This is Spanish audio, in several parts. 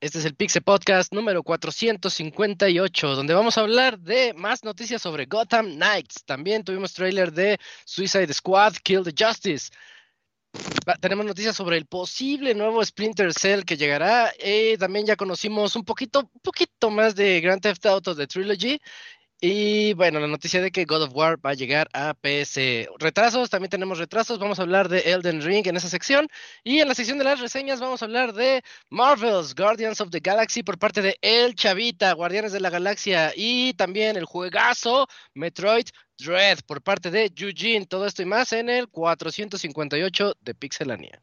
Este es el Pixel Podcast número 458, donde vamos a hablar de más noticias sobre Gotham Knights. También tuvimos trailer de Suicide Squad, Kill the Justice. tenemos noticias sobre el posible nuevo Splinter Cell que llegará. y también ya conocimos un poquito, un poquito más de Grand Theft Auto de Trilogy. Y bueno, la noticia de que God of War va a llegar a PS. Retrasos, también tenemos retrasos. Vamos a hablar de Elden Ring en esa sección. Y en la sección de las reseñas vamos a hablar de Marvel's Guardians of the Galaxy por parte de El Chavita, Guardianes de la Galaxia. Y también el juegazo Metroid Dread por parte de Eugene. Todo esto y más en el 458 de Pixelania.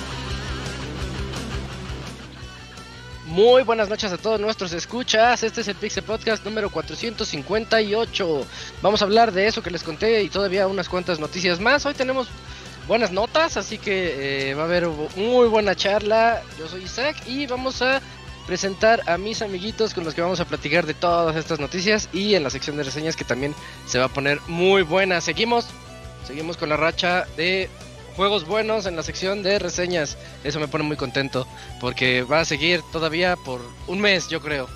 Muy buenas noches a todos nuestros escuchas. Este es el Pixel Podcast número 458. Vamos a hablar de eso que les conté y todavía unas cuantas noticias más. Hoy tenemos buenas notas, así que eh, va a haber muy buena charla. Yo soy Isaac y vamos a presentar a mis amiguitos con los que vamos a platicar de todas estas noticias y en la sección de reseñas que también se va a poner muy buena. Seguimos, seguimos con la racha de juegos buenos en la sección de reseñas. Eso me pone muy contento porque va a seguir todavía por un mes, yo creo.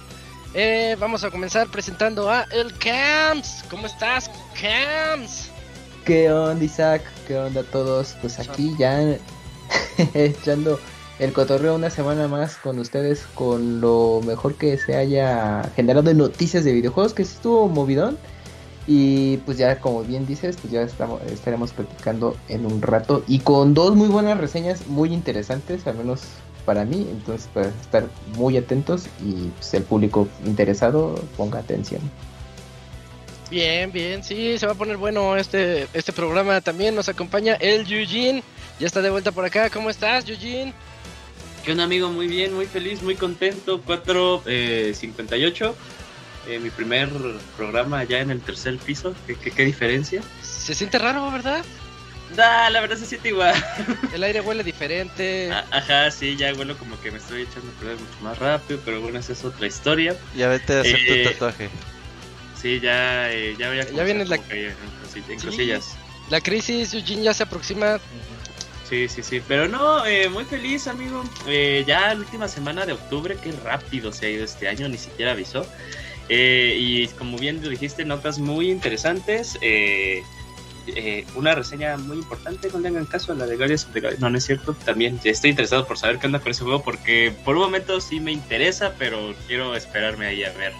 Eh, vamos a comenzar presentando a el Camps. ¿Cómo estás, Camps? ¿Qué onda, Isaac? ¿Qué onda a todos? Pues aquí ya echando el cotorreo una semana más con ustedes con lo mejor que se haya generado en noticias de videojuegos, que estuvo movidón. Y pues ya como bien dices, pues ya estamos, estaremos platicando en un rato y con dos muy buenas reseñas muy interesantes, al menos para mí, entonces para estar muy atentos y pues, el público interesado ponga atención. Bien, bien, sí, se va a poner bueno este, este programa. También nos acompaña el Eugene, ya está de vuelta por acá. ¿Cómo estás, Eugene? ¿Qué onda, amigo? Muy bien, muy feliz, muy contento. 4.58. Eh, eh, mi primer programa ya en el tercer piso. ¿Qué, qué, diferencia? Se siente raro, ¿verdad? Da, la verdad se siente igual. El aire huele diferente. ajá, sí, ya huelo como que me estoy echando a perder mucho más rápido, pero bueno, esa es otra historia. Ya vete a hacer tu eh, tatuaje. Sí, ya, eh, ya voy a Ya viene la... en, cosillas. La crisis, Eugene, ya se aproxima. Sí, sí, sí, pero no, eh, muy feliz, amigo. Eh, ya la última semana de octubre, qué rápido se ha ido este año, ni siquiera avisó. Eh, y como bien dijiste, notas muy interesantes. Eh, eh, una reseña muy importante, no le hagan caso a la de Guardians No, no es cierto. También estoy interesado por saber qué onda con ese juego porque por un momento sí me interesa, pero quiero esperarme ahí a ver.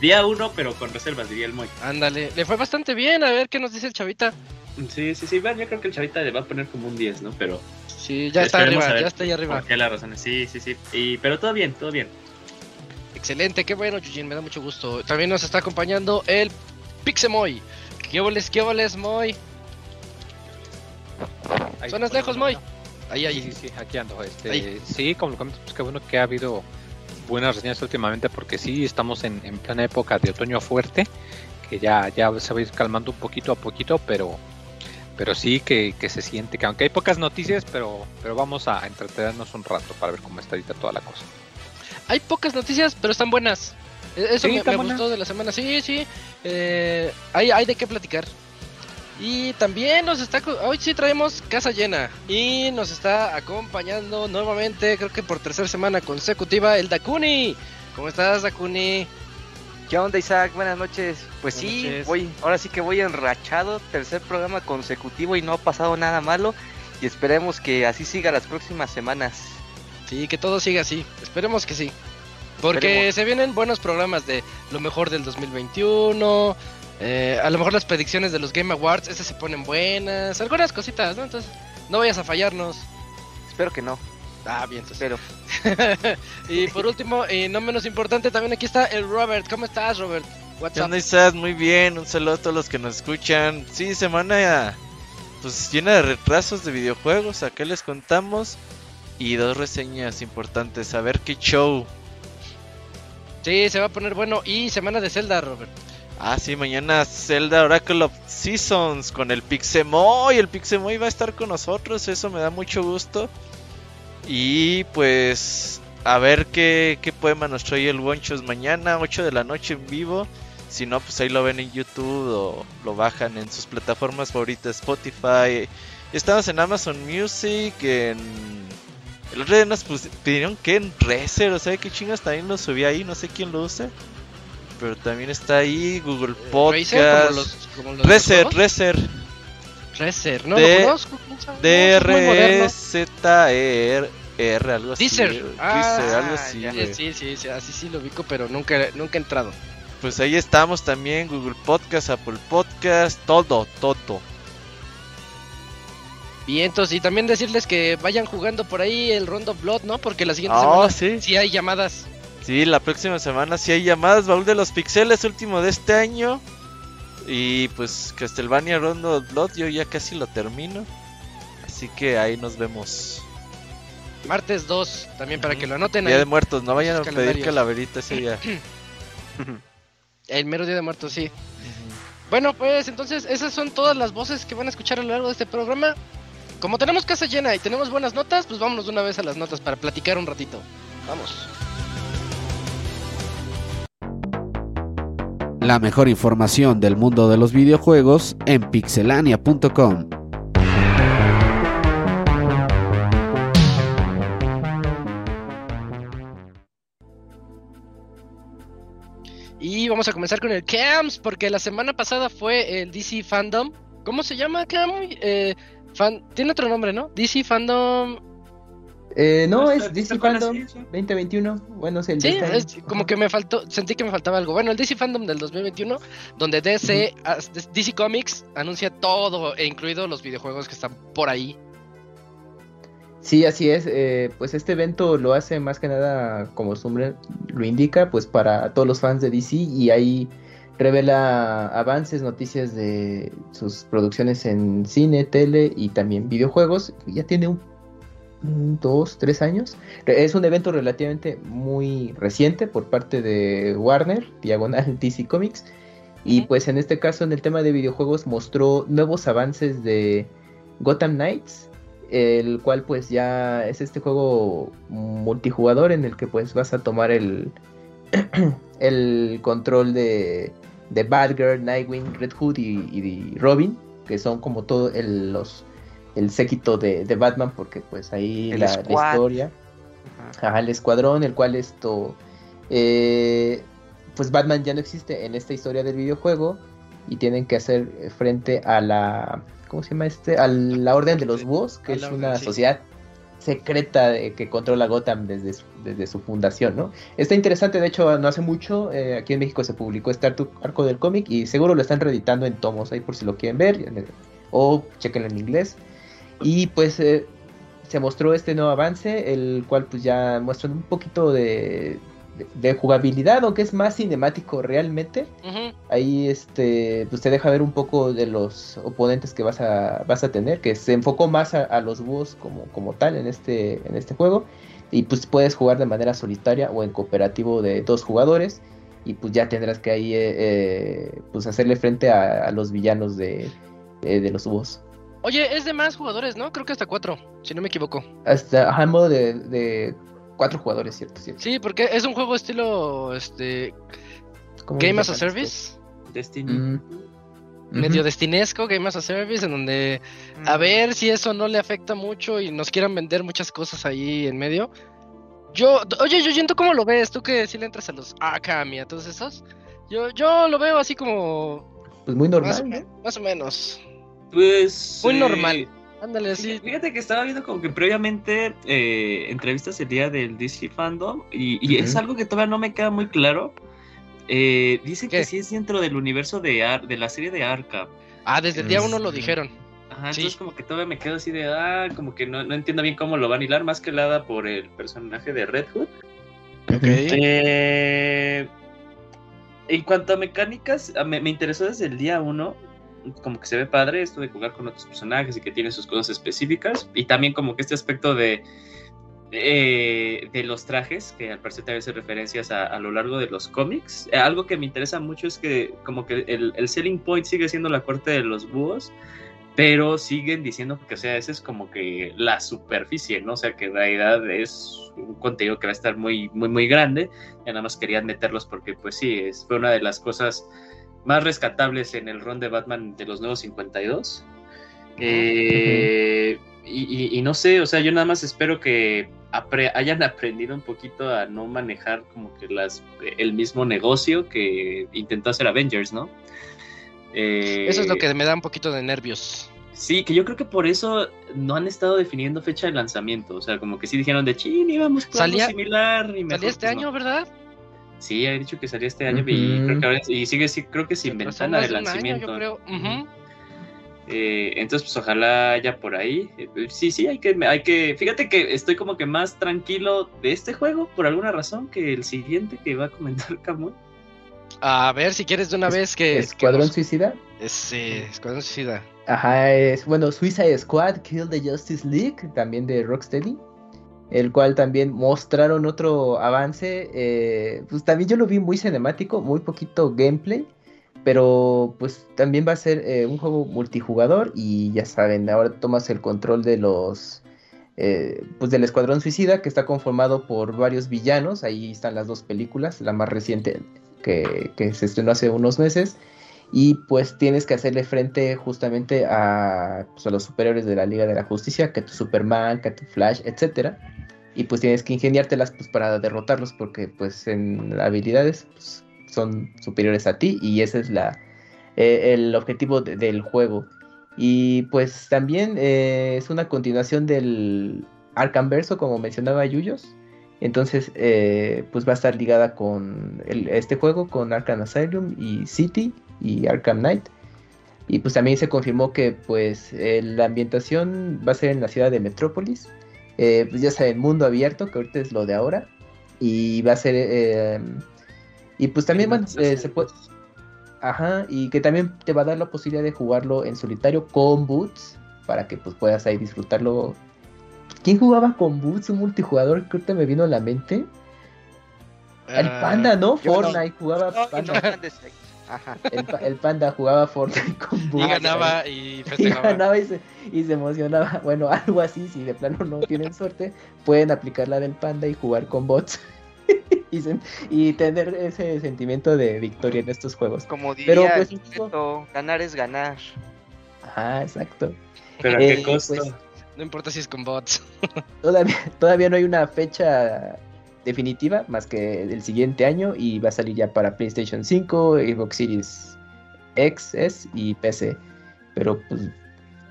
día uno, pero con reservas, diría el Moy. Ándale, le fue bastante bien. A ver qué nos dice el Chavita. Sí, sí, sí. Bueno, yo creo que el Chavita le va a poner como un 10, ¿no? Pero. Sí, ya está arriba, ya está ahí arriba. Por qué. Sí, sí, sí. Y, pero todo bien, todo bien. Excelente, qué bueno, Yujin, me da mucho gusto. También nos está acompañando el Pixemoy. ¿Qué voles, qué voles, Moy? Suenas lejos, Moy. Ahí, ahí. Sí, sí, aquí ando. Este, sí, como lo comentas, pues qué bueno que ha habido buenas reseñas últimamente porque sí, estamos en, en plena época de otoño fuerte, que ya, ya se va a ir calmando un poquito a poquito, pero pero sí que, que, se siente que aunque hay pocas noticias, pero, pero vamos a entretenernos un rato para ver cómo está ahorita toda la cosa hay pocas noticias, pero están buenas. E-, eso me, gustó de la semana. Sí, sí. Eh, hay, hay de qué platicar. Y también nos está. Hoy sí traemos casa llena. Y nos está acompañando nuevamente, creo que por tercera semana consecutiva, el Dakuni. ¿Cómo estás, Dakuni? ¿Qué onda, Isaac? Buenas noches. Pues Buenas sí, noches. voy, ahora sí que voy enrachado, tercer programa consecutivo y no ha pasado nada malo. Y esperemos que así siga las próximas semanas. Sí, que todo siga así. Esperemos que sí. Porque Esperemos. se vienen buenos programas de lo mejor del 2021. eh, a lo mejor las predicciones de los Game Awards, esas se ponen buenas. Algunas cositas, ¿no? Entonces, no vayas a fallarnos. Espero que no, Ah, bien, entonces. pero y por último, y no menos importante, también aquí está el Robert. ¿Cómo estás, Robert? What's ¿Qué onda, Isaac? Muy bien, un saludo a todos los que nos escuchan. Sí, semana pues llena de retrasos de videojuegos, acá les contamos. Y dos reseñas importantes, a ver qué show. Sí, se va a poner bueno. Y semana de Zelda, Robert. Ah, sí, mañana Zelda Oracle of Seasons con el Pixemoy. El Pixemoy va a estar con nosotros, eso me da mucho gusto. Y pues a ver qué, qué poema nos trae el Wonchos mañana, 8 de la noche en vivo. Si no, pues ahí lo ven en YouTube o lo bajan en sus plataformas favoritas, Spotify. Estamos en Amazon Music, en... El otro día nos pidieron que en Rezer, o sea, qué chingas también lo subí ahí, no sé quién lo usa. Pero también está ahí Google Podcast. Razer, como los, como los. Rezer. Razer, no D- lo conozco. D R Z E R R, algo así. Deezer. Ah, Deezer, algo así, ya, sí, sí, sí, así sí lo ubico, pero nunca, nunca he entrado. Pues ahí estamos también, Google Podcast, Apple Podcast, todo, todo. Bien, entonces, y también decirles que vayan jugando por ahí el Rondo Blood, ¿no? Porque la siguiente Ah, semana sí. sí hay llamadas. Sí, la próxima semana sí hay llamadas, baúl de los pixeles, último de este año. Y pues Castlevania Rondo Blood, yo ya casi lo termino. Así que ahí nos vemos. Martes 2, también para que lo anoten Día ahí. de muertos, no vayan a pedir calaverita ese día. El mero día de muertos, sí. Bueno, pues entonces esas son todas las voces que van a escuchar a lo largo de este programa. Como tenemos casa llena y tenemos buenas notas, pues vámonos de una vez a las notas para platicar un ratito. Vamos. La mejor información del mundo de los videojuegos en pixelania.com. Y vamos a comenzar con el CAMS, porque la semana pasada fue el DC Fandom. ¿Cómo se llama, Cam? Eh, fan... Tiene otro nombre, ¿no? DC Fandom. Eh, no, Está- es DC Fandom así, sí. 2021. Bueno, es el Sí, este es como que me faltó, sentí que me faltaba algo. Bueno, el DC Fandom del 2021, donde DC, DC Comics anuncia todo, e incluido los videojuegos que están por ahí. Sí, así es. eh, pues este evento lo hace más que nada, como su nombre lo indica, pues para todos los fans de DC y ahí revela avances, noticias de sus producciones en cine, tele y también videojuegos. Ya tiene un, un dos, tres años. Es un evento relativamente muy reciente por parte de Warner, diagonal DC Comics. Y pues en este caso, en el tema de videojuegos, mostró nuevos avances de Gotham Knights el cual pues ya es este juego multijugador en el que pues vas a tomar el el control de de Batgirl, Nightwing, Red Hood y, y Robin, que son como todo el, los el séquito de, de Batman porque pues ahí la, historia Ajá. Ajá, el escuadrón, el cual esto. eh, pues Batman ya no existe en esta historia del videojuego. Y tienen que hacer frente a la. ¿Cómo se llama este? A la Orden de los Búhos, que es una sí. sociedad secreta de- que controla Gotham desde su, desde su fundación, ¿no? Está interesante, de hecho, no hace mucho. eh, aquí en México se publicó este arco, del cómic. Y seguro lo están reeditando en tomos ahí por si lo quieren ver. O chequenlo en inglés. Y pues eh, se mostró este nuevo avance, el cual pues ya muestra un poquito de, de, de jugabilidad, aunque es más cinemático realmente. Ahí este pues te deja ver un poco de los oponentes que vas a, vas a tener, que se enfocó más a, a los búhos como, como tal en este, en este juego. Y pues puedes jugar de manera solitaria o en cooperativo de dos jugadores. Y pues ya tendrás que ahí eh, eh, pues hacerle frente a, a los villanos de, eh, de los búhos. Oye, es de más jugadores, ¿no? Creo que hasta cuatro, si no me equivoco. Hasta ajá, en modo de, de cuatro jugadores, ¿cierto? cierto. Sí, porque es un juego estilo este ¿Cómo Game as a Service, Destiny. Mm. medio destinesco, Game as a Service, en donde a ver si eso no le afecta mucho y nos quieran vender muchas cosas ahí en medio. Yo, oye, yo yendo cómo lo ves, tú que si le entras a los Arkham y a todos esos. Yo, yo lo veo así como. Pues muy Más, normal, o- ¿no? más o menos. Pues. Muy eh, normal. Ándale así. Fíjate que estaba viendo como que previamente eh, entrevistas el día del DC Fandom y, y es algo que todavía no me queda muy claro. Eh, dicen ¿Qué? que sí es dentro del universo de, Ar- de la serie de Arkham. Ah, desde el día uno lo dijeron. Ajá, Sí. entonces como que todavía me quedo así de, ah, como que no, no entiendo bien cómo lo van a hilar, más que nada por el personaje de Red Hood. Eh, en cuanto a mecánicas, me, me interesó desde el día uno. Como que se ve padre esto de jugar con otros personajes y que tiene sus cosas específicas. Y también como que este aspecto de, eh, de los trajes, que al parecer también hace referencias a, a lo largo de los cómics. Eh, algo que me interesa mucho es que como que el, el selling point sigue siendo la corte de los búhos. Pero siguen diciendo que, o sea, esa es como que la superficie, ¿no? O sea, que en realidad es un contenido que va a estar muy, muy, muy grande. Ya nada más querían meterlos porque, pues sí, fue una de las cosas más rescatables en el run de Batman de los nuevos 52. Eh, y, y- y no sé, o sea, yo nada más espero que apre- hayan aprendido un poquito a no manejar como que las el mismo negocio que intentó hacer Avengers, ¿no? Eh, Eso es lo que me da un poquito de nervios. Sí, que yo creo que por eso no han estado definiendo fecha de lanzamiento. O sea, como que sí dijeron de chin, íbamos por algo similar. Y mejor, Salía este pues, no. año, ¿verdad? Sí, he dicho que salía este año y creo que ahora- y sigue sí, creo que sin ventana de de un año, lanzamiento. yo creo. Eh, entonces, pues ojalá haya por ahí. Eh, sí, sí, hay que, hay que. Fíjate que estoy como que más tranquilo de este juego por alguna razón que el siguiente que va a comentar Camuy. A ver si quieres de una vez que. Escuadrón que nos- Suicida. Ese, Escuadrón Suicida. Ajá, es bueno, Suicide Squad, Kill the Justice League, también de Rocksteady, el cual también mostraron otro avance, eh, pues también yo lo vi muy cinemático, muy poquito gameplay, pero pues también va a ser eh, un juego multijugador y ya saben, ahora tomas el control de los, eh, pues del Escuadrón Suicida que está conformado por varios villanos, ahí están las dos películas, la más reciente que, que se estrenó hace unos meses y pues tienes que hacerle frente justamente a, pues, a los superiores de la Liga de la Justicia, que tu Superman, que tu Flash, etcétera. Y pues tienes que ingeniártelas pues para derrotarlos porque pues en habilidades pues, son superiores a ti y ese es la eh, el objetivo de- del juego. Y pues también eh, es una continuación del Arkham Verso, como mencionaba Yuyos. Entonces, eh, pues va a estar ligada con este juego, con Arkham Asylum y City y Arkham Knight. Y pues también se confirmó que pues la ambientación va a ser en la ciudad de Metrópolis. Eh, pues ya saben, mundo abierto, que ahorita es lo de ahora. Y va a ser... eh, y pues también bueno, eh, se puede... Ajá, y que también te va a dar la posibilidad de jugarlo en solitario con boots, para que pues puedas ahí disfrutarlo. ¿Quién jugaba con boots? Un multijugador que ahorita me vino a la mente. El Ah, panda, ¿no? yo no. Fortnite jugaba No, panda. no. Ajá. El, el panda jugaba Fortnite con Y boots. ganaba y Y ganaba y se, y se emocionaba. Bueno, algo así, si de plano no tienen suerte, pueden aplicar la del panda y jugar con bots. y, y tener ese sentimiento de victoria en estos juegos. Como Pero, diría pues, el Cheto, ganar es ganar. Ajá, exacto. Pero a Eh, qué costo. pues, No importa si es con bots. Todavía, todavía no hay una fecha definitiva, más que el siguiente año, y va a salir ya para PlayStation 5, Xbox Series X S y PC. Pero pues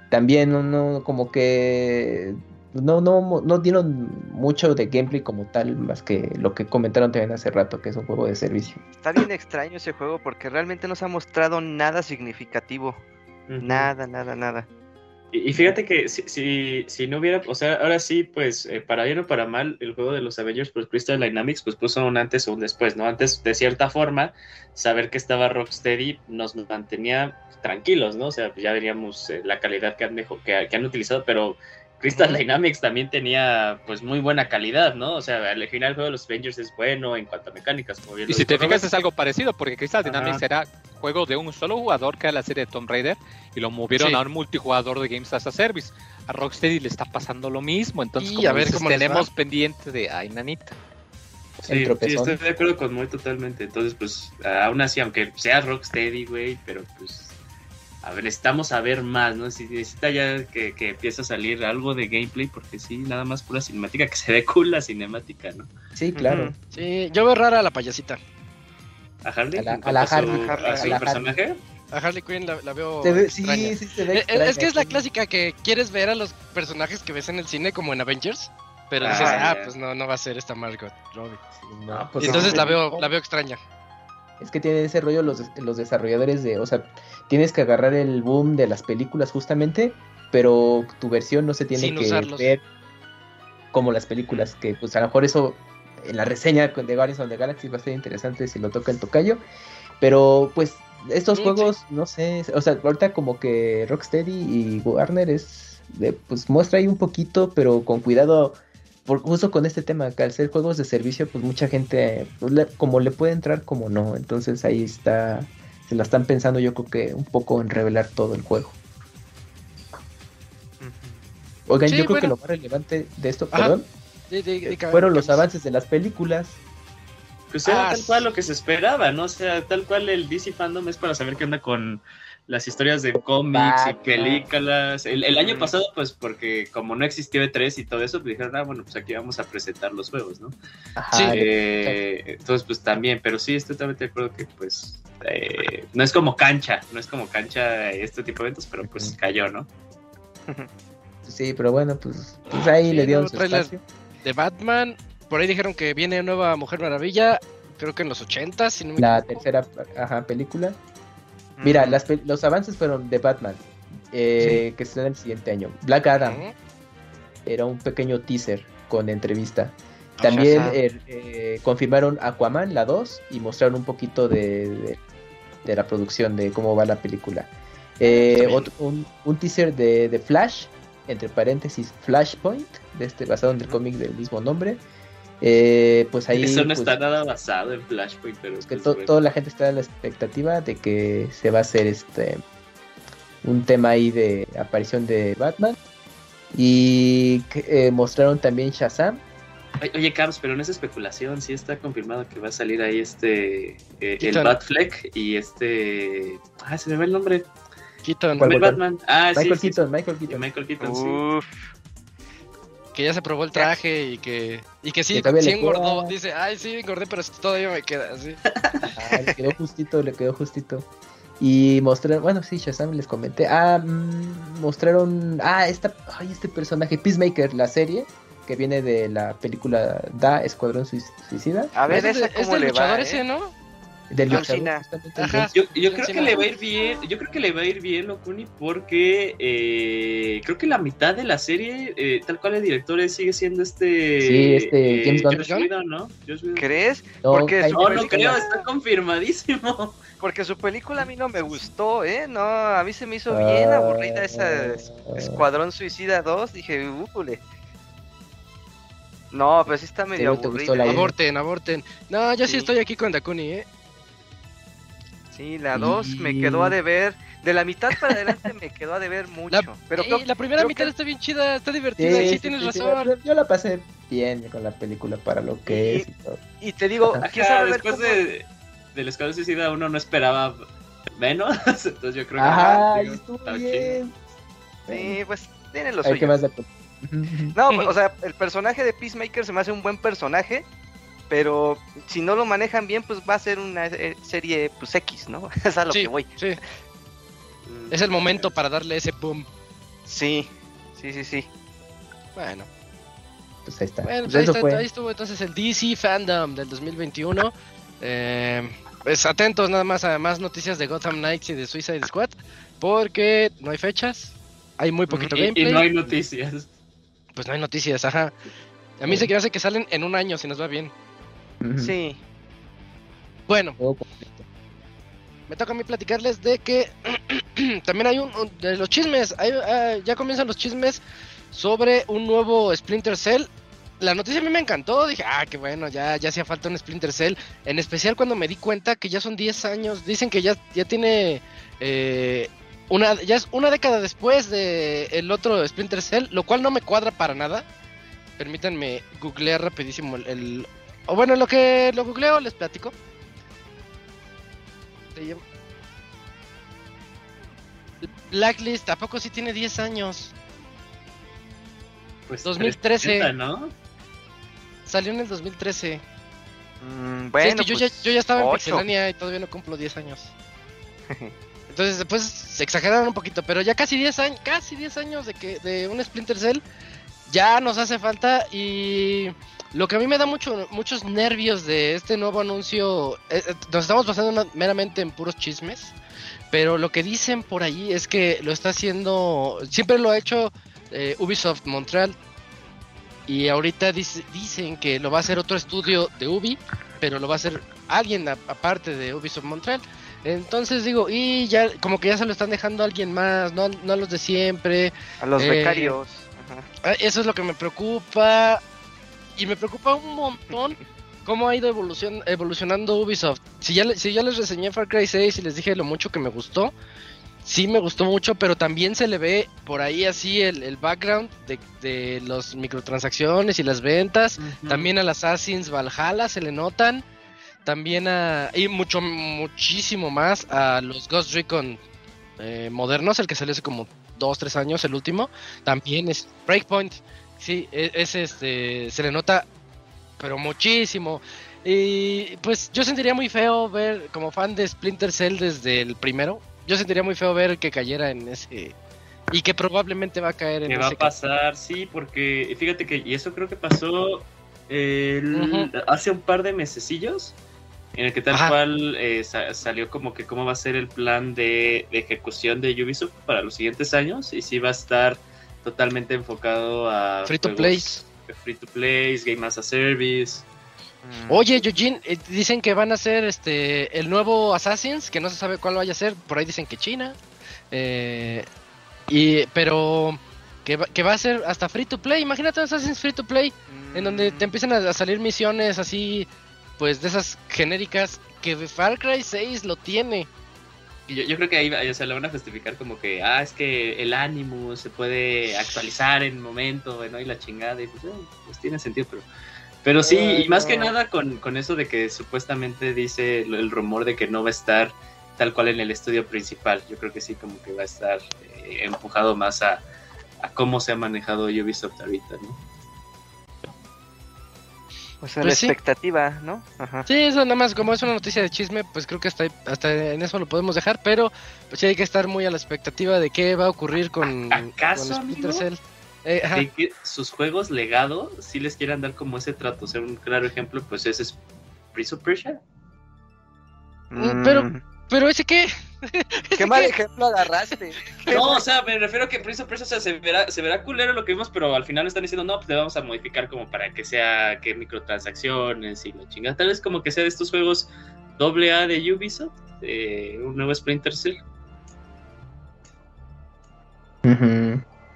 también no, no como que no, no, no dieron mucho de gameplay como tal, más que lo que comentaron también hace rato, que es un juego de servicio. Está bien extraño ese juego porque realmente no se ha mostrado nada significativo. Nada, nada, nada. Y, y fíjate que si, si, si no hubiera, o sea, ahora sí, pues, eh, para bien o para mal, el juego de los Avengers, pues Crystal Dynamics, pues puso un antes o un después, ¿no? Antes, de cierta forma, saber que estaba Rocksteady nos mantenía tranquilos, ¿no? O sea, ya veríamos eh, la calidad que han, mejo- que, que han utilizado, pero Crystal. Dynamics también tenía, pues, muy buena calidad, ¿no? O sea, al final el juego de los Avengers es bueno en cuanto a mecánicas, como bien Y si te fijas es algo parecido, porque Crystal Ajá. Dynamics era juego de un solo jugador que era la serie de Tomb Raider y lo movieron Sí. a un multijugador de Games as a Service. A Rocksteady le está pasando lo mismo, entonces Y como a ver dices, cómo tenemos va. pendiente de ay nanita. Sí, estoy de acuerdo con muy totalmente. Entonces, pues, aún así, aunque sea Rocksteady, güey, pero pues, a ver, necesitamos saber más, ¿no? Si necesita ya que, que empiece a salir algo de gameplay, porque sí, nada más pura cinemática, que se ve cool la cinemática, ¿no? Sí, claro. Sí, yo veo rara la payasita. ¿A Harley? A la- ¿En a la Harley, su- Harley, a su a la personaje? A Harley Quinn la, la veo. Se ve- sí, extraña. sí, se ve Eh, eh, extraña. Es que es la clásica que quieres ver a los personajes que ves en el cine como en Avengers, pero dices, Ah, ah, pues no, no va a ser esta Margot Robbie. No, pues entonces la veo, la veo extraña. Es que tienen ese rollo los, los desarrolladores de, o sea, tienes que agarrar el boom de las películas justamente, pero tu versión no se tiene Sin que usarlos. ver como las películas, que pues a lo mejor eso en la reseña de Guardians of the Galaxy va a ser interesante si lo toca el tocayo, pero pues estos juegos, no sé, o sea, ahorita como que Rocksteady y Warner es, de, pues muestra ahí un poquito, pero con cuidado por, justo con este tema, que al ser juegos de servicio, pues mucha gente, pues, le- como le puede entrar, como no. Entonces ahí está, se la están pensando yo creo que un poco en revelar todo el juego. Oigan, Sí, yo creo que lo más relevante de esto, Ajá. perdón, Di- di- fueron los avances de las películas. Pues era Ah, tal cual lo que se esperaba, ¿no? O sea, tal cual el DC Fandom es para saber qué onda con las historias de cómics y películas. El, el año pasado, pues porque como no existió E3 y todo eso, pues dijeron, ah, bueno, pues aquí vamos a presentar los juegos, ¿no? Ajá, Sí. Eh, entonces, pues también, pero sí, estoy totalmente de acuerdo que, pues, eh, no es como cancha, no es como cancha este tipo de eventos, pero pues cayó, ¿no? Sí, pero bueno, pues, pues ahí Sí, le dieron nuevo su espacio. De Batman, por ahí dijeron que viene nueva Mujer Maravilla, creo que en los 80, si no me La equivoco. tercera ajá, película. Mira, Mm. las pel- los avances fueron de Batman, eh, que será el siguiente año. Black Adam. Era un pequeño teaser con entrevista. También Ajá. eh, eh, confirmaron Aquaman, la 2, y mostraron un poquito de, de- de la producción, de cómo va la película. Eh, otro- un, un teaser de, de Flash, entre paréntesis Flashpoint, de este, basado en el cómic del mismo nombre. Eh, pues ahí Eso no pues, está nada basado en Flashpoint, pero... que pues, to- bueno. toda la gente está en la expectativa de que se va a hacer este un tema ahí de aparición de Batman. Y eh, mostraron también Shazam. Oye, Carlos, pero no es especulación, sí está confirmado que va a salir ahí este, eh, el. Batfleck y este... Ah, se me va el nombre. Keaton, ¿Cuál? Batman. Ah, sí, Michael sí, Keaton, sí. Michael Keaton. Michael Keaton, sí. Uf. que ya se probó el traje y que y que sí, Que sí engordó. queda. Dice, ay, sí engordé, pero todavía me queda así. Ah, le quedó justito, le quedó justito. Y mostraron, bueno, sí, Shazam les comenté. Ah, mm, mostraron, ah, esta, ay, este personaje, Peacemaker, la serie, que viene de la película Da, Escuadrón Suic- Suicida. A ver, es, de- esa es cómo le luchador va, ese, ¿eh? ¿no? Del John Cena. Ajá. John Yo, yo John creo que le va a ir bien, yo creo que le va a ir bien Locuni porque eh, creo que la mitad de la serie, eh, tal cual el director es, sigue siendo este... Sí, este, eh, James Gunn. Joss Whedon, ¿no? Joss Whedon. ¿Crees? No, Porque No, no creo, está confirmadísimo. Porque su película a mí no me gustó, ¿eh? No, a mí se me hizo bien aburrida esa es- Ah. Escuadrón Suicida 2. Dije, újule. No, pero sí está medio aburrida. Aborten, aborten. No, yo sí, Sí. estoy aquí con Dakuni, ¿eh? Sí, la 2 me quedó a deber. De la mitad para adelante me quedó a deber mucho. La, pero Ey, creo- la primera creo mitad que- está bien chida, está Sí, divertida, sí, sí, tienes sí, sí, razón. yo la pasé bien con la película para lo que Y- es y todo. Y te digo, Ajá. después cómo- de, del Escuadrón Suicida uno no esperaba menos, entonces yo creo que... Ajá, digo, y estuvo está bien. Sí, pues tiene lo A ver, ¿qué suyo. más le No, pues, o sea, el personaje de Peacemaker se me hace un buen personaje, pero si no lo manejan bien, pues va a ser una eh, serie pues X, ¿no? es a lo Sí, que voy. sí, es el momento para darle ese boom. Sí, sí, sí, sí. Bueno, Pues ahí está. bueno Pues pues ahí, está- ahí estuvo entonces el DC Fandom del 2021. Eh, pues atentos nada más a más noticias de Gotham Knights y de Suicide Squad, porque no hay fechas, hay muy poquito Y, y no hay noticias. Pues no hay noticias, ajá. A mí se que hace que salen en un año si nos va bien. Sí. Bueno, me toca a mí platicarles de que también hay un, de los chismes, hay, ya comienzan los chismes sobre un nuevo Splinter Cell. La noticia a mí me encantó, dije, ah, qué bueno, ya, ya hacía falta un Splinter Cell, en especial cuando me di cuenta que ya son 10 años, dicen que ya, ya tiene eh, una, ya es una década después de el otro Splinter Cell, lo cual no me cuadra para nada. Permítanme googlear rapidísimo el, el- o bueno, lo que lo googleo les platico. Blacklist, ¿a poco sí tiene 10 años? Pues 2013. 360, ¿no? Salió en el 2013. Mm, Sí, bueno, es que yo, pues, ya, yo ya estaba en ocho. Pixelania y todavía no cumplo 10 años. Entonces después se exageraron un poquito, pero ya casi 10 años, casi 10 años de que de un Splinter Cell ya nos hace falta y lo que a mí me da mucho muchos nervios de este nuevo anuncio, eh, eh, nos estamos basando meramente en puros chismes, pero lo que dicen por ahí es que lo está haciendo, siempre lo ha hecho eh, Ubisoft Montreal y ahorita dice- dicen que lo va a hacer otro estudio de Ubi, pero lo va a hacer alguien aparte de Ubisoft Montreal. Entonces digo, y ya como que ya se lo están dejando a alguien más, no, no a los de siempre. A los eh, becarios. Ajá. Eso es lo que me preocupa. Y me preocupa un montón cómo ha ido evolucion- evolucionando Ubisoft. Si ya, si ya les reseñé Far Cry 6 y les dije lo mucho que me gustó, sí me gustó mucho, pero también se le ve por ahí así el, el background de, de las microtransacciones y las ventas. También al Assassin's Valhalla se le notan. También a. Y mucho, muchísimo más a los Ghost Recon eh, modernos, el que salió hace como 2, 3 años, el último. También es Breakpoint. Sí, e- es este. Se le nota, pero muchísimo. Y pues yo sentiría muy feo ver, como fan de Splinter Cell desde el primero, yo sentiría muy feo ver que cayera en ese. Y que probablemente va a caer en ¿Qué va ese. a pasar? Sí, porque fíjate que, y eso creo que pasó el- hace un par de mesecillos, en el que tal Ajá. cual eh, sa- salió como que cómo va a ser el plan de, de ejecución de Ubisoft para los siguientes años, y sí va a estar totalmente enfocado a Free to play. free to play, game as a service. Mm. Oye, Eugene, eh, dicen que van a hacer este el nuevo Assassin's, que no se sabe cuál vaya a ser, por ahí dicen que China. eh, y pero que va, que va a ser hasta free to play, imagínate un Assassin's free to play, en donde te Mm. empiezan a, a salir misiones así pues de esas genéricas que Far Cry 6 lo tiene. Y yo, yo creo que ahí o sea, lo van a justificar como que, ah, es que el ánimo se puede actualizar en el momento, ¿no? Y la chingada, y pues, eh, pues tiene sentido, pero... Pero sí, y más que nada con, con eso de que supuestamente dice el, el rumor de que no va a estar tal cual en el estudio principal. Yo creo que sí, como que va a estar eh, empujado más a, a cómo se ha manejado Ubisoft ahorita, ¿no? O sea, Pues la sí. expectativa, ¿no? Ajá. Sí, eso nada más, como es una noticia de chisme, pues creo que hasta, en eso lo podemos dejar, pero pues sí hay que estar muy a la expectativa de qué va a ocurrir con, ¿Acaso, con Splinter amigo? Cell. Eh, ajá. De que sus juegos legado sí les quieran dar como ese trato. O sea, un claro ejemplo, pues ese es Prince of Persia. Mm, pero- Mm. Pero ese qué? Qué mal ejemplo agarraste. No, o sea, me refiero a que Prince of Persia o sea, se, verá, se verá culero lo que vimos, pero al final están diciendo, no, pues le vamos a modificar como para que sea que microtransacciones y la chingada. Tal vez como que sea de estos juegos doble A de Ubisoft, eh, un nuevo Splinter Cell.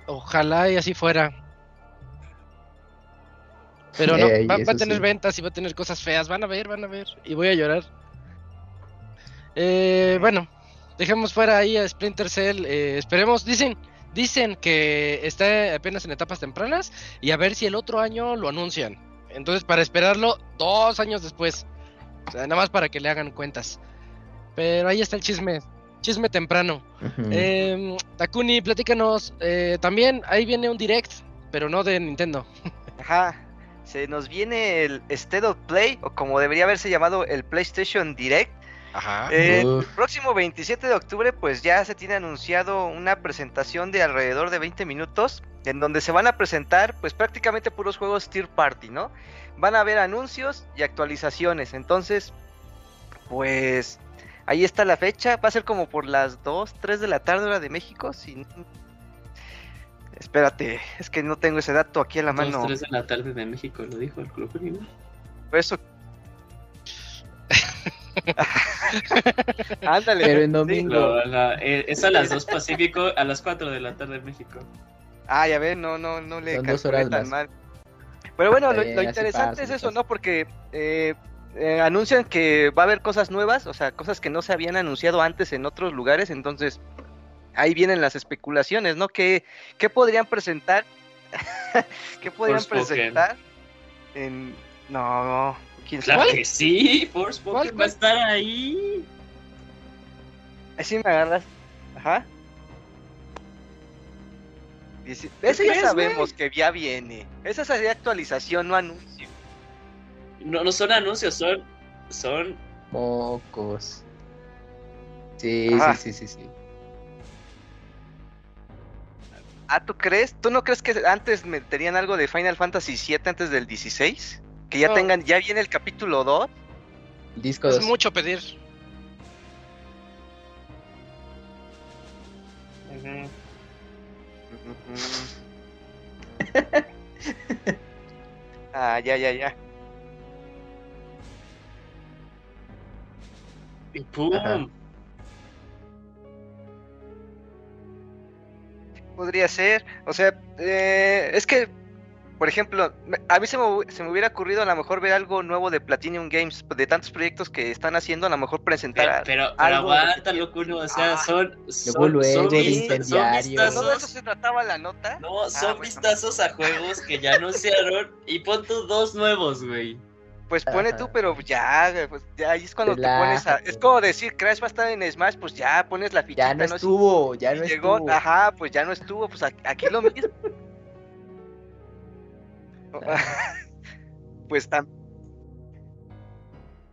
Ojalá y así fuera. Pero no, Ey, va, va a tener sí. ventas y va a tener cosas feas. Van a ver, van a ver. Y voy a llorar. Eh, bueno, dejemos fuera ahí a Splinter Cell. eh, esperemos, dicen, dicen que está apenas en etapas tempranas y a ver si el otro año lo anuncian. Entonces, para esperarlo dos años después. O sea, nada más para que le hagan cuentas. Pero ahí está el chisme. Chisme temprano. Eh, Takuni, platícanos. eh, también ahí viene un direct, pero no de Nintendo. Ajá. Se nos viene el State of Play, o como debería haberse llamado el PlayStation Direct. Ajá. Eh, el próximo 27 de octubre, pues ya se tiene anunciado una presentación de alrededor de 20 minutos, en donde se van a presentar, pues prácticamente puros juegos Tier Party, ¿no? Van a haber anuncios y actualizaciones. Entonces, pues ahí está la fecha. Va a ser como por las 2, 3 de la tarde, hora de México. Si... Espérate, es que no tengo ese dato aquí a la Dos, mano. tres de la tarde de México, lo dijo el Club. Por eso. Ándale. Pero en sí. domingo. La- eh, es a las 2 Pacífico, a las 4 de la tarde de México. Ah, ya ven, no, no, no le calculé tan mal. Pero bueno, lo, Eh, lo interesante pasa, es eso. ¿no? Porque eh, eh, anuncian que va a haber cosas nuevas, o sea, cosas que no se habían anunciado antes en otros lugares, entonces ahí vienen las especulaciones, ¿no? ¿Qué, qué podrían presentar? ¿Qué podrían presentar? En... No, quién Claro sabe. que sí, Force ¿Cuál, va a estar ahí. Así me agarras. Ajá. Dice- Ese ya sabemos que ya viene. Esa sería actualización, no anuncio. No, no son anuncios, son. Son. Mocos. Sí, Ajá. sí, sí, sí, sí. Ah, ¿tú crees? ¿Tú no crees que antes meterían algo de Final Fantasy VII antes del 16? Que ya No. tengan, ya viene el capítulo 2. Disco Es 2. mucho pedir. ah, ya, ya, ya. Y ¡Pum! Ajá. Podría ser. O sea, eh, es que, por ejemplo, a mí se me, se me hubiera ocurrido a lo mejor ver algo nuevo de Platinum Games, de tantos proyectos que están haciendo, a lo mejor presentar. Pero, a- pero, pero algo de- aguanta, locuno, o sea, Ah. son. son Luego, son de vis- son incendiario. ¿De todo eso vistazos. se trataba la nota? No, son bueno. vistazos a juegos que ya anunciaron. Y pon tú dos nuevos, güey. Pues pone Ajá. tú, pero ya, güey, pues ya ahí es cuando te pones a... Es como decir, Crash va a estar en Smash, pues ya pones la fichita, Ya no ¿no? estuvo, ya no llegó, estuvo. ajá, pues ya no estuvo, pues aquí, aquí lo mismo. pues tam-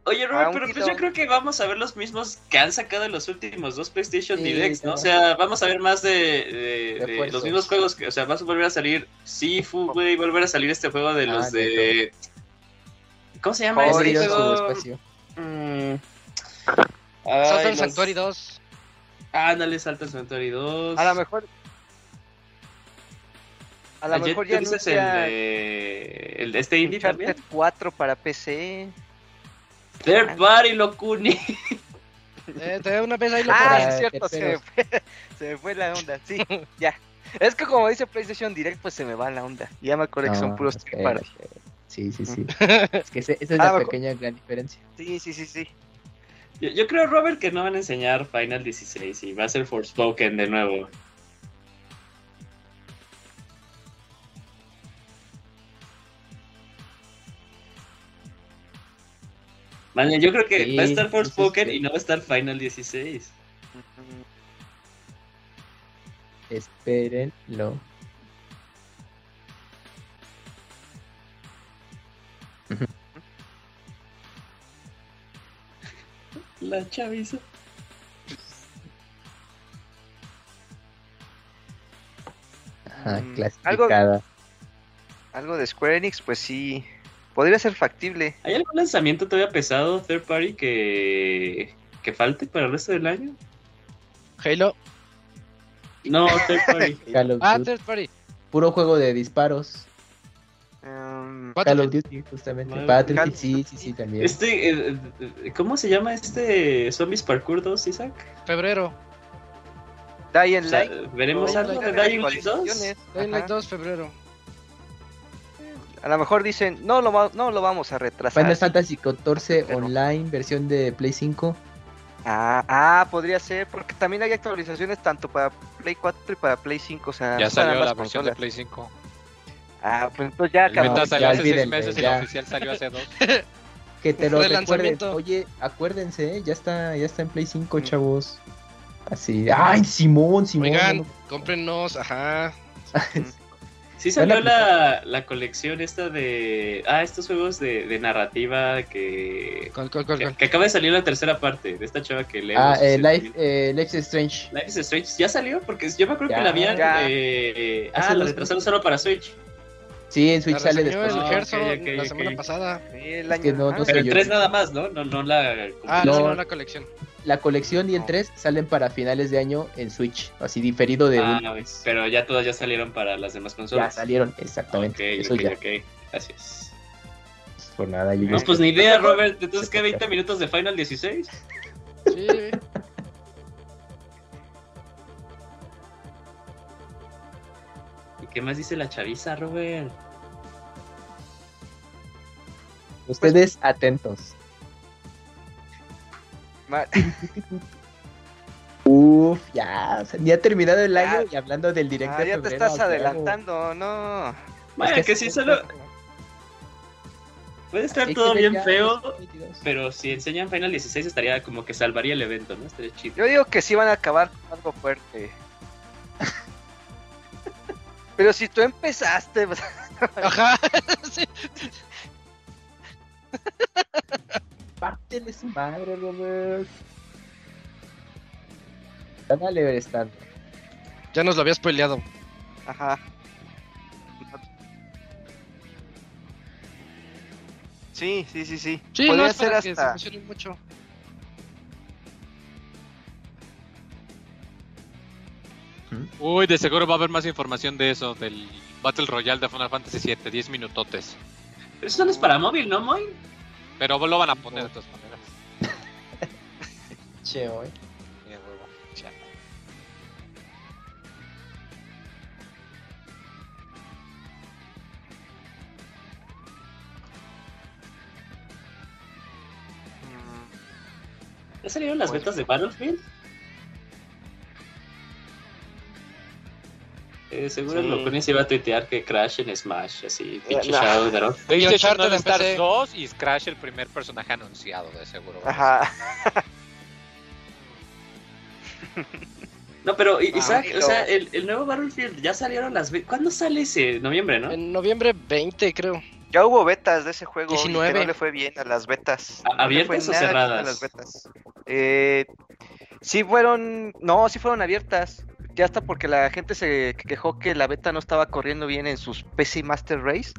Oye, Ah, Robert, pero pues yo creo que vamos a ver los mismos que han sacado en los últimos dos PlayStation Sí, Directs, ¿no? O sea, vamos a ver más de, de- de Refuerzos. los mismos juegos. Que, o sea, vas a volver a salir Sifu, güey, volver a salir este juego de los Ah, de... ¿Cómo se llama ese juego? espacio. Mm. Salta Ay, el los- Sanctuary 2. Ándale, Salta el Sanctuary 2. a lo mejor... A lo mejor ya dices el de... El de este indie Uncharted también. 4 para PC. Third Party Locuni. Eh, te una vez ahí lo Ah, para es cierto, se me, fue, se me fue la onda, sí, ya. Es que como dice PlayStation Direct, pues se me va la onda. Ya me acordé que son No, puros espera, third party. espera. Sí, sí, sí. es que ese- esa es Ah, la mejor. pequeña gran diferencia. Sí, sí, sí, sí. Yo, yo creo, Robert, que no van a enseñar Final 16 y va a ser Forspoken de nuevo. Vale, yo creo que Sí, va a estar Forspoken sí. y no va a estar Final 16. Espérenlo. La chaviza. Ajá, Mm, clasificada. Algo de Square Enix, pues sí. Podría ser factible. ¿Hay algún lanzamiento todavía pesado, third party, que, que falte para el resto del año? Halo. No, third party. Ah, third party. Puro juego de disparos. Um, Call of. Duty, justamente. Bueno, Battlefield, sí, sí, sí, también. Este, eh, eh, ¿cómo se llama este Zombies Parkour 2, Isaac? Febrero. Dying O sea, Light. ¿Veremos algo Light. de Dying Light 2? Actualizaciones, Dying Light ajá. 2, febrero. A lo mejor dicen, no lo, va- no lo vamos a retrasar. Final Fantasy XIV Pero- Online, versión de Play 5. Ah, ah, podría ser, porque también hay actualizaciones tanto para Play 4 y para Play 5. O sea, Ya no salió la versión de. Play 5. Ah, pues entonces ya acabó. ya salió hace seis meses y la oficial salió hace dos. Que te lo De recuerden. Oye, acuérdense, ¿eh? ya está, ya está en Play 5, chavos. Así. ¡Ay, Simón, Simón! Oigan, no- cómprennos, ajá. Sí salió la, la colección esta de... Ah, estos juegos de, de narrativa que, ¿Cuál, cuál, cuál, que, cuál? que acaba de salir la tercera parte de esta chava que lee. Ah, eh, Life, eh, Life is Strange. Life is Strange. ¿Ya salió? Porque yo me acuerdo Ya, que la habían... eh, Hace ah, la retrasaron solo para Switch. Sí, en Switch La sale después. el Ah, ok, ok, la semana pasada. Sí, el Es año- que no- ajá. no Pero el yo. 3 nada más, ¿no? No, no la... Ah, No. no, no, la colección. La colección y el No. 3 salen para finales de año en Switch. Así diferido de Ah, una vez. pero ya todas ya salieron para las demás Ya consolas. salieron, exactamente. Ok, Eso ok, ya. ok. Gracias. Por nada, yo No, ya- pues ni idea, Robert. Entonces, ¿qué? ¿20 minutos de Final 16? Sí. ¿Y qué más dice la chaviza, Robert? Ustedes atentos. Ma- Uf, ya, o sea, ni ha terminado el Ya. año y hablando del directo. Ah, ya te estás adelantando, no. Bueno, Es que sí, solo puede estar Hay que todo bien ya feo, 2022. pero si enseñan Final 16 estaría como que salvaría el evento, ¿no? Estaría chido. Yo digo que sí van a acabar con algo fuerte. Pero si tú empezaste, Ajá. Sí. Métele su madre, Robert. Dale, stand. Ya nos lo había spoileado. Ajá. Sí, sí, sí, sí. Sí, Podría no es ser para que se hasta. emocionen mucho. Uy, de seguro va a haber más información de eso, del Battle Royale de Final Fantasy VII, 10 minutotes. Eso no es para móvil, ¿no, Moy? Pero lo van a poner de todas maneras. Che, huevo, ya. ¿Ya salieron las betas de Battlefield? Eh, seguro Sí. lo se iba a tuitear que Crash en Smash, así, pinche no. Shadow Drop. Uncharted All Stars empecé. 2 y Crash el primer personaje anunciado, de seguro. Ajá. No, pero Ah, Isaac, o sea, el, el nuevo Battlefield ya salieron las betas. ¿Cuándo sale ese? Noviembre, ¿no? En noviembre 20, creo. Ya hubo betas de ese juego y 19. que no le fue bien a las betas. ¿A- No le abiertas o cerradas? A las betas. Eh, sí fueron, no, sí fueron abiertas. Ya hasta porque la gente se quejó que la beta no estaba corriendo bien en sus PC Master Race.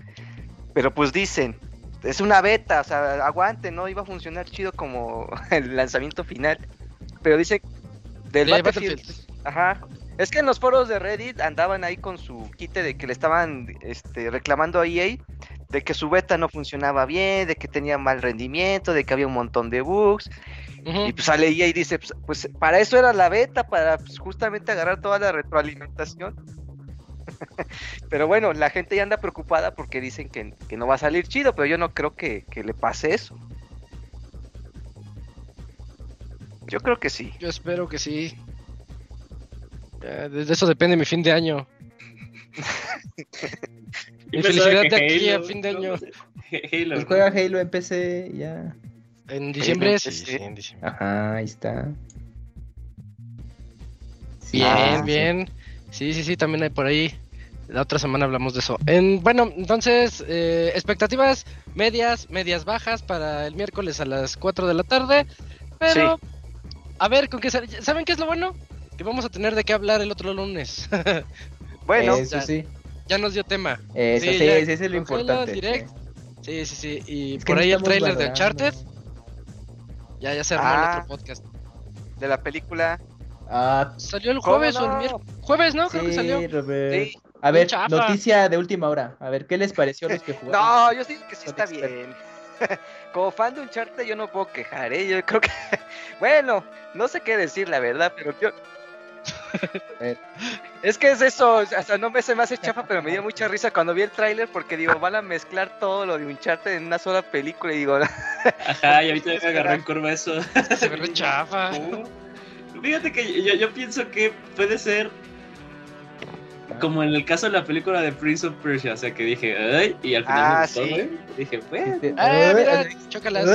Pero pues dicen, es una beta, o sea, aguante, no iba a funcionar chido como el lanzamiento final. Pero dicen del De Battlefield, Battlefield. Ajá. Es que en los foros de Reddit andaban ahí con su quite de que le estaban este, reclamando a EA de que su beta no funcionaba bien, de que tenía mal rendimiento, de que había un montón de bugs. Y pues sale EA y dice, pues, pues, para eso era la beta, para pues, justamente agarrar toda la retroalimentación. pero bueno, la gente ya anda preocupada porque dicen que, que no va a salir chido, pero yo no creo que, que le pase eso. Yo creo que sí. Yo espero que sí. De eso depende mi fin de año. Mi felicidad de aquí a Halo, fin de año. no sé. Halo. Pues juega Halo en PC, ya. En diciembre, sí, sí. sí, en diciembre. Ajá, ahí está. Sí, Bien, ah, bien. Sí, sí, sí, también hay por ahí. La otra semana hablamos de eso. En, bueno, entonces, eh, expectativas medias, medias bajas para el miércoles a las 4 de la tarde. Pero, a ver, ¿con qué sale? ¿Saben qué es lo bueno? Que vamos a tener de qué hablar el otro lunes. Bueno, Eso ya. sí. ya nos dio tema. Eso sí, Sí, ya, ese es lo importante. Direct. Sí, sí, sí. Y Es por ahí el trailer de. Uncharted. Ya, ya se armó Ah. el otro podcast. de la película. Ah, ¿Salió el ¿Cómo jueves o el miércoles? Jueves, ¿no? Creo que salió. Robert. Sí. A ver, noticia de última hora. A ver, ¿qué les pareció a los que jugaron? No, yo digo que sí está expertos. bien. Como fan de Uncharted yo no puedo quejar, ¿eh? Yo creo que... bueno, no sé qué decir, la verdad, pero yo... Eh. es que es eso, o sea, no me se me hace chafa, pero me dio mucha risa cuando vi el tráiler porque digo, van a mezclar todo lo de Uncharted en una sola película y digo, Ajá, y ahorita me agarró en curva eso. Se ve chafa. Fíjate que yo, yo pienso que puede ser como en el caso de la película de Prince of Persia, o sea que dije, ay, y al final Ah, me gustó, sí. Dije, bueno. Ah, mira, chócalas.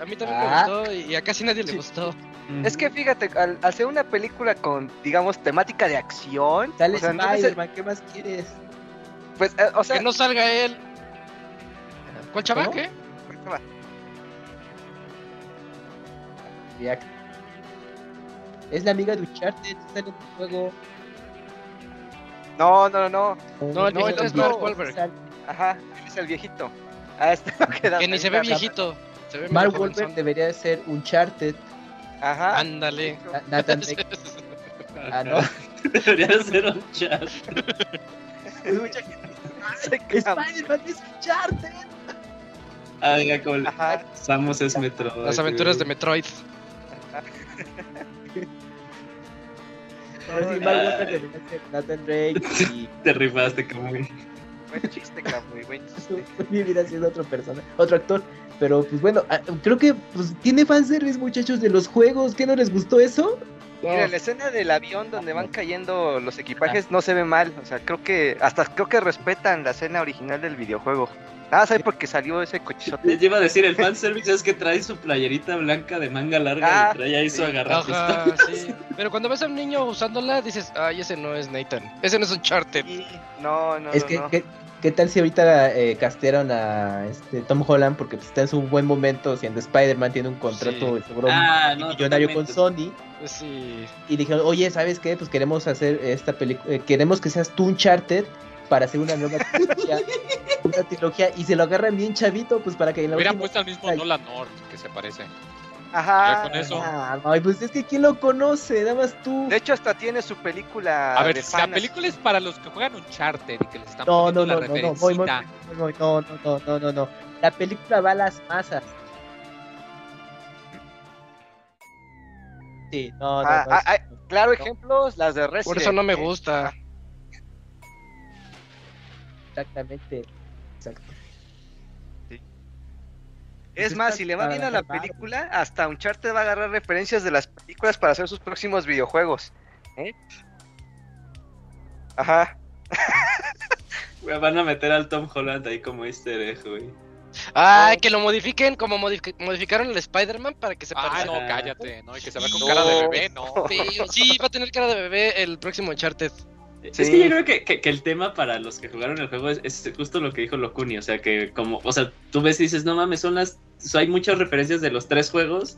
A mí también Ah. me gustó y a casi nadie le Sí. Es que fíjate, al, ser una película con, digamos, temática de acción, Sale o sea, no ¿qué más quieres? pues, eh, o sea, que no salga él. ¿Cuál chava? ¿Cómo? ¿Qué? React. Es la amiga de Uncharted, sale en el juego. no, no, no, no, No, el No, viejito es Mark Wahlberg. Ajá, él es el viejito. Ah, está lo que da Que ni se ve viejito. Se ve Mark Wahlberg debería de ser Uncharted. Ajá. Ándale. Na- Nathan Drake. Ah, no. Debería de ser un chat. Mucha gente. Spider-Man es Uncharted. Ah, ya como Ajá. Samus es Metro. Las aventuras de Metroid. Pero sí, Mark Wahlberg debería ser Nathan Drake y Te rifaste, como Buen chiste, cabrón, buen chiste. vivir siendo otra persona, otro actor. Pero pues bueno, ah, creo que pues tiene fanservice muchachos de los juegos. ¿Qué no les gustó eso? Mira, la escena del avión donde van cayendo los equipajes no se ve mal. O sea, creo que hasta creo que respetan la escena original del videojuego. Ah, ¿sabes por qué salió ese cochizote? Les iba a decir, el fanservice es que trae su playerita blanca de manga larga Ah, y trae ahí su sí. Ajá, sí. Pero cuando ves a un niño usándola, dices, ay, ese no es Nathan. Ese no es Uncharted. Y- No, no, Es no, que, no. ¿qué, qué tal si ahorita eh, castearon a este Tom Holland? Porque pues, está en su buen momento, siendo Spider-Man, tiene un contrato Sí. seguro Ah, no, millonario con. Sony. Pues sí. Y dijeron, oye, ¿sabes qué? Pues queremos hacer esta película, eh, queremos que seas tú Uncharted para hacer una nueva trilogía, una trilogía, y se lo agarran bien chavito, pues para que en la Hubieran última- puesto al mismo. Nolan North, que se parece. Ajá. Con eso. Ah, ay, pues es que ¿quién lo conoce? Nada más tú. De hecho, hasta tiene su película. A ver, de la película es para los que juegan Uncharted y que les están No, poniendo no, no, la no, no, voy, voy, referencita. voy, voy, no, no, no, no, no, no. La película va a las masas. Sí, no, no, Ah, no, ah, ah, no. Claro, ejemplos, las de Resident. Por eso no me gusta. Exactamente. Exacto. Es más, si le va bien a la película, hasta Uncharted va a agarrar referencias de las películas para hacer sus próximos videojuegos. ¿eh? Ajá. Güey, Van a meter al Tom Holland ahí como easter egg, güey. Ay, que lo modifiquen como modifi- modificaron el Spider-Man para que se Ah, parezca. no, cállate, no, y que se vea con No. cara de bebé, no. Sí, sí, va a tener cara de bebé el próximo Uncharted. Sí. Es que yo creo que, que- que el tema para los que jugaron el juego es, es justo lo que dijo Locuni, o sea que como, o sea, tú ves y dices, no mames, son las, o sea, hay muchas referencias de los tres juegos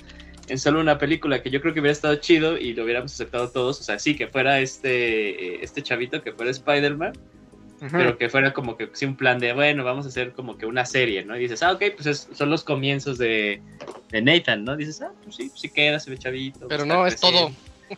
en solo una película que yo creo que hubiera estado chido y lo hubiéramos aceptado todos, o sea, sí, que fuera este, este chavito, que fuera Spider-Man, pero que fuera como que sí un plan de, bueno, vamos a hacer como que una serie, ¿no? Y dices, ah, ok, pues es- son los comienzos de, de Nathan, ¿no? Dices, ah, pues sí, pues sí queda, se ve chavito. Pero está no, es todo.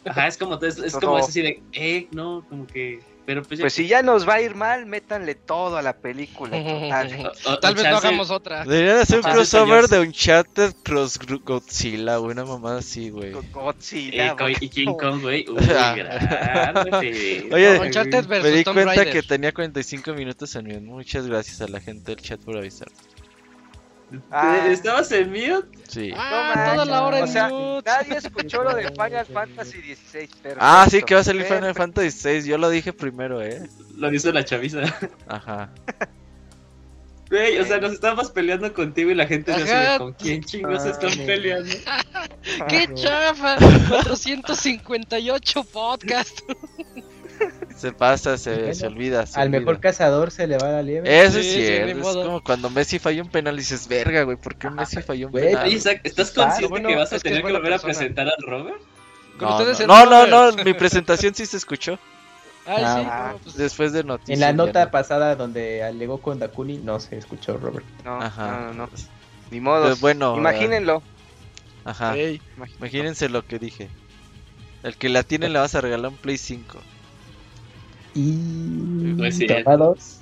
Ajá, es como, es, es como es así de, eh, no, como que, pero pues ya Pues si ya nos va a ir mal, métanle todo a la película. total. O- o- Tal vez no chance- hagamos otra. Deberían hacer un crossover de Uncharted Cross Godzilla, güey, una mamada así, güey. Godzilla. Eh, co- y King Kong, güey. Uy, grande. Oye, Uncharted Me versus di Tomb cuenta Raider. que tenía 45 minutos en mute. Muchas gracias a la gente del chat por avisar. Ah. ¿Estabas en mute? Sí. Ah, manches, toda la hora en o sea, mute. Nadie escuchó lo de Final Fantasy XVI. Ah, sí, que va a salir Perfecto. Final Fantasy VI. Yo lo dije primero, eh. Lo dice la chaviza. Ajá. Güey, o sea, nos estábamos peleando contigo y la gente Ajá. hace ¿con quién chingos se están Ah, peleando? ¡Qué chafa! 458 podcast. Se pasa, se, Bueno, se olvida. se Al olvida. mejor cazador se le va la liebre. Eso es Sí, sí, cierto. es como cuando Messi falló un penal y dices, verga, güey, ¿por qué Messi falló un güey. penal? Oye, Isaac, ¿estás Claro, consciente bueno, que vas a es que tener es que volver a presentar al Robert? No, no, no, no, Robert. no, mi presentación sí se escuchó. Ay, sí, Ah, pues, Después de noticias. En la ya nota no. pasada donde alegó con Dakuni, no se escuchó Robert. No, Ajá. no, no. Ni modo. Pues bueno, Imagínenlo. Ajá. Imagínense lo que dije. El que la tiene le vas a regalar un Play 5. Y. Pues sí. Tomados.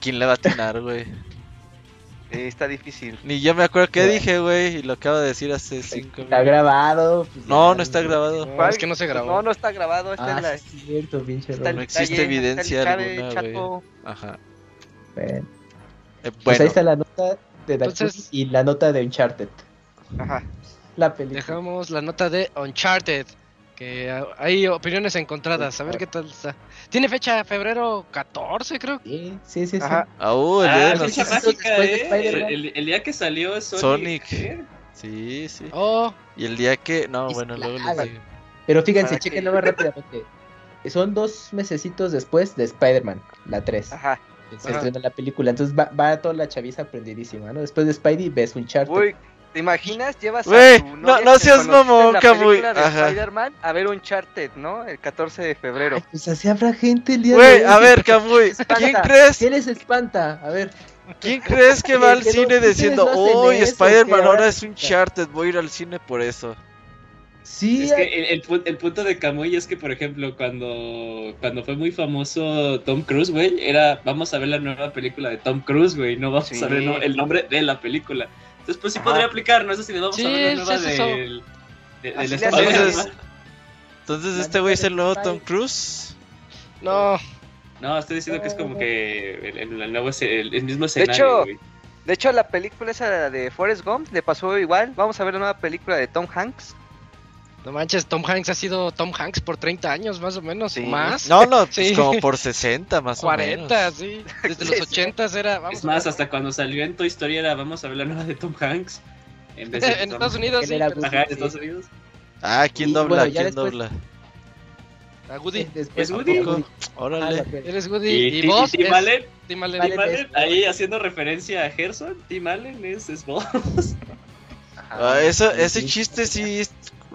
¿Quién le va a atinar, güey? Eh, está difícil. Ni yo me acuerdo qué Bueno. dije, güey, y lo acabo de decir hace 5 Está grabado. pues, No, no está grabado. No, es que no se grabó. No, no está grabado. Está Ah, en la. sí es cierto, pinche está No existe detalle, evidencia está alguna, güey. Ajá. Bueno, Eh, Pues bueno, ahí está la nota de Dakuni Entonces- y la nota de Uncharted. Ajá. La película. Dejamos la nota de Uncharted. Que ah, hay opiniones encontradas. A ver qué tal está. Tiene fecha febrero 14, creo. Sí, sí, sí. sí. Ajá. Aú, el día Ah, de los- fecha mágica, ¿eh? Spider-Man. El, el día que salió Sonic. Sonic. Sí, sí. Oh, Y el día que. No, Es bueno, luego les digo. Pero fíjense, ¿Para qué? chequenlo más rápidamente. Son dos mesecitos después de Spider-Man, la 3. Ajá. Se Ajá. estrena la película. Entonces va, va toda la chaviza aprendidísima, ¿no? Después de Spidey ves Uncharted. Uy, ¿te imaginas? Llevas Güey, a tu no- seas mamón, Camuy. Spider-Man a ver Uncharted, ¿no? El 14 de febrero. Ay, pues así habrá gente el día Güey, de hoy. a ver, Camuy. ¿quién crees? ¿Quién les espanta? A ver. ¿Quién crees que va al cine diciendo, uy, eso, Spider-Man ahora es un charted, voy a ir al cine por eso? Sí, Es que el, el pu- el punto de Camuy es que, por ejemplo, cuando, cuando fue muy famoso Tom Cruise, güey, era vamos a ver la nueva película de Tom Cruise, güey, no vamos Sí. a ver no- el nombre de la película. Pues sí Ajá. podría aplicar, ¿no? Eso sí, vamos Sí, a ver la nueva sí, es eso. del, de- del le. Entonces, ¿este güey es el nuevo de Tom. Cruise? no. No, estoy diciendo que es como que el, el- el nuevo, el, el mismo hecho, escenario, güey. De hecho, la película esa de Forrest Gump le pasó igual. Vamos a ver la nueva película de Tom Hanks. No manches, Tom Hanks ha sido Tom Hanks por 30 años, más o menos, Sí. más. No, no, pues Sí. como por 60 más o 40, menos. sí. Desde Sí, los sí. 80 era. Vamos Es más, hasta cuando salió en Toy Story era vamos a la nueva de Tom Hanks. En vez de en Estados Unidos, sí. Ajá, en Estados Unidos. Ah, ¿quién Y, dobla? bueno, ¿Quién después- dobla? A Woody. Después ¿Es Woody? Ah, Órale. verga. Eres Woody. Y, Y, vos. Tim Allen, Tim Allen. Ahí haciendo referencia a Gerson, Tim Allen es, es vos. Ah, eso, ese chiste sí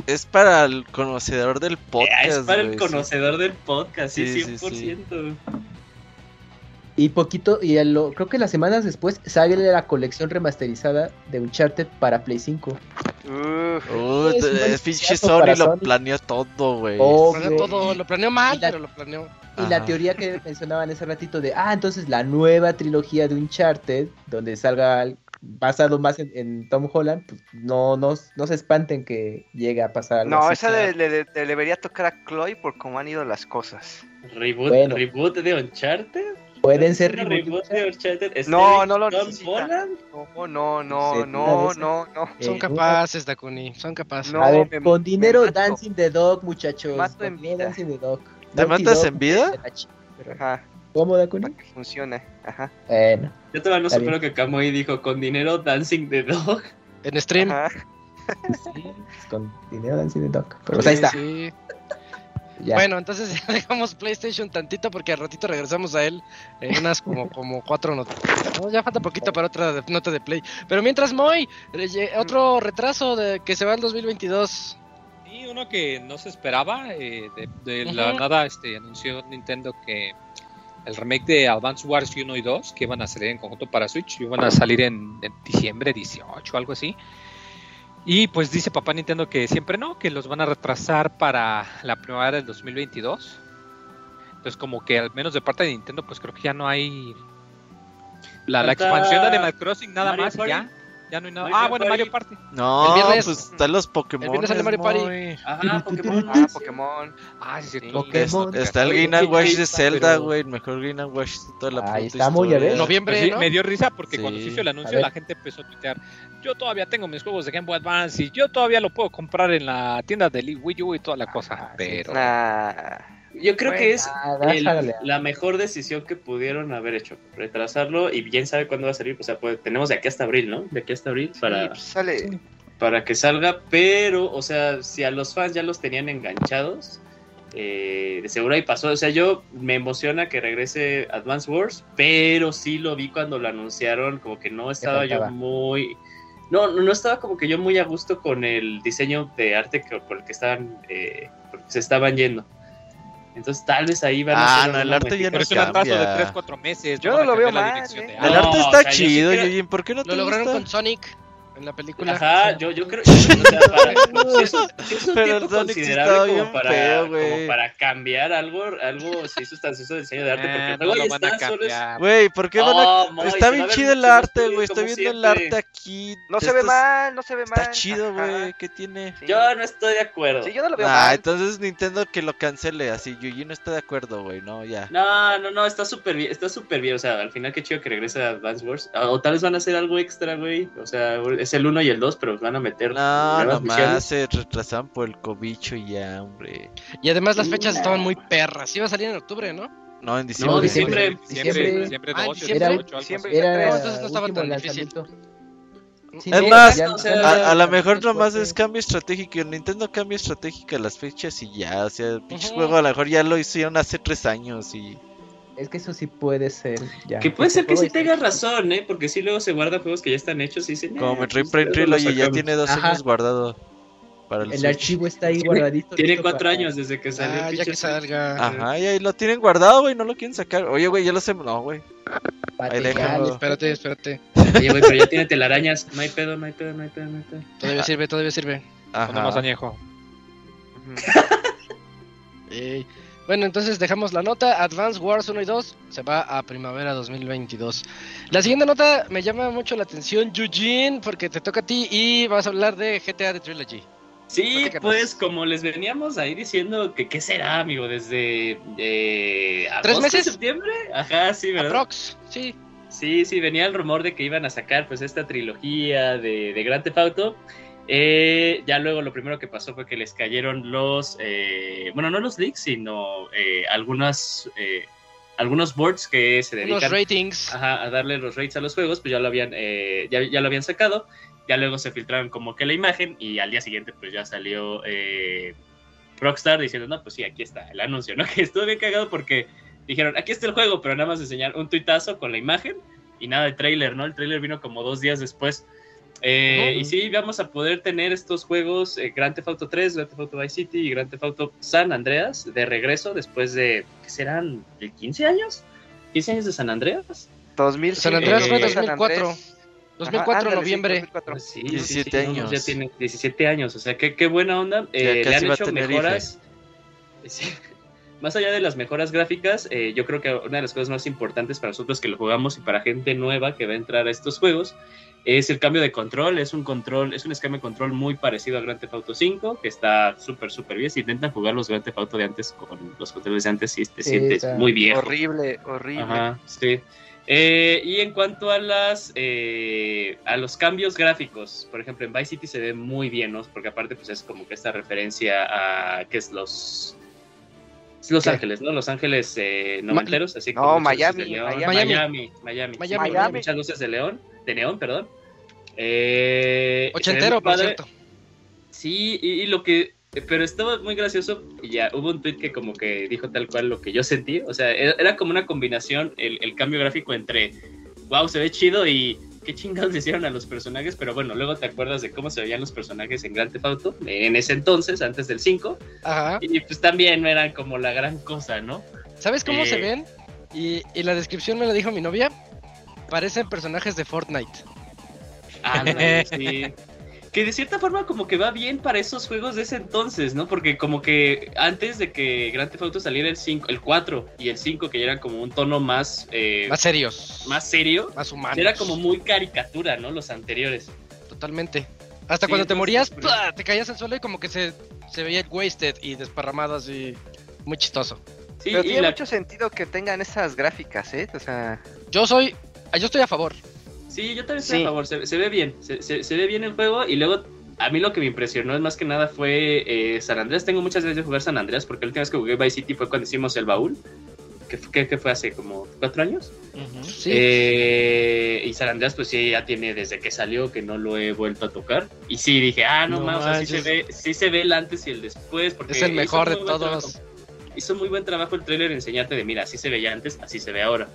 es, para el conocedor del podcast. es para el sí. conocedor del podcast, sí, Sí, sí, 100%. Y poquito, y a lo, creo que las semanas después sale la colección remasterizada de Uncharted para Play 5. Uf, Uh, pinche Sony lo planeó todo, güey. Oh, Planeó güey. todo, lo planeó mal, Y la- pero lo planeó. Y la teoría que mencionaban hace ratito de, ah, entonces la nueva trilogía de Uncharted, donde salga al- basado más en, en Tom Holland, pues no, no, no se espanten que llegue a pasar algo no, así. esa le, le- le- le debería tocar a Chloe por cómo han ido las cosas. Reboot, Bueno. reboot de Uncharted. Pueden ser ¿Un reboot reboot de Uncharted. No, ¿Este no lo Tom necesita. Holland? No, no, no, no, no, no. Son Eh, capaces, Dakuni, son capaces. No, a ver, me- con dinero. Dancing the Dog, muchachos. Me mato en vida. Dancing the Dog. ¿Te matas Dog, en vida? Ajá, ¿Cómo, Dakuni? funcione. Ajá. Bueno, Yo todavía no supero que Kamui dijo con dinero Dancing the Dog. En stream. Ajá. sí, pues con dinero Dancing the Dog. Pero pues ahí Sí, está. sí. ya. Bueno, entonces ya dejamos PlayStation tantito porque al ratito regresamos a él en unas como, como cuatro notas. No, ya falta poquito para otra de- nota de Play. Pero mientras, Moy, otro retraso de que se va al 2022. Y uno que no se esperaba, eh, de, de la nada este, anunció Nintendo que el remake de Advance Wars 1 y 2, que iban a salir en conjunto para Switch, iban a salir en, en diciembre 18 o algo así. Y pues dice papá Nintendo que siempre no, que los van a retrasar para la primavera del 2022. Entonces como que al menos de parte de Nintendo pues creo que ya no hay la, expansión de Animal Crossing nada Mario más Party. ya. Ya no hay nada. Mario ah, bueno, Party. Mario Party. No, El viernes- pues están los Pokémon. el viernes sale Mario Party. Ajá, Pokémon. Ah, Pokémon. Ah, sí, Sí. Pokémon. Está el Oye, Game and ¿qué- Watch qué- de Zelda, pero- güey. El mejor Game and Watch de toda la Ahí puta estamos, ya historia. ves. Noviembre, sí, ¿no? me dio risa porque Sí. cuando se hizo el anuncio la gente empezó a tuitear yo todavía tengo mis juegos de Game Boy Advance y yo todavía lo puedo comprar en la tienda de Wii U y toda la cosa Ah, sí, pero Nah. Yo creo que es Ah, el- la mejor decisión que pudieron haber hecho. Retrasarlo y bien sabe cuándo va a salir. O sea, pues, tenemos de aquí hasta abril, ¿no? De aquí hasta abril para, Sí, pues sale. para que salga. Pero, o sea, si a los fans ya los tenían enganchados, eh, de seguro ahí pasó. O sea, yo me emociona que regrese Advance Wars, pero sí lo vi cuando lo anunciaron. Como que no estaba yo muy. No, no no estaba como que yo muy a gusto con el diseño de arte que, por el que estaban, eh, se estaban yendo. Entonces tal vez ahí van a Ah, no, el arte ya no es un atraso de cambia. 3-4 meses Yo no lo veo mal, ¿eh? El arte o está sea, chido. ¿Por qué no te Lo lograron gusta? con Sonic en la película. Ajá, yo, yo creo o sea, para, si es un, si es un Pero el tiempo considerable como para, feo, como para cambiar algo, algo sí sustancioso de diseño de arte, porque Ah, el no lo van a cambiar. Güey, ¿por qué van a.? Oh, Está bien chido el arte, güey. Estoy viendo el siempre. arte aquí. No se ve mal, no se ve mal. Está chido, güey. ¿Qué tiene? Sí. Yo no estoy de acuerdo. Sí, yo no lo veo Ah, mal. entonces Nintendo que lo cancele así. Yuji no está de acuerdo, güey. No, ya. No, no, no, está súper bien, está súper bien, o sea, al final qué chido que regrese a Advance Wars, o tal vez van a hacer algo extra, güey, o sea, es el 1 y el 2, pero van a meter No, nomás se retrasan por el cobicho y ya, hombre. Y además las fechas estaban muy perras. Iba a salir en octubre, ¿no? No, en diciembre. No, diciembre. Diciembre, diciembre Ah, 2, diciembre. 18, algo Diciembre. así. Era No, entonces no estaba tan difícil. Sí, Es no, más, ya- o sea, ya- A, a lo mejor nomás es cambio estratégico. Nintendo cambia estratégica las fechas y ya. O sea, el pinche Ujú. juego a lo mejor ya lo hicieron hace tres años y. Es que eso sí puede ser. Ya. Que puede Este ser que sí tengas razón, ¿eh? Porque sí luego se guardan juegos que ya están hechos y dicen... Como eh, Metroid pues, Prime Trilogy ya tiene dos Ajá. años guardado para el, El Switch. archivo está ahí guardadito. Tiene cuatro para- años desde que salió Ah, el ya que salga. Ajá, y ahí lo tienen guardado, güey. No lo quieren sacar. Oye, güey, ya lo sé. No, güey. Ahí déjalo. Espérate, espérate. Oye, güey, pero ya tiene telarañas. No hay pedo, no hay pedo, no hay pedo, no hay pedo. Todavía sirve, todavía sirve. Cuando más Ajá. añejo. Ey. Bueno, entonces dejamos la nota. Advance Wars 1 y 2 se va a primavera 2022. La siguiente nota me llama mucho la atención, Eugene, porque te toca a ti y vas a hablar de GTA The Trilogy. Sí, pues como les veníamos ahí diciendo que qué será, amigo, desde eh, ¿Tres agosto, meses? septiembre, ajá, sí, ¿verdad? Aprox, sí. Sí, sí, venía el rumor de que iban a sacar pues esta trilogía de, de Grand Theft Auto Eh, ya luego lo primero que pasó fue que les cayeron los, eh, bueno, no los leaks, sino eh, algunas, eh, algunos boards que se dedican ratings. ajá, a darle los rates a los juegos, pues ya lo habían, eh, ya, ya lo habían sacado. Ya luego se filtraron como que la imagen y al día siguiente pues ya salió Rockstar diciendo, no, pues sí, aquí está el anuncio, ¿no? Que estuvo bien cagado porque dijeron, aquí está el juego, pero nada más enseñar un tuitazo con la imagen y nada de trailer, ¿no? El trailer vino como dos días después. Eh, Ujú. Y sí, vamos a poder tener estos juegos, eh, Grand Theft Auto 3, Grand Theft Auto Vice City y Grand Theft Auto San Andreas de regreso después de, ¿qué serán? ¿De 15 años? ¿15 años de San Andreas? 2000 San Andreas fue San 2004. Andrés. 2004, Ajá, ándale, noviembre. 2004. Sí, 17 sí, sí, no, años. ya tiene 17 años, o sea, qué, qué buena onda. Eh, le han hecho mejoras. Sí. Más allá de las mejoras gráficas, eh, yo creo que una de las cosas más importantes para nosotros que lo jugamos y para gente nueva que va a entrar a estos juegos es el cambio de control. Es un control, es un esquema de control muy parecido a Grand Theft Auto 5, que está súper, súper bien. Si intentan jugar los Grand Theft Auto de antes con los controles de antes, sí te Sí, sientes está muy viejo. Horrible, horrible. Ajá, sí. Eh, y en cuanto a las eh, a los cambios gráficos, por ejemplo, en Vice City se ve muy bien, ¿no? Porque aparte, pues es como que esta referencia a que es los Los ¿Qué? Ángeles, ¿no? Los Ángeles eh, noventeros, así No, muchas Miami, luces de león. Miami. Miami, Miami, Miami, Miami. muchas luces de neón, perdón. Eh, Ochentero, por cierto. Sí, y, y lo que. Pero estaba muy gracioso. Y ya hubo un tweet que, como que dijo tal cual lo que yo sentí. O sea, era, como una combinación, el, el cambio gráfico entre. Wow, se ve chido y. Qué chingados hicieron a los personajes. Pero bueno, luego te acuerdas de cómo se veían los personajes en Grand Theft Auto. En ese entonces, antes del 5. Ajá. Y pues también no eran como la gran cosa, ¿no? ¿Sabes cómo Eh. se ven? Y, y la descripción me la dijo mi novia. Parecen personajes de Fortnite. Ándale, sí. Que de cierta forma como que va bien para esos juegos de ese entonces, ¿no? Porque como que antes de que Grand Theft Auto saliera el 5, el 4 y el 5, que ya eran como un tono más, eh, Más serios. más serio, Más humanos. era como muy caricatura, ¿no? Los anteriores. Totalmente. Hasta Sí, cuando te morías, ¡plah! te caías al suelo y como que se, se veía wasted y desparramado así. Muy chistoso. Sí, Pero y tiene la- mucho sentido que tengan esas gráficas, ¿eh? O sea, Yo soy. Yo estoy a favor. sí, yo también estoy Sí. a favor, se, se ve bien, se, se- se ve bien el juego y luego... A mí lo que me impresionó es más que nada fue eh, San Andreas. Tengo muchas ganas de jugar San Andreas porque la última vez que jugué Vice City fue cuando hicimos el baúl. Que, fue- que- que fue hace como cuatro años. Sí. Eh, y San Andreas, pues sí, ya tiene desde que salió que no lo he vuelto a tocar. Y sí, dije, ah, no, No mames, o sea, sí se, ve, sí se ve el antes y el después. Porque es el mejor de todos. trabajo. Hizo muy buen trabajo el trailer enseñarte de, mira, así se veía antes, así se ve ahora.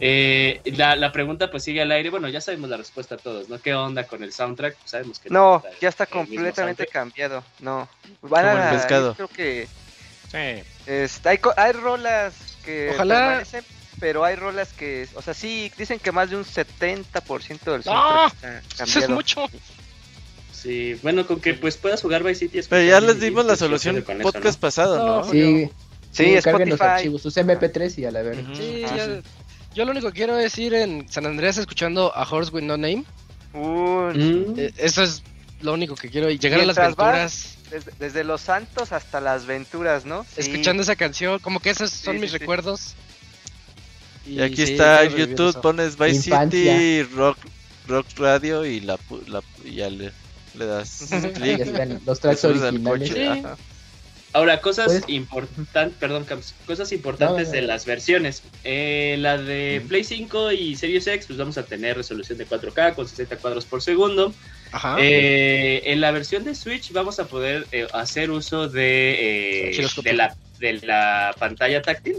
Eh, la, la pregunta pues sigue al aire. Bueno, ya sabemos la respuesta a todos, ¿no? ¿Qué onda con el soundtrack? Sabemos que no, ya está el completamente cambiado. No. Van Como el a- pescado. Creo que Sí. este, hay, hay rolas que Ojalá- permanecen, pero hay rolas que, o sea, sí, dicen que más de un 70% del ¡Ah! soundtrack está Eso es cambiado. mucho. Sí, bueno, con que pues puedas jugar Vice City. Pero ya les y- dimos la pues, solución eso, podcast ¿no? pasado, No, ¿no? Sí, Sí, carguen los Spotify. archivos, sus MP3 y a la verga. Ujú. Sí, Ah, ya- sí. Yo lo único que quiero es ir en San Andreas escuchando a Horse with No Name. Uy, Mm. Eh, eso es lo único que quiero. Y llegar a las aventuras desde, desde Los Santos hasta Las Venturas, ¿no? Sí. escuchando esa canción. Como que esos son Sí, mis sí, recuerdos. Y aquí sí, está YouTube, eso. pones Vice Infancia. City, Rock, Rock Radio y la, pu- la y ya le, le das clic. los tracks al originales. coche, Sí. ajá. Ahora, cosas Pues- importantes, perdón, Camps, cosas importantes No, de no. las versiones. Eh, la de Play 5 y Series X, pues vamos a tener resolución de 4K con 60 cuadros por segundo. Ajá. Eh, en la versión de Switch vamos a poder eh, hacer uso de, eh, de, la, de la pantalla táctil.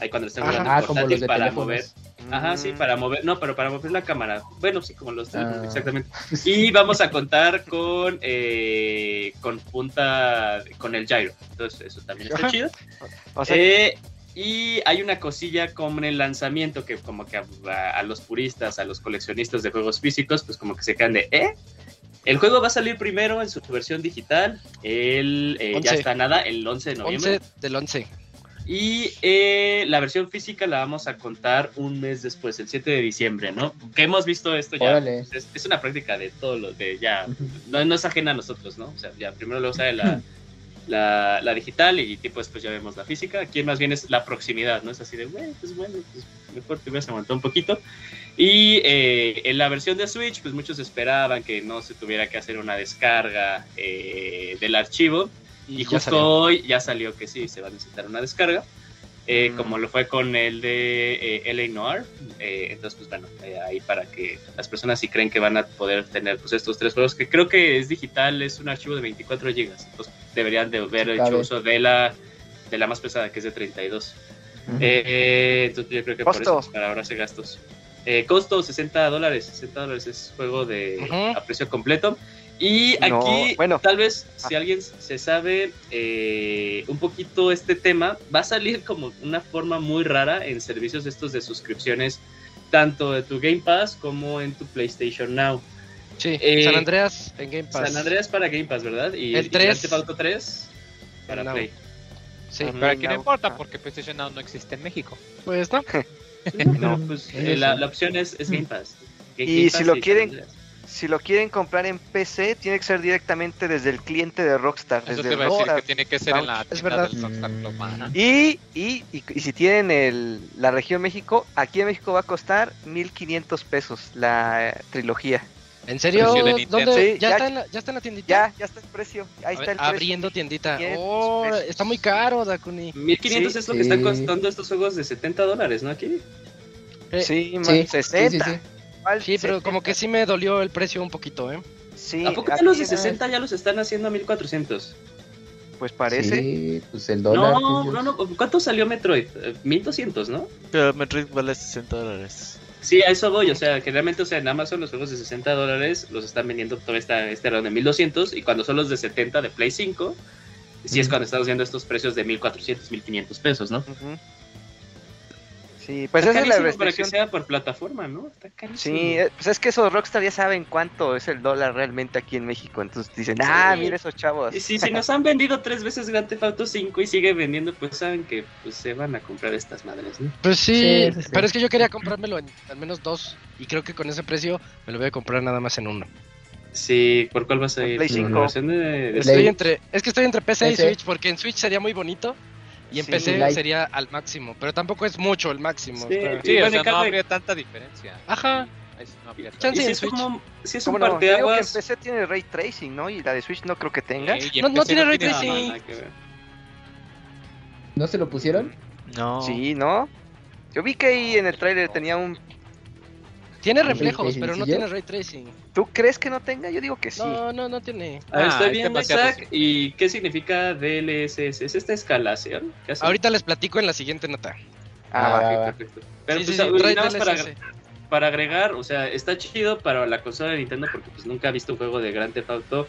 Ahí cuando Ajá. jugando Ah, portátil para mover. Ajá, sí, para mover, no, pero para mover la cámara. Bueno, sí, como los Ah. exactamente. Y vamos a contar con eh, con punta, con el gyro. Entonces, eso también está Ajá. chido. O sea, Eh, y hay una cosilla con el lanzamiento que como que a, a los puristas, a los coleccionistas de juegos físicos, pues como que se quedan de, ¿eh? El juego va a salir primero en su versión digital, el, eh, ya 11. está nada, el 11 de noviembre. 11 del 11. Y eh, la versión física la vamos a contar un mes después, el 7 de diciembre, ¿no? Que hemos visto esto ya. Es, es una práctica de todo lo de ya. No, no es ajena a nosotros, ¿no? O sea, ya primero luego sale la, la, la digital y después pues ya vemos la física. Aquí más bien es la proximidad, ¿no? Es así de, güey, pues bueno, pues mejor te hubieras aguantado un poquito. Y eh, en la versión de Switch, pues muchos esperaban que no se tuviera que hacer una descarga eh, del archivo. Y, ya justo salió. hoy ya salió que sí, se va a necesitar una descarga. eh, Mm. Como lo fue con el de eh, LA Noir. Eh, entonces, pues bueno, eh, ahí para que las personas si creen que van a poder tener pues estos tres juegos, que creo que es digital, es un archivo de 24 gigas. Entonces deberían de ver el Cabe. uso de la, de la más pesada, que es de 32. Ujú. Eh, entonces yo creo que por Costo. eso pues, para ahorrarse gastos. Eh, costo 60 dólares, 60 dólares es juego de Ujú. a precio completo. Y No, aquí, bueno. tal vez, si Ah. alguien se sabe eh, un poquito este tema, va a salir como una forma muy rara en servicios estos de suscripciones, tanto de tu Game Pass como en tu PlayStation Now. Sí, Eh, San Andreas en Game Pass. San Andreas para Game Pass, ¿verdad? Y El y 3 Grand Theft Auto 3 para Now. Play. Sí. Pero aquí no importa porque PlayStation Now no existe en México. pues no. No, pues eh, la, opción es, es Game Pass. Y Game si lo quieren-. Si lo quieren comprar en PC, tiene que ser directamente desde el cliente de Rockstar. Eso desde te iba a decir que tiene que ser en la Es verdad. del Rockstar. Mm. Y, y, y, y si tienen el, la región México, aquí en México va a costar 1500 pesos la eh, trilogía. ¿En serio? ¿Dónde? Sí, ¿Ya, ya- está en la, ¿Ya está en la tiendita? Ya, ya está el precio. Ahí está el precio. abriendo tiendita. 500 Oh, está muy caro, Dakuni. 1500 Sí, es lo que sí. están costando estos juegos de 70 dólares, ¿no? Aquí. Eh, Sí, sí, 60. Sí, sí. Pero como que 70. sí me dolió el precio un poquito, ¿eh? Sí, ¿A poco ya los de es- 60 ya los están haciendo a 1400? Pues parece. Sí, pues el dólar. No, no, no. ¿Cuánto salió Metroid? Eh, 1200, ¿no? Pero Metroid vale 60 dólares. Sí, a eso voy. O sea, generalmente, o sea, en Amazon los juegos de 60 dólares los están vendiendo todo esta, este round de 1200. Y cuando son los de 70 de Play 5, sí es cuando estamos viendo estos precios de 1400, 1500 pesos, ¿no? Ujú. Sí, pues Está esa es la carísimo para que restricción. sea por plataforma, ¿no? Está carísimo. Sí, eh, pues es que esos Rockstar ya saben cuánto es el dólar realmente aquí en México. Entonces dicen, ah, Sí. mira esos chavos. Y si, si nos han vendido tres veces Grand Theft Auto 5 y sigue vendiendo, pues saben que pues, se van a comprar estas madres, ¿no? Pues sí, Sí, sí, sí. pero es que yo quería comprármelo en al menos dos. Y creo que con ese precio me lo voy a comprar nada más en uno. Sí, ¿por cuál vas a ir? Play ¿Por 5. la versión de- de. Estoy entre, es que estoy entre PC y. Switch, porque en Switch sería muy bonito. Y en Sí, PC like. sería al máximo, pero tampoco es mucho el máximo. Sí, está- Sí, Bueno, o sea, no habría tanta diferencia. Ajá, no habría tanta si es como, si es un ¿Cómo no? Creo que en. PC tiene ray tracing, ¿no? Y la de Switch no creo que tenga. Sí, No- no tiene ray tiene- tracing. No, sí. nada que ver. ¿No se lo pusieron? No. Sí, ¿no? Yo vi que ahí en el tráiler tenía un... tiene ¿Ray reflejos, tracing, pero no tiene ray tracing. ¿Tú crees que no tenga? Yo digo que sí. No, no, no tiene. A ver, Ah, estoy es viendo, demasiado Isaac, ¿y qué significa DLSS? ¿Es esta escalación? ¿Qué hace? Ahorita les platico en la siguiente nota. Ah, Ah, va. va, va. Perfecto. Pero Sí, pues, sí, sí, para, agregar, o sea, está chido para la consola de Nintendo porque pues nunca he visto un juego de Grand Theft Auto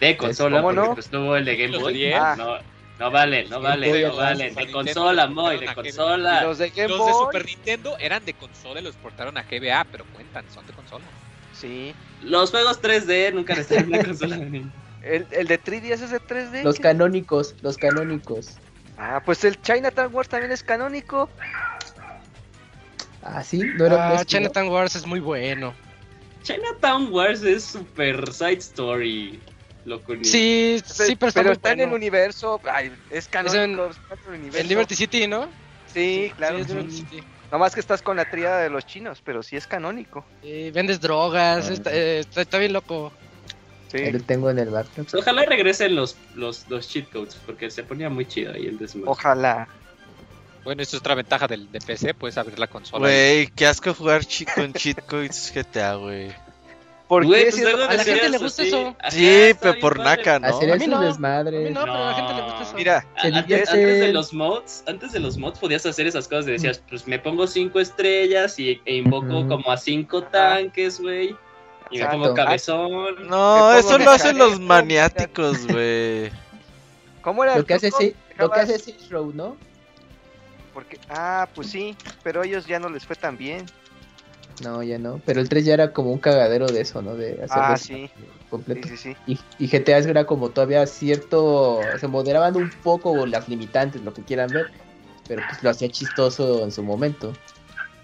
de consola, ¿cómo porque no? pues tuvo el de Game Boy. de 10. Ah. No, no vale, no vale, no vale. De Nintendo, consola, los Moy, de consola. los de Game Los Boy... de Super Nintendo eran de consola y los portaron a GBA, pero cuentan, son de consola. Sí. Los juegos 3D nunca están en una consola de Nintendo. El, el de 3DS es de 3D. Los ¿qué? canónicos, los canónicos. Ah, pues el Chinatown Wars también es canónico. Ah, sí, no era Ah? Chinatown Wars es muy bueno. Chinatown Wars es super side story. Sí, sí, pero está en el universo. Ay, es canónico. en- es del universo. En Liberty City, ¿no? Sí, claro. Sí, es sí. Liberty City. Nomás que estás con la tríada de los chinos, pero sí es canónico. Eh, vendes drogas, Ah. está, eh, está- está bien loco. Sí. Lo tengo en el bar. Ojalá regresen los, los, los cheat codes, porque se ponía muy chido ahí el desmadre. Ojalá. Bueno, esto es otra ventaja del de PC, puedes abrir la consola. Güey, qué asco jugar chi- con cheat codes GTA, güey. ¿Por Güey, qué pues si es- luego a la gente le gusta así, eso. ajá, Sí, pero por padre. naca, ¿no? Hacer A mí esos no, A mí desmadres. no, pero a la gente le gusta eso. Mira, Se Antes, de los mods, antes de los mods podías hacer esas cosas, de decías, pues me pongo cinco estrellas y, e invoco como a cinco tanques, güey. Y me pongo cabezón. No, eso lo hacen los maniáticos, güey. ¿cómo era Lo que hace sí, lo que hace Row, ¿no? Porque, ah, pues sí, pero a ellos ya no les fue tan bien. No, ya no. Pero el 3 ya era como un cagadero de eso, ¿no? De hacer Ah, sí. completo. Sí, sí, sí. Y, y GTA era como todavía cierto, se moderaban un poco las limitantes, lo que quieran ver, pero pues lo hacía chistoso en su momento.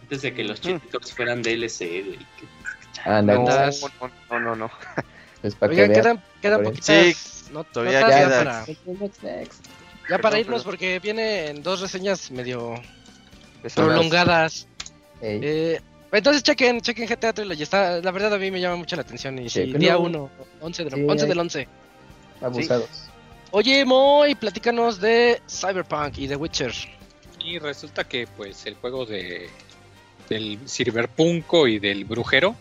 Antes de que los cheat codes fueran DLC, güey. que- Anda, No, no, no, no, no. pues para que Oigan, vean. quedan, quedan poquitas no- Todavía ya queda. para, ya para irnos porque vienen dos reseñas medio prolongadas. Eh, entonces chequen, chequen GTA Trilogy. Está, la verdad a mí me llama mucho la atención. Y sí, Chequenlo. día 1, 11, del- Sí, 11 ahí. del 11. abusados. Oye, Moy, platícanos de Cyberpunk y The Witcher. Y resulta que pues el juego de del Cyberpunko y del brujero,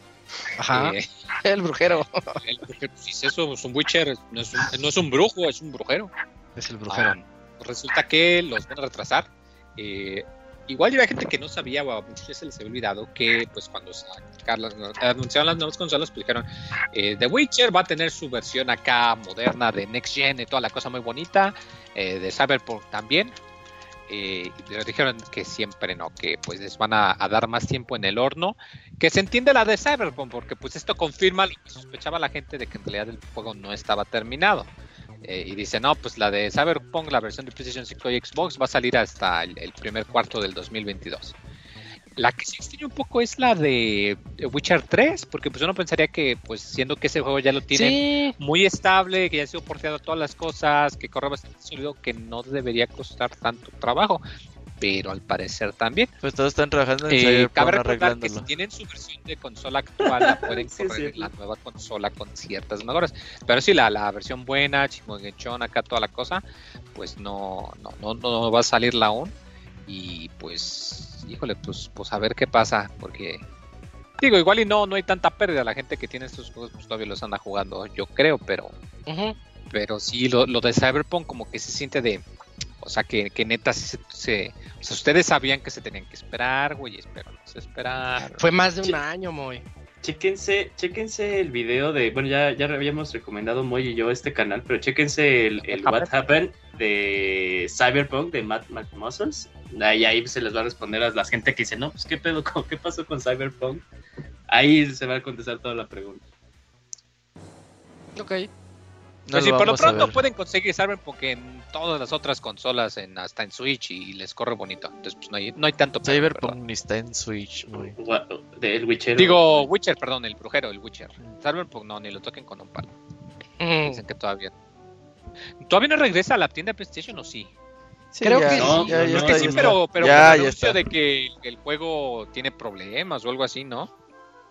Ajá, eh, el brujero. el brujero, si es eso, es un Witcher, no es un, no es un brujo, es un brujero. Es el brujero. Ah, resulta que los van a retrasar. Eh, igual había gente que no sabía, o a muchos se les había olvidado, que pues cuando sacaron las- anunciaron las nuevas consolas, pues dijeron, eh, The Witcher va a tener su versión acá moderna de Next Gen y toda la cosa muy bonita, eh, de Cyberpunk también. Eh, pero dijeron que siempre no, que pues les van a dar más tiempo en el horno, que se entiende la de Cyberpunk, porque pues esto confirma lo que sospechaba la gente de que en realidad el juego no estaba terminado. Eh, y dice, no, pues la de Cyberpunk, la versión de PlayStation 5 y Xbox va a salir hasta el, el primer cuarto del 2022. La que sí extraña un poco es la de Witcher 3, porque pues uno pensaría que, pues siendo que ese juego ya lo tiene Sí, muy estable, que ya ha sido porteado todas las cosas, que corre bastante sólido, que no debería costar tanto trabajo. Pero al parecer también. Pues todos están trabajando en Eh, cabe recordar que si tienen su versión de consola actual, la pueden Sí, correr en la nueva consola con ciertas mejoras. Pero sí, la, la versión buena, chimoguechón, acá toda la cosa, pues no, no, no, no va a salirla aún. Y pues, híjole, pues, pues a ver qué pasa, porque digo, igual y no, no hay tanta pérdida. La gente que tiene estos juegos, pues todavía los anda jugando, yo creo, pero pero sí, lo, lo de Cyberpunk como que se siente de... O sea, que, que neta sí se, se- O sea, ustedes sabían que se tenían que esperar, güey, pero no se esperaron. fue más de un año, Moy. Chéquense, chéquense el video de, bueno, ya, ya habíamos recomendado Moy y yo este canal, pero chéquense el, el What Happened de Cyberpunk de Matt McMuscles. Ahí, ahí se les va a responder a la gente que dice, no, pues qué pedo, con- qué pasó con Cyberpunk. Ahí se va a contestar toda la pregunta. Ok. No Pues sí, por lo pronto pueden conseguir Cyberpunk en todas las otras consolas, en, hasta en Switch, y les corre bonito. Entonces, pues no hay, no hay tanto pedo, Cyberpunk ni está en Switch. Gua- Del Witcher. Digo, Witcher, perdón, el brujero, el Witcher. Cyberpunk no, ni lo toquen con un palo. Mm. Dicen que todavía. ¿Todavía no regresa a la tienda de PlayStation o sí? Sí, Creo ya, que No, ya, ya no, Es está, que sí, pero, pero Ya, con el anuncio de que el, el juego tiene problemas o algo así, ¿no?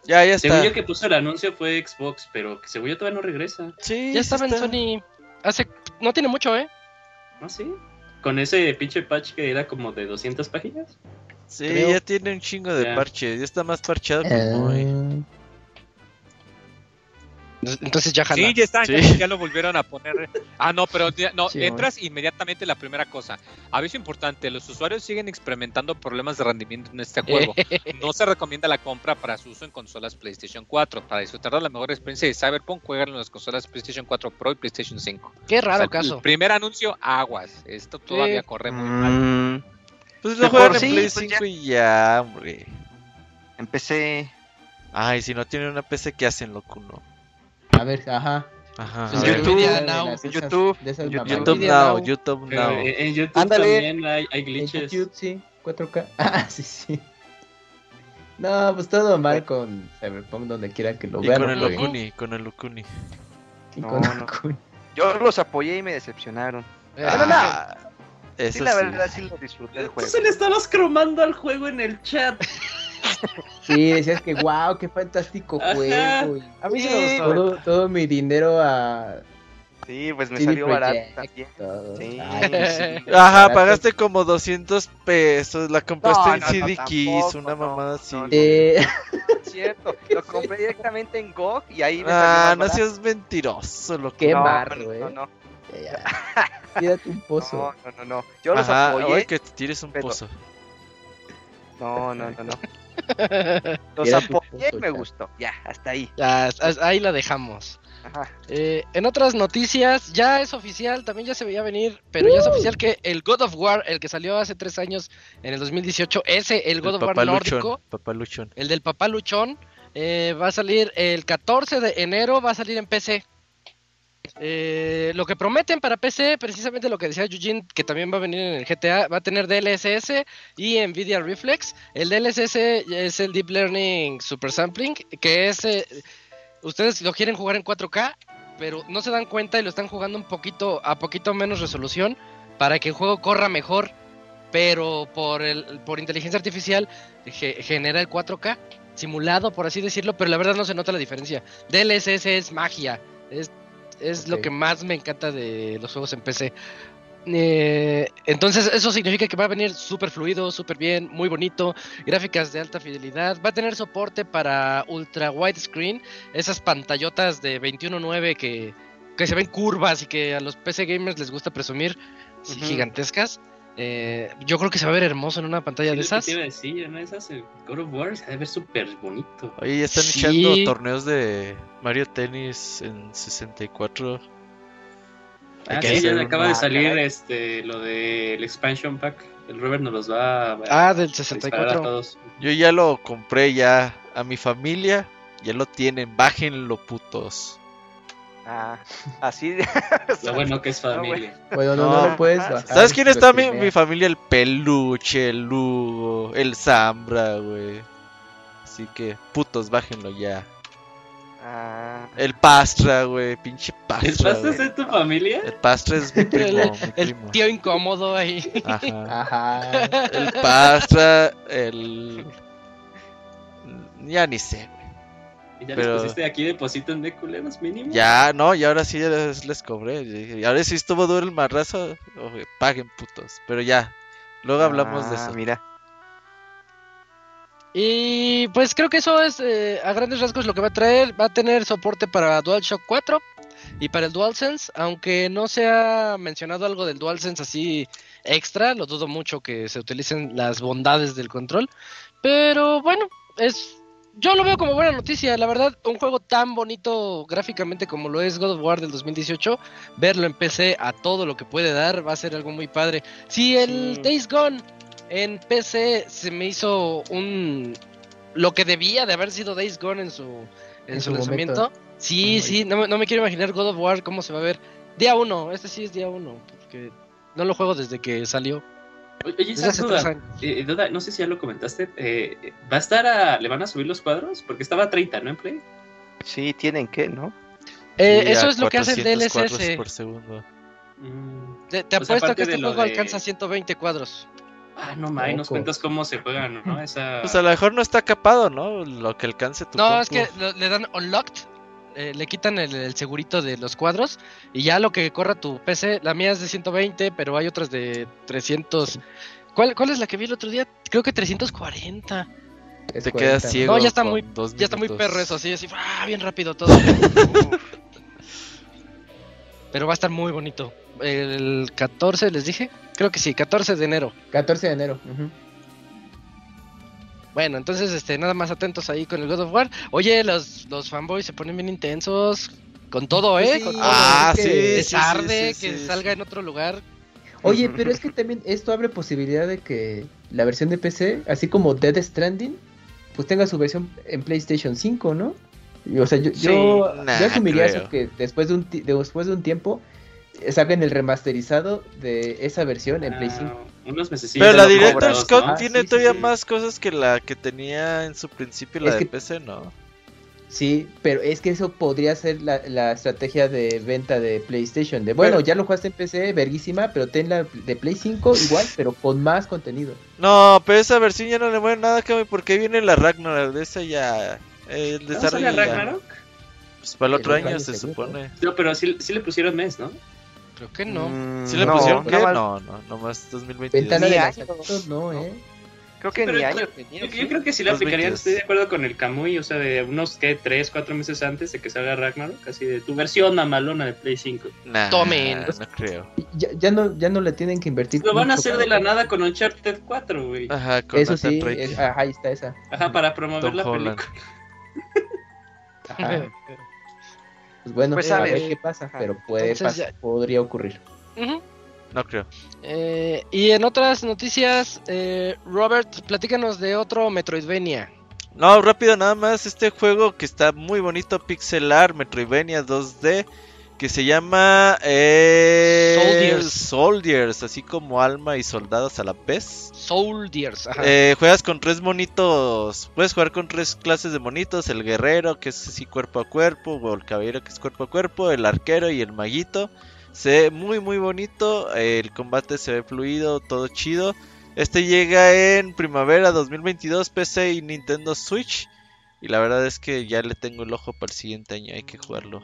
Ya, ya Según está. yo que puso el anuncio fue Xbox, pero que según yo todavía no regresa. Sí, Ya estaba en. Sony. Hace. No tiene mucho, ¿eh? ¿Ah, sí? Con ese pinche patch que era como de 200 páginas. Sí, creo. ya tiene un chingo de Ya. parche. Ya está más parcheado que Eh, muy. Entonces ya jala. Sí, ya está, Sí. ya, ya lo volvieron a poner. Ah, no, pero ya- no, Sí, entras inmediatamente la primera cosa. Aviso importante, los usuarios siguen experimentando problemas de rendimiento en este juego. No se recomienda la compra para su uso en consolas PlayStation 4. Para disfrutar de la mejor experiencia de Cyberpunk, juegan en las consolas PlayStation 4 Pro y PlayStation 5. Qué O sea, raro caso. El primer anuncio, aguas. Esto todavía Sí. corre muy mal. Mm, Pues lo Mejor juegan en sí, Play pues 5 y ya, hombre. empecé. Ay, si no tienen una PC, ¿qué hacen, locuno? A ver, ajá. Ajá. Pues en esas- YouTube, de esas en YouTube. YouTube Now. YouTube Now. en, en YouTube Ándale. también hay, hay En glitches. YouTube, sí, 4K. Ah, sí, sí. No, pues todo mal con Cyberpunk donde quiera que lo Y vean. con el. Locuni, con el Locuni. Y No, con no. Yo los apoyé y me decepcionaron. Ah, Sí, eso la sí. verdad sí lo disfruté el Tú juego. se le estabas cromando al juego en el chat. Sí, decías que wow, qué fantástico juego. y A mí sí Sí, me gustó. todo, todo mi dinero a Sí, pues me CD salió barato también. Sí. Ay, sí. Ajá, Barato. pagaste como 200 pesos, la compraste No, en no, CD no, Keys, tampoco, una no, mamada así. no, no. Eh, cierto, lo compré directamente en GOG y ahí me Ah, salió no seas mentiroso, loco. Qué no, barro, no, eh. no, no, ya. Tírate un pozo. no, no, no, no. Yo los Ajá, apoyé. oye, que te tires un pero- pozo. No, no, no, no. Los apoyé me ya. gustó. Ya, hasta ahí. Ya, ahí la dejamos. Ajá. Eh, en otras noticias, ya es oficial, también ya se veía venir, pero ya es oficial que el God of War, el que salió hace tres años, en el 2018, ese, el God of War papaluchón, nórdico, papaluchón. el del papá luchón, eh, va a salir el 14 de enero, va a salir en PC. Eh, lo que prometen para PC, precisamente lo que decía Eugene, que también va a venir en el GTA, va a tener DLSS y Nvidia Reflex. El DLSS es el Deep Learning Super Sampling, que es, eh, ustedes lo quieren jugar en 4K, pero no se dan cuenta y lo están jugando un poquito a poquito menos resolución para que el juego corra mejor, pero por el por inteligencia artificial ge- genera el 4K simulado, por así decirlo, pero la verdad no se nota la diferencia. DLSS es magia, es, es lo que más me encanta de los juegos en PC. Eh, entonces eso significa que va a venir súper fluido, súper bien, muy bonito, gráficas de alta fidelidad, va a tener soporte para ultra widescreen, esas pantallotas de 21.9 que, que se ven curvas y que a los PC gamers les gusta presumir, gigantescas. Eh, yo creo que se va a ver hermoso en una pantalla Sí, de esas. te iba a decir, ¿no? Esas, el God of War se debe ver súper bonito. Oye, ya están Sí. echando torneos de Mario Tennis en 64. Ah, que sí, ya acaba de salir este lo del expansion pack. El Robert nos los va a, Ah, del a disparar a 64. todos. Yo ya lo compré ya a mi familia. Ya lo tienen. Bájenlo, putos. Ah, así. Lo bueno que es No, familia. Bueno, no, no, puedes bajar. ¿Sabes quién está mi, mi familia? El peluche, el Lugo, el Zambra, güey. Así que, putos, bájenlo ya. Ah, El Pastra, güey. Pinche Pastra. ¿Estás güey. en tu familia? El Pastra es mi primo, El, mi el tío incómodo ahí. Ajá. Ajá. El Pastra, el. Ya ni sé, güey. ¿Y ya Pero- les pusiste aquí depositan de culeros mínimo? Ya, no, y ahora sí les, les cobré. Y ahora sí estuvo duro el marrazo. oye, paguen, putos. Pero ya, luego hablamos de ah, eso. Mira. Y pues creo que eso es eh, a grandes rasgos lo que va a traer. Va a tener soporte para DualShock 4 y para el DualSense, aunque no se ha mencionado algo del DualSense así extra, lo dudo mucho que se utilicen las bondades del control. Pero bueno, es yo lo veo como buena noticia, la verdad, un juego tan bonito gráficamente como lo es God of War del 2018, verlo en PC a todo lo que puede dar va a ser algo muy padre. Si el Sí. Days Gone en PC se me hizo un lo que debía de haber sido Days Gone en su en, En su, su lanzamiento. momento. Sí, sí, no me quiero imaginar God of War cómo se va a ver. Día uno, este sí es día uno, porque no lo juego desde que salió. Oye, esa hace duda, tres años. eh, duda, no sé si ya lo comentaste. eh, ¿Va a estar a. ¿Le van a subir los cuadros? Porque estaba a 30, ¿no? En Play. Sí, tienen que, ¿no? Eh, Sí, eso es lo que hace el 400 cuadros DLSS. por segundo. Mm. Te, te O sea, apuesto que este juego de- alcanza 120 cuadros. Ah, no, May, nos Poco. cuentas cómo se juegan, ¿no? Esa... Pues a lo mejor no está capado, ¿no? Lo que alcance tu No, compu. es que lo- le dan unlocked, eh, le quitan el, el segurito de los cuadros y ya lo que corra tu PC, la mía es de 120, pero hay otras de 300. ¿Cuál, ¿Cuál es la que vi el otro día? Creo que 340. Es Te 40, quedas ciego. No, ya está muy, ya está muy perro eso, así, así, ah, bien rápido todo. pero va a estar muy bonito. El 14, les dije, creo que sí, 14 de enero. 14 de enero. ujú. Bueno, entonces, este, nada más atentos ahí con el God of War. Oye, los, los fanboys se ponen bien intensos. Con todo, Pues ¿eh? sí, con todo. Ah, es que- sí, sí, arde sí, que sí, salga sí. en otro lugar. Oye, pero es que también esto abre posibilidad de que la versión de PC, así como Dead Stranding, pues tenga su versión en PlayStation 5, ¿no? Y, O sea, yo, Sí, yo, nah, yo asumiría creo. eso que después de un después de un tiempo saquen el remasterizado de esa versión en Play Ah, 5. unos meses. Pero la lo Director cobras, Scott ¿no? tiene Ah, sí, sí, todavía sí. más cosas que la que tenía en su principio la Es de que- PC, ¿no? Sí, pero es que eso podría ser la, la estrategia de venta de PlayStation. De bueno, Pero- ya lo jugaste en PC, verguísima, pero ten la de Play 5 igual, pero con más contenido. No, pero esa versión ya no le mueve nada, Cami, porque viene la Ragnarok. De esa ya. eh, El ¿No sale desarrollo a ya- Ragnarok? Pues para el otro año año se seguro. supone. No, pero sí, sí le pusieron mes, ¿no? Creo que no. Mm, ¿Sí le no, pusieron qué? No, no, nomás 2022. Ventana de año. lanzamientos, no, eh. Creo que ni yo- año Yo, tenía. yo ¿sí? creo que sí le 2022. aplicarían, estoy de acuerdo con el Kamui, o sea, de unos, ¿qué? 3, 4 meses antes de que salga Ragnarok, así de tu versión mamalona de Play 5. Nah, Tomen. No creo. Ya, ya no, ya no le tienen que invertir. Lo van a hacer de la nada con Uncharted 4, güey. Ajá, con Eso sí, es- ajá, ahí está esa. Ajá, para promover Tom la Holland. película. Ajá. Pues bueno, Pues, a a ver ver. qué pasa, Ajá. pero puede Entonces pas- podría ocurrir. No creo. Eh, y en otras noticias, eh, Robert, platícanos de otro Metroidvania. No, rápido nada más. Este juego que está muy bonito, pixelar, Metroidvania 2D. Que se llama eh, Soldiers. Soldiers, así como alma y soldados a la vez. Soldiers. Ajá. Eh, juegas con tres monitos. Puedes jugar con tres clases de monitos: el guerrero, que es así cuerpo a cuerpo, o el caballero, que es cuerpo a cuerpo, el arquero y el maguito. Se ve muy, muy bonito. El combate se ve fluido, todo chido. Este llega en primavera 2022, PC y Nintendo Switch. Y la verdad es que ya le tengo el ojo para el siguiente año. Hay que jugarlo.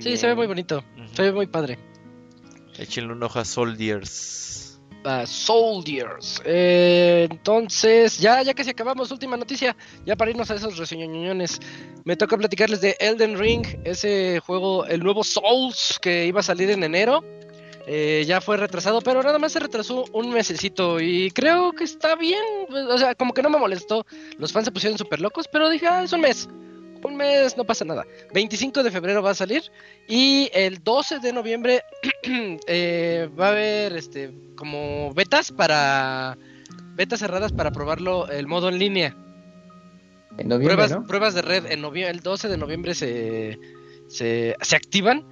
Sí, se ve muy bonito. Se ve muy padre. Échenle un ojo a Soldiers. Ah, Soldiers. Eh, entonces, ya, ya casi acabamos. Última noticia. Ya para irnos a esos reseñoñones. Me toca platicarles de Elden Ring. Ese juego, el nuevo Souls que iba a salir en enero. Eh, ya fue retrasado, pero nada más se retrasó un mesecito. Y creo que está bien. O sea, como que no me molestó. Los fans se pusieron súper locos, pero dije, ah, es un mes. Un mes, no pasa nada. 25 de febrero va a salir. Y el 12 de noviembre eh, va a haber este como betas para betas cerradas para probarlo el modo en línea. En noviembre, Pruebas, ¿no? pruebas de red en el 12 de noviembre se, se, se activan.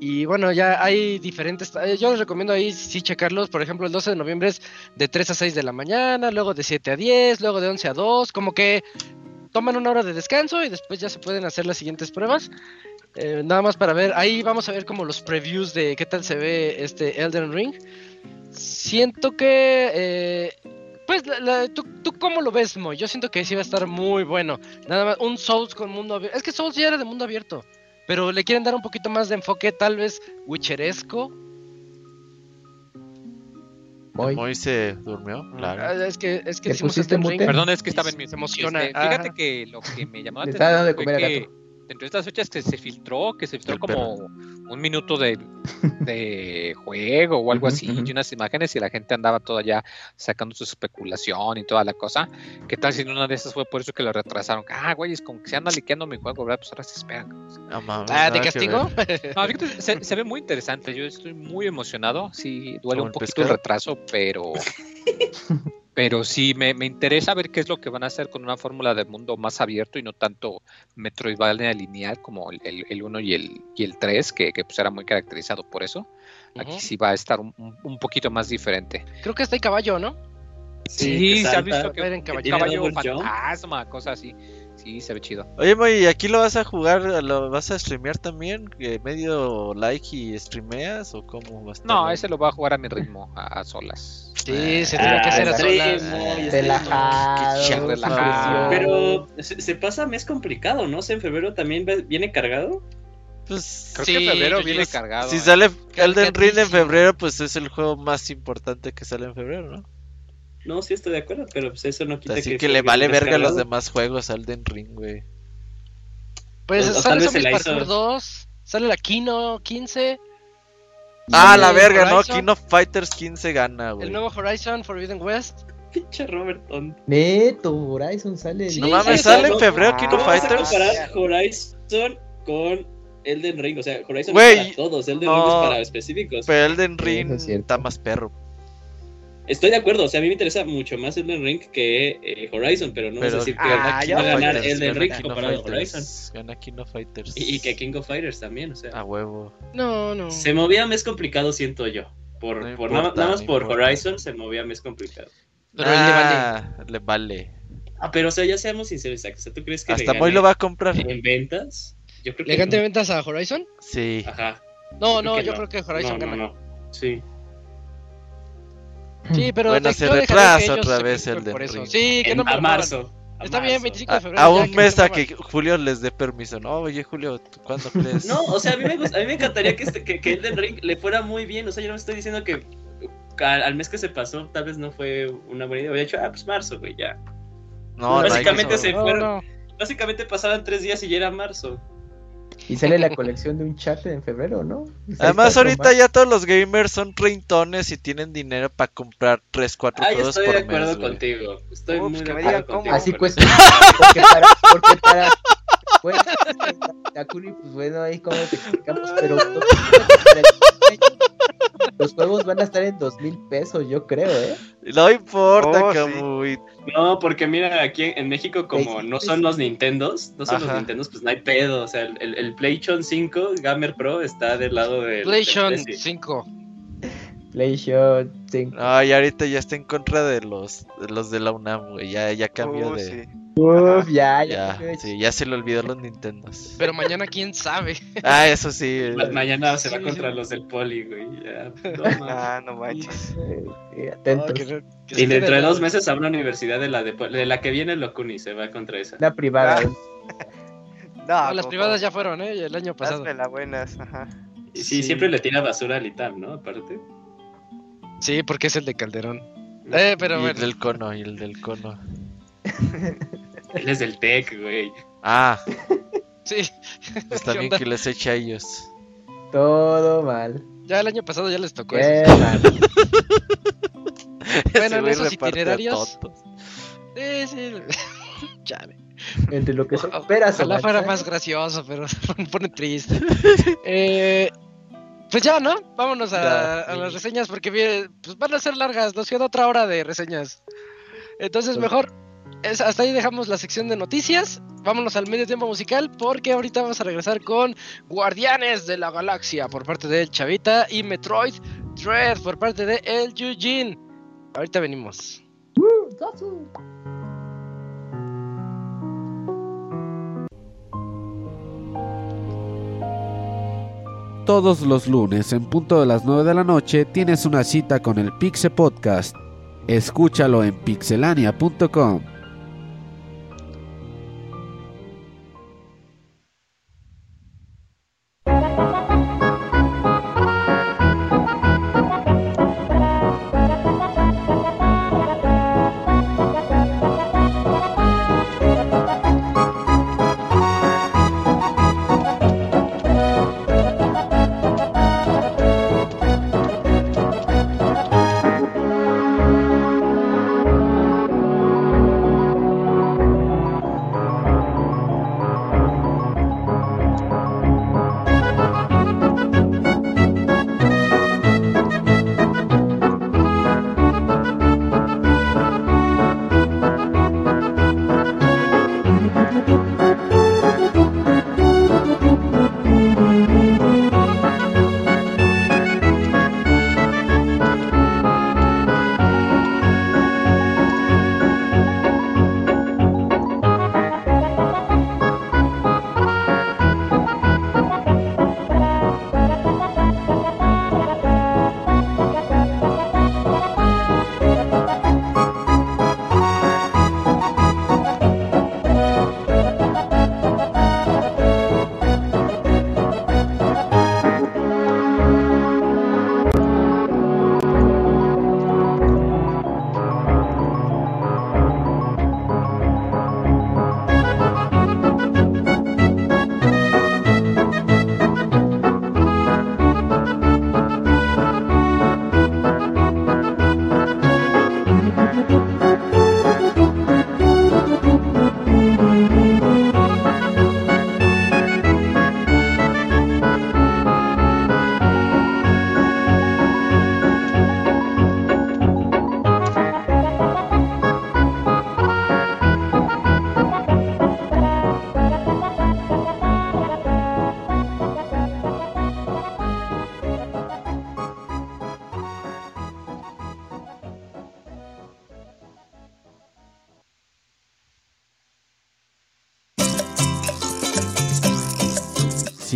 Y bueno, ya hay diferentes. eh, Yo les recomiendo ahí sí checarlos. Por ejemplo, el 12 de noviembre es de 3 a 6 de la mañana, luego de 7 a 10, luego de 11 a 2. Como que toman una hora de descanso y después ya se pueden hacer las siguientes pruebas. Eh, nada más para ver. Ahí vamos a ver como los previews de qué tal se ve este Elden Ring. Siento que. eh, pues, ¿tú, ¿tú cómo lo ves, Moy? Yo siento que sí va a estar muy bueno. Nada más, un Souls con mundo abierto. Es que Souls ya era de mundo abierto. Pero le quieren dar un poquito más de enfoque, tal vez Witcheresco. Muy. Moy se durmió, claro. Ah, Es que, es que ¿Le decimos pusiste mute? Perdón, es que estaba en mi se emociona. Este, fíjate que lo que me llamó la atención comer fue que gato. Dentro de estas fechas que se filtró, que se filtró como un minuto de, de juego o algo así, y unas imágenes y la gente andaba toda ya sacando su especulación y toda la cosa. ¿Qué tal si en una de esas fue por eso que lo retrasaron? Ah, güey, es como que se anda liqueando mi juego, ¿verdad? Pues ahora se esperan. Ah, mames, Ah, ¿de castigo? No, fíjate, se, se ve muy interesante. Yo estoy muy emocionado. Sí, duele Como un poquito el retraso, pero. Pero sí, me, me interesa ver qué es lo que van a hacer con una fórmula de mundo más abierto y no tanto Metroidvania lineal como el, el, el 1 y el, y el 3, que, que pues era muy caracterizado por eso. Aquí sí va a estar un, un- poquito más diferente. Creo que está en caballo, ¿no? Sí, que se ha visto que caballo. fantasma, cosas así. Sí, se ve chido. Oye, Moy, ¿y aquí lo vas a jugar? ¿Lo vas a streamear también? ¿Que ¿Medio like y streameas? ¿O cómo va a estar? No, ese lo va a jugar a mi ritmo, a, a solas. Sí, se tiene que hacer a Ah, solas. muy Relajado. Pero se, se pasa mes complicado, ¿no? O sea, en febrero también viene cargado. Pues, Creo Sí, que febrero viene pues, cargado. si ¿eh? sale Elden Ring en febrero, pues es el juego más importante que sale en febrero, ¿no? No, sí estoy de acuerdo, pero pues eso no quita Así que, que le vale verga a los demás juegos a Elden Ring, güey. Pues O- o sale se Zombies la hizo- Parkour 2, sale la Kino 15, Ah, la verga, ¿no? Horizon, King of Fighters 15 gana, güey. El nuevo Horizon Forbidden West. Pinche Roberton. Neto, Horizon sale. Sí, No sí, mames, sí, sale no, en febrero ah, King ¿Cómo of vas a Fighters. comparar Horizon con Elden Ring? O sea, Horizon Güey, es para todos, Elden no, Ring es para específicos. Pero Elden Sí, Ring eso es está más perro. Estoy de acuerdo, o sea, a mí me interesa mucho más Elden Ring que eh, Horizon, pero no Pero es decir que Ah, va a ganar Fighters, Elden gana Ring comparado a Fighters, Horizon. Gana King of Fighters. Y, y que King of Fighters también, o sea. A huevo. No, no. Se movía mes complicado, siento yo. Por, No por importa, nada, más no por importa. Horizon se movía mes complicado. Pero él le vale. Ah, le vale. Ah, pero o sea, ya seamos sinceros, Isaac. O sea, ¿tú crees que Hasta Moy lo va a comprar. en ventas? Yo creo que ¿Le gante no. ventas a Horizon? Sí. Ajá. No, Yo no, yo no. creo que Horizon no, gana. no, no. Sí. Sí, pero Bueno, se retrasa otra vez Elden por eso. Ring. Sí, que En- no me a marzo. a Está bien, marzo. 25 de A, febrero. a un mes a que Julio les dé permiso. No, oye, Julio, ¿tú ¿cuándo crees? No, o sea, a mí me, gust- a mí me encantaría que, este, que, que Elden Ring le fuera muy bien. O sea, yo no estoy diciendo que al, al mes que se pasó tal vez no fue una buena idea. Había dicho, ah, pues marzo, güey, ya. No, no Básicamente que- se No, fueron. no. Básicamente pasaban tres días y ya era marzo. Y sale la colección de un chat en febrero, ¿no? Además, ahorita ya todos los gamers son treintones y tienen dinero para comprar 3, 4 Ah, yo juegos estoy por de acuerdo mes. contigo. Estoy Ups, muy de que me acuerdo contigo. Así eso. porque para, porque para, bueno, Takuri, pues bueno, ahí como te explicamos, pero el los juegos van a estar en dos mil pesos, yo creo, ¿eh? No importa, Oh, sí. No, porque mira, aquí en México como no son los Nintendos, no son los. Nintendos, pues no hay pedo. O sea, el, el, el PlayStation 5 Gamer Pro está del lado del... PlayStation Play. 5. PlayStation 5. No, y ahorita ya está en contra de los de, los de la UNAM, güey. Ya, ya cambió Uh, de. sí. Uf, ya, Ya, ya. sí, ya se le olvidó los Nintendos. Pero mañana quién sabe. Ah, eso sí. Ma- Mañana se Sí, va sí. contra los del Poli, güey. Ya, no. Ah, no manches. Atentos. No, que no- que y dentro de dos meses habrá una universidad de la, de, de la que viene Locuni, se va contra esa. Una privada. Ah. No, No, las privadas ya fueron, ¿eh? El año pasado. Hazme las buenas, ajá. Y sí, Sí. siempre le tira basura al ITAM, ¿no? Aparte. Sí, porque es el de Calderón. Eh, pero y el del cono, y el del cono. Él es del TEC, güey. Ah, Sí. pues también que les eche a ellos. Todo mal. Ya el año pasado ya les tocó Qué eso. mal. Bueno, en esos itinerarios. Sí, sí. Chale. Entre lo que son peras o Ojalá fuera más gracioso, pero me pone triste. Eh, pues ya, ¿no? Vámonos a, Ya, a sí. las reseñas porque pues van a ser largas. Nos queda otra hora de reseñas. Entonces, Pues- mejor hasta ahí dejamos la sección de noticias. Vámonos al medio tiempo musical porque ahorita vamos a regresar con Guardianes de la Galaxia por parte de Chavita y Metroid Dread por parte de El Yujin. Ahorita venimos. Todos los lunes en punto de las 9 de la noche tienes una cita con el Pixe Podcast. Escúchalo en pixelania.com.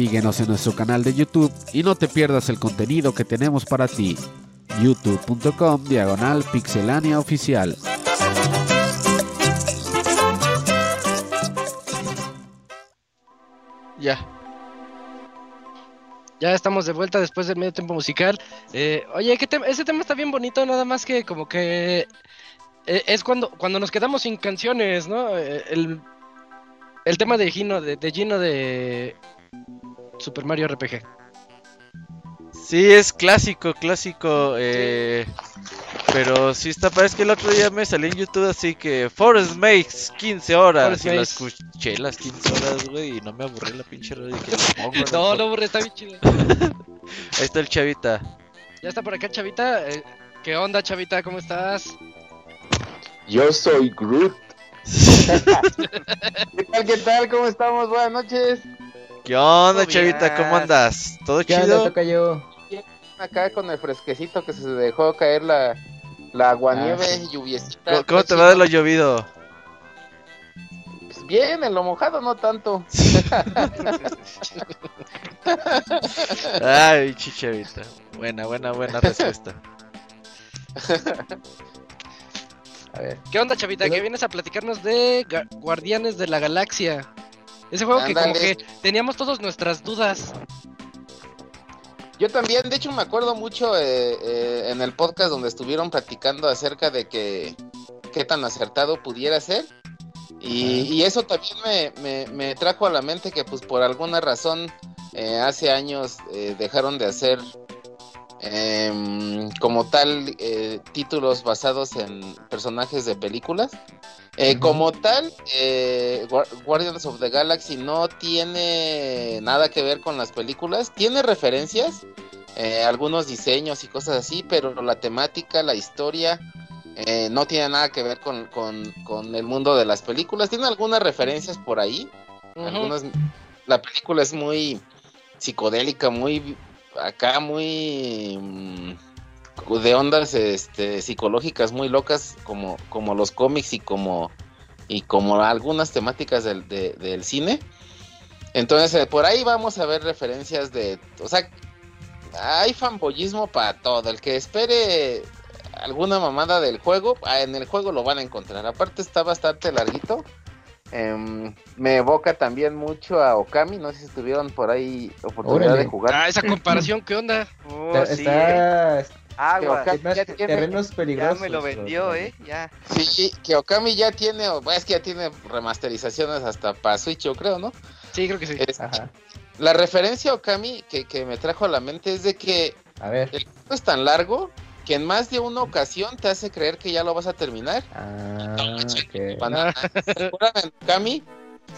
Síguenos en nuestro canal de YouTube y no te pierdas el contenido que tenemos para ti. youtube.com diagonal pixelania oficial. Ya. Ya estamos de vuelta después del medio tiempo musical. Eh, oye, ¿qué tem- ese tema está bien bonito, nada más que como que eh, es cuando, cuando nos quedamos sin canciones, ¿no? Eh, el, el tema de Gino, de, de Gino de Super Mario RPG. Sí, es clásico, clásico. Eh, pero sí está, parece que el otro día me salí en YouTube así que Forest Makes 15 horas. Forest y la escuché las 15 horas, güey, y no me aburrí la pinche rola. dije, "La pongo, la No, pongo". no, burro, está bien chido. Ahí está el chavita. Ya está por acá, Chavita. Eh, ¿Qué onda, Chavita? ¿Cómo estás? Yo soy Groot. ¿Qué tal, qué tal? ¿Cómo estamos? Buenas noches. ¿Qué onda, chavita? bien. ¿Cómo andas? ¿Todo ¿Qué onda, chido? tocayo? Acá con el fresquecito que se dejó caer la, la aguanieve Ah, y lluviecita. ¿Cómo, cómo te va de lo llovido? Pues bien, en lo mojado no tanto. Ay, chichavita. Buena, buena, buena respuesta. A ver. ¿Qué onda, chavita? Que vienes a platicarnos de Guardianes de la Galaxia. Ese juego que como que teníamos todas nuestras dudas. Yo también, de hecho me acuerdo mucho eh, eh, en el podcast donde estuvieron platicando acerca de que qué tan acertado pudiera ser. Y, y eso también me, me- me trajo a la mente que pues por alguna razón eh, hace años eh, dejaron de hacer em, como tal eh, títulos basados en personajes de películas. Eh. Como tal, eh, Guar- Guardians of the Galaxy no tiene nada que ver con las películas, tiene referencias, eh, algunos diseños y cosas así, pero la temática, la historia, eh, no tiene nada que ver con, con- con el mundo de las películas. Tiene algunas referencias por ahí, algunas, la película es muy psicodélica, muy acá, muy mm, de ondas este, psicológicas muy locas, como, como los cómics y como y como algunas temáticas del, de- del cine. Entonces, eh, por ahí vamos a ver referencias de, o sea, hay fanboyismo para todo. El que espere alguna mamada del juego, ah, en el juego lo van a encontrar. Aparte está bastante larguito. Em, me evoca también mucho a Okami. No sé si tuvieron por ahí oportunidad Órale. de jugar. Ah, esa comparación, ¿qué onda? Oh, Está, sí, está- Agua. Okami ya tiene- terrenos Ya peligrosos. me lo vendió, eh. Ya. Sí, que Okami ya tiene, es que ya tiene remasterizaciones hasta para Switch, yo creo, ¿no? Sí, creo que sí. Es- Ajá. la referencia a Okami que, que me trajo a la mente es de que A ver. el juego es tan largo que en más de una ocasión te hace creer que ya lo vas a terminar. Ah, ok. Cuando ¿se acuerdan en Okami,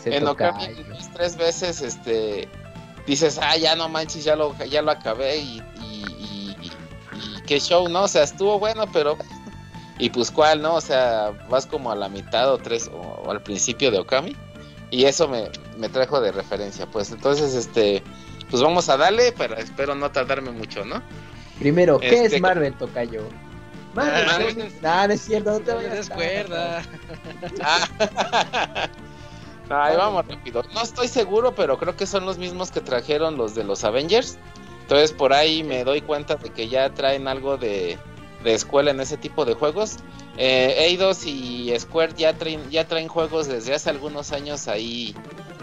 Se en. Okami dos, tres veces este dices, ah, ya no manches, ya lo, ya lo acabé y, y, y- y- y qué show, ¿no? O sea, estuvo bueno, pero... Y pues cuál, ¿no? O sea, vas como a la mitad o tres o, o al principio de Okami. Y eso me, me trajo de referencia. Pues entonces, este, pues vamos a darle, pero espero no tardarme mucho, ¿no? Primero, ¿qué Este, es Marvel, tocayo? Marvel. Marvel ¿qué es? No, no es cierto, no te vayas. No, ahí vamos rápido. No estoy seguro, pero creo que son los mismos que trajeron los de los Avengers. Entonces por ahí me doy cuenta de que ya traen algo de, de escuela en ese tipo de juegos. Eh, Eidos y Square ya traen, ya traen juegos desde hace algunos años ahí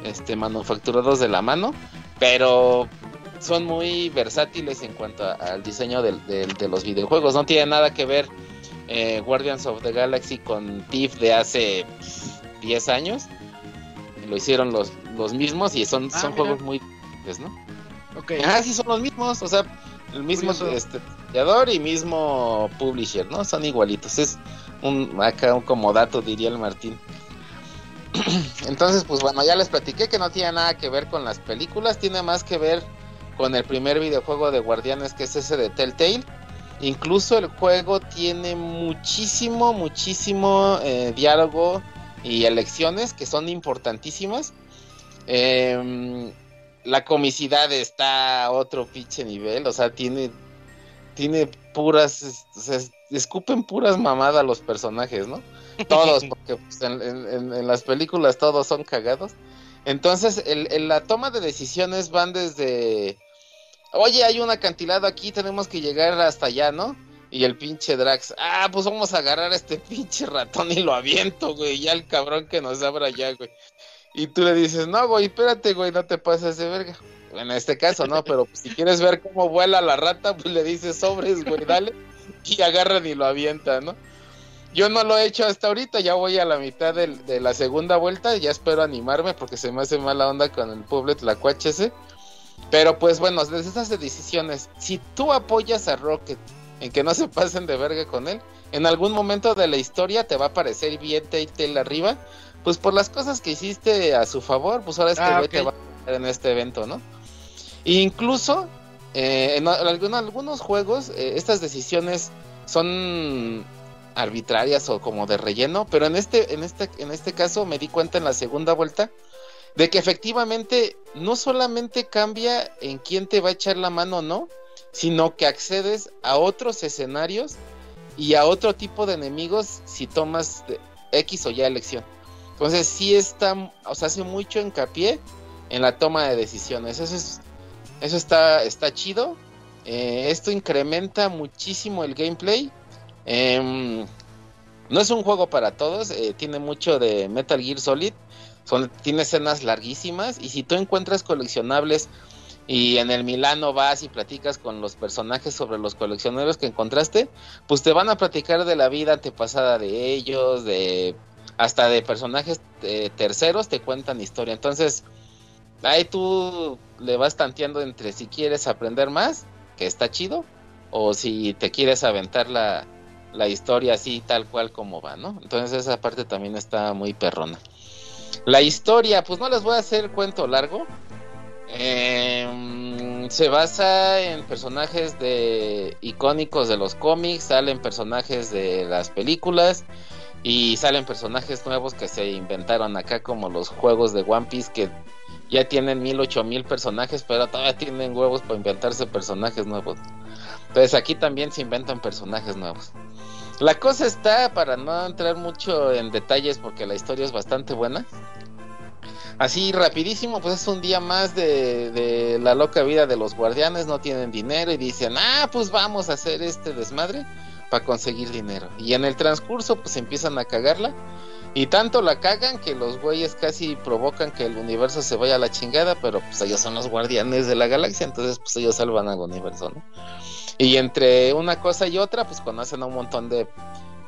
este, manufacturados de la mano, pero son muy versátiles en cuanto a- al diseño del- del- de los videojuegos. No tiene nada que ver eh, Guardians of the Galaxy con Thief de hace pff, 10 años. Lo hicieron los, los mismos y son, Ah, son mira. juegos muy diferentes, ¿no? Ok. Ah, sí, son los mismos, o sea, el mismo este, y mismo publisher, ¿no? Son igualitos. Es un acá un como dato, diría el Martín. Entonces, pues bueno, ya les platiqué que no tiene nada que ver con las películas, tiene más que ver con el primer videojuego de Guardianes, que es ese de Telltale. Incluso el juego tiene muchísimo, muchísimo eh, diálogo y elecciones que son importantísimas. Em, la comicidad está a otro pinche nivel, o sea, tiene, tiene puras, es- escupen puras mamadas los personajes, ¿no? Todos, porque pues, en, en- en- en las películas todos son cagados. Entonces, el, el- la toma de decisiones van desde, oye, hay un acantilado aquí, tenemos que llegar hasta allá, ¿no? Y el pinche Drax, ah, pues vamos a agarrar a este pinche ratón y lo aviento, güey, ya el cabrón que nos abra ya, güey. Y tú le dices, no, güey, espérate, güey, no te pases de verga. En este caso, no, pero pues, si quieres ver cómo vuela la rata, pues le dices sobres, güey, dale. Y agarran y lo avientan, ¿no? Yo no lo he hecho hasta ahorita, ya voy a la mitad del- de la segunda vuelta, ya espero animarme porque se me hace mala onda con el Public la ese. Pero pues bueno, desde esas decisiones, si tú apoyas a Rocket en que no se pasen de verga con él, en algún momento de la historia te va a parecer bien Telltale arriba, pues por las cosas que hiciste a su favor, pues ahora este Ah, güey ok. te va a en este evento, ¿no? E incluso eh, en, algunos juegos eh, estas decisiones son arbitrarias o como de relleno, pero en este, en este, en este caso me di cuenta en la segunda vuelta de que efectivamente no solamente cambia en quién te va a echar la mano o no, sino que accedes a otros escenarios y a otro tipo de enemigos si tomas X o Y elección. Entonces sí está, o sea, hace mucho hincapié en la toma de decisiones. Eso es, eso está, está chido. Eh, esto incrementa muchísimo el gameplay. Em, no es un juego para todos, eh, tiene mucho de Metal Gear Solid, son, tiene escenas larguísimas y si tú encuentras coleccionables y en el Milano vas y platicas con los personajes sobre los coleccionables que encontraste, pues te van a platicar de la vida antepasada de ellos, de hasta de personajes eh, terceros te cuentan historia. Entonces, ahí tú le vas tanteando entre si quieres aprender más, que está chido, o si te quieres aventar la, la historia así tal cual como va, ¿no? Entonces esa parte también está muy perrona. La historia, pues no les voy a hacer cuento largo. Em, se basa en personajes de icónicos de los cómics, salen personajes de las películas y salen personajes nuevos que se inventaron acá como los juegos de One Piece que ya tienen mil ocho mil personajes, pero todavía tienen huevos para inventarse personajes nuevos. Entonces aquí también se inventan personajes nuevos. La cosa está, para no entrar mucho en detalles porque la historia es bastante buena, Así rapidísimo, pues es un día más de, la loca vida de los guardianes, no tienen dinero y dicen, ah, pues vamos a hacer este desmadre para conseguir dinero. Y en el transcurso pues empiezan a cagarla y tanto la cagan que los güeyes casi provocan que el universo se vaya a la chingada, pero pues ellos son los guardianes de la galaxia, entonces pues ellos salvan al universo, ¿no? Y entre una cosa y otra pues conocen a un montón de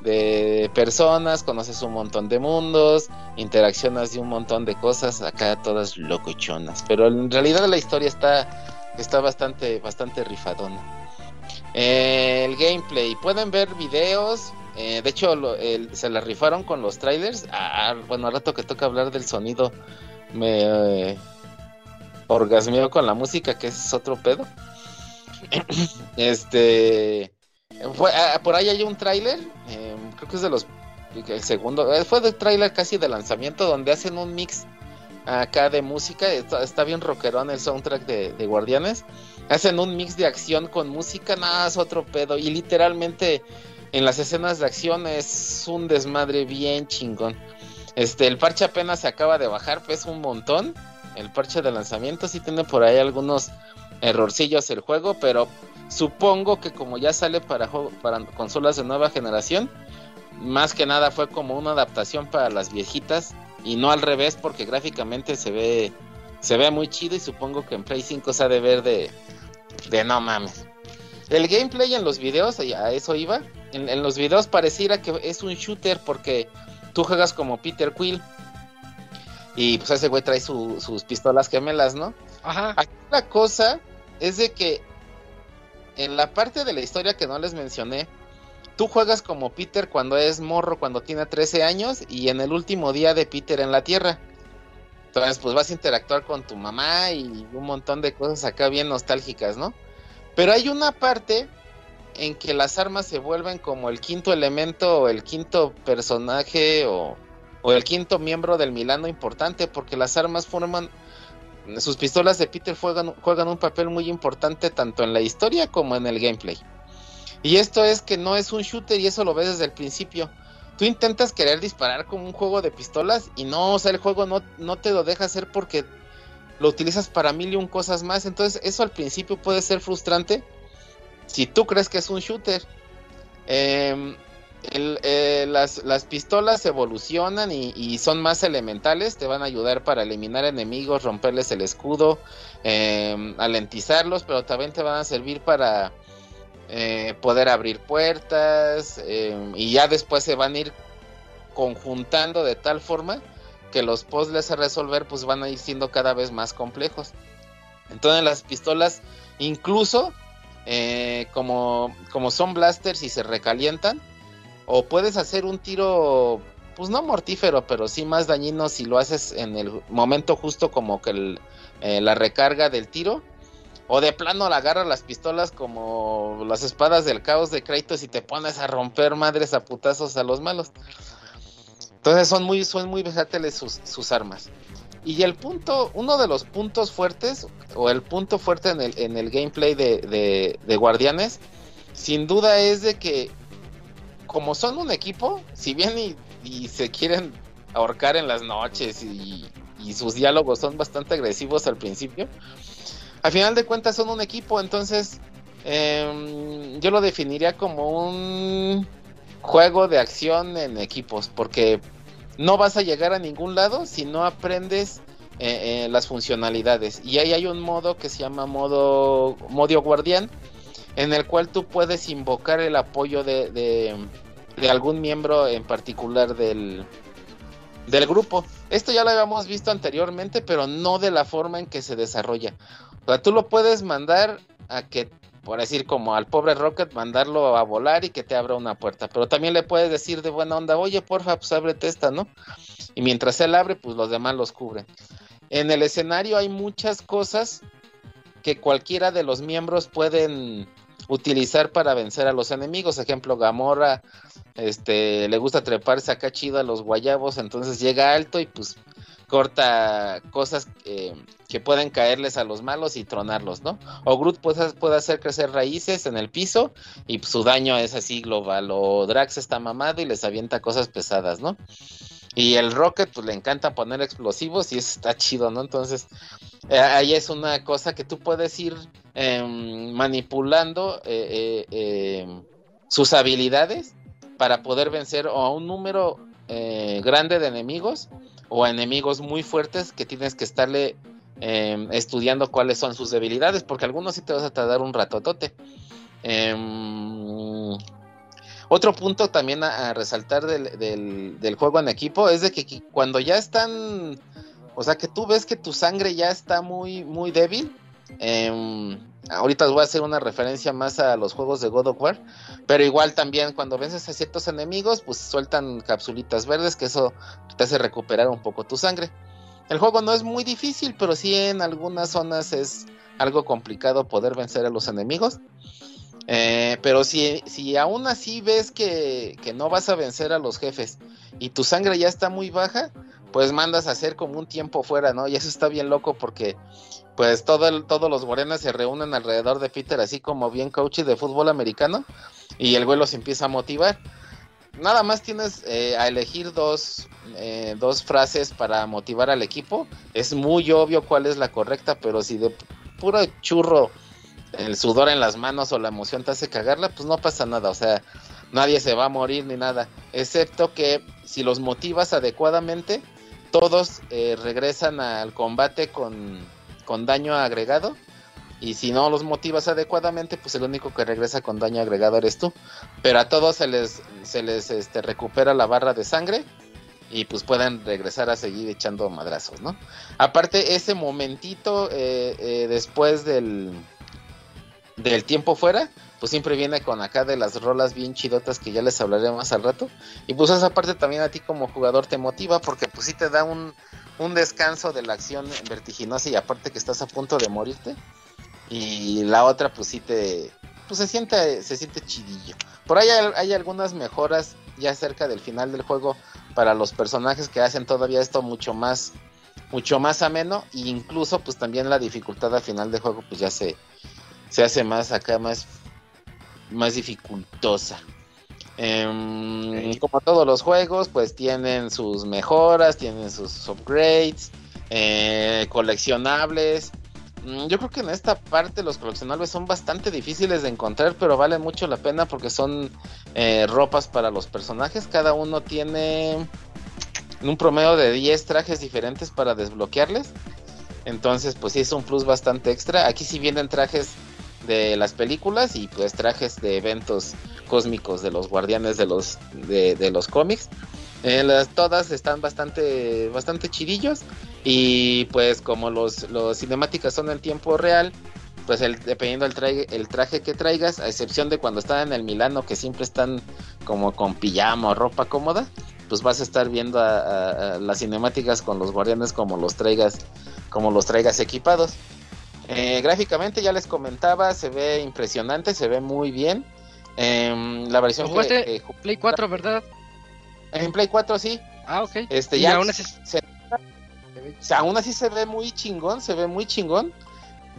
de personas, conoces un montón de mundos, interaccionas de un montón de cosas, acá todas locochonas. Pero en realidad la historia está, está bastante, bastante rifadona. Eh, el gameplay, pueden ver videos. Eh, de hecho, se la rifaron con los trailers. Ah, bueno, al rato que toca hablar del sonido, me eh, orgasmeó con la música, que es otro pedo. Este Ah, por ahí hay un tráiler, em, creo que es de los el segundo, eh, fue de tráiler casi de lanzamiento donde hacen un mix acá de música, está, bien rockerón el soundtrack de, Guardianes, hacen un mix de acción con música, nada, es otro pedo y literalmente en las escenas de acción es un desmadre bien chingón. Este, el parche apenas se acaba de bajar, pues un montón. El parche de lanzamiento sí tiene por ahí algunos errorcillos el juego, pero Supongo que como ya sale para, para consolas de nueva generación, más que nada fue como una adaptación para las viejitas y no al revés porque gráficamente se ve se ve muy chido y supongo que en Play 5 se ha de ver de, de no mames. El gameplay en los videos, a eso iba, en, los videos pareciera que es un shooter porque tú juegas como Peter Quill y pues ese güey trae sus pistolas gemelas, ¿no? Ajá. Aquí la cosa es de que en la parte de la historia que no les mencioné, tú juegas como Peter cuando es morro, cuando tiene 13 años, y en el último día de Peter en la Tierra. Entonces, pues vas a interactuar con tu mamá y un montón de cosas acá bien nostálgicas, ¿no? Pero hay una parte en que las armas se vuelven como el quinto elemento o el quinto personaje o, o el quinto miembro del Milano importante, porque las armas forman sus pistolas de Peter juegan, juegan un papel muy importante tanto en la historia como en el gameplay. Y esto es que no es un shooter y eso lo ves desde el principio. Tú intentas querer disparar como un juego de pistolas y no, o sea, el juego no, no te lo deja hacer porque lo utilizas para mil y un cosas más. Entonces eso al principio puede ser frustrante si tú crees que es un shooter. Eh, eh, las, pistolas evolucionan y, son más elementales, te van a ayudar para eliminar enemigos, romperles el escudo, eh, alentizarlos, pero también te van a servir para eh, poder abrir puertas y ya después se van a ir conjuntando de tal forma que los puzzles a resolver pues van a ir siendo cada vez más complejos. Entonces las pistolas incluso como, como son blasters y se recalientan, o puedes hacer un tiro, pues no mortífero, pero sí más dañino si lo haces en el momento justo como que eh, la recarga del tiro. O de plano la agarra las pistolas como las espadas del caos de Kratos y te pones a romper madres a putazos a los malos. Entonces son muy, son muy versátiles sus, sus armas. Y el punto, uno de los puntos fuertes, o el punto fuerte en el, en el gameplay de, de, Guardianes, sin duda es de que, como son un equipo, si bien y, se quieren ahorcar en las noches y, sus diálogos son bastante agresivos al principio, al final de cuentas son un equipo, entonces eh, yo lo definiría como un juego de acción en equipos, porque no vas a llegar a ningún lado si no aprendes eh, eh, las funcionalidades. Y ahí hay un modo que se llama modo, modo guardián, en el cual tú puedes invocar el apoyo de, de, algún miembro en particular del, del grupo. Esto ya lo habíamos visto anteriormente, pero no de la forma en que se desarrolla. O sea, tú lo puedes mandar a que por decir como al pobre Rocket mandarlo a volar y que te abra una puerta, pero también le puedes decir de buena onda, oye, porfa, pues ábrete esta, ¿no? Y mientras él abre, pues los demás los cubren. En el escenario hay muchas cosas que cualquiera de los miembros pueden utilizar para vencer a los enemigos. Ejemplo, Gamora, este, le gusta treparse acá chido a los guayabos, entonces llega alto y pues corta cosas eh, que pueden caerles a los malos y tronarlos, ¿no? O Groot puede, puede hacer crecer raíces en el piso y su daño es así global. O Drax está mamado y les avienta cosas pesadas, ¿no? Y el Rocket, pues le encanta poner explosivos y eso está chido, ¿no? Entonces, eh, ahí es una cosa que tú puedes ir em, manipulando eh, em, sus habilidades para poder vencer a un número grande de enemigos o enemigos muy fuertes que tienes que estarle em, estudiando cuáles son sus debilidades, porque algunos sí te vas a tardar un ratotote. Otro punto también a, resaltar del, juego en equipo es de que cuando ya están, o sea, que tú ves que tu sangre ya está muy, muy débil, eh, ahorita voy a hacer una referencia más a los juegos de God of War, pero igual también cuando vences a ciertos enemigos, pues sueltan capsulitas verdes, que eso te hace recuperar un poco tu sangre. El juego no es muy difícil, pero sí en algunas zonas es algo complicado poder vencer a los enemigos. Eh, pero si, si aún así ves que, que no vas a vencer a los jefes y tu sangre ya está muy baja, pues mandas a hacer como un tiempo fuera, ¿no? Y eso está bien loco porque pues todo todos los morenas se reúnen alrededor de Peter, así como bien coach de fútbol americano, y el güey los empieza a motivar. Nada más tienes eh, a elegir dos, eh, dos frases para motivar al equipo. Es muy obvio cuál es la correcta, pero si de puro churro el sudor en las manos o la emoción te hace cagarla, pues no pasa nada. O sea, nadie se va a morir ni nada. Excepto que si los motivas adecuadamente, todos eh, regresan al combate con con daño agregado. Y si no los motivas adecuadamente, pues el único que regresa con daño agregado eres tú. Pero a todos se les, se les este, recupera la barra de sangre y pues pueden regresar a seguir echando madrazos, ¿no? Aparte, ese momentito eh, eh, después del, del tiempo fuera, pues siempre viene con acá de las rolas bien chidotas que ya les hablaré más al rato. Y pues esa parte también a ti como jugador te motiva porque pues sí te da un, un descanso de la acción vertiginosa y aparte que estás a punto de morirte. Y la otra pues sí te pues se siente se siente chidillo. Por ahí hay, algunas mejoras ya cerca del final del juego para los personajes que hacen todavía esto mucho más mucho más ameno e incluso pues también la dificultad al final del juego pues ya se se hace más acá más más dificultosa. Em, como todos los juegos, pues tienen sus mejoras, tienen sus upgrades, eh, coleccionables. Mm, yo creo que en esta parte los coleccionables son bastante difíciles de encontrar, pero vale mucho la pena porque son eh, ropas para los personajes. Cada uno tiene un promedio de 10 trajes diferentes para desbloquearles. Entonces, pues sí es un plus bastante extra. Aquí sí vienen trajes de las películas y pues trajes de eventos cósmicos de los guardianes de los de, los cómics. Eh, todas están bastante bastante chidillos y pues como los, los cinemáticas son en tiempo real, pues dependiendo del traje, el traje que traigas, a excepción de cuando están en el Milano que siempre están como con pijama o ropa cómoda, pues vas a estar viendo las cinemáticas con los guardianes como los traigas como los traigas equipados. Eh, gráficamente ya les comentaba, se ve impresionante, se ve muy bien. Em, la versión ¿Lo que, jugaste? que ju- Play 4, ¿verdad? en Play 4 sí. Ah, ok. Este Y ya aún así- se- aún así se ve muy chingón, se ve muy chingón.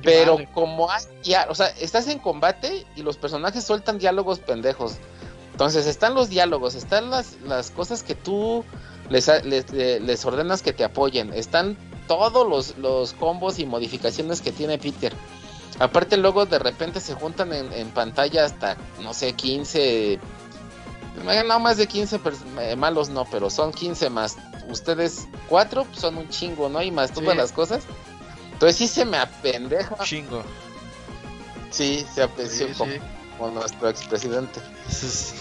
Pero como hay ya, o sea, estás en combate y los personajes sueltan diálogos pendejos. Entonces están los diálogos, están las, las cosas que tú les, les, le- les ordenas que te apoyen, están todos los, los combos y modificaciones que tiene Peter. Aparte luego de repente se juntan en, en pantalla hasta, no sé, 15, no más de 15 pers- eh, malos no, pero son 15 más. Ustedes cuatro son un chingo, ¿no? Y más todas Sí. las cosas. Entonces sí se me apendeja. Chingo. Sí, se apreció Sí, como nuestro expresidente.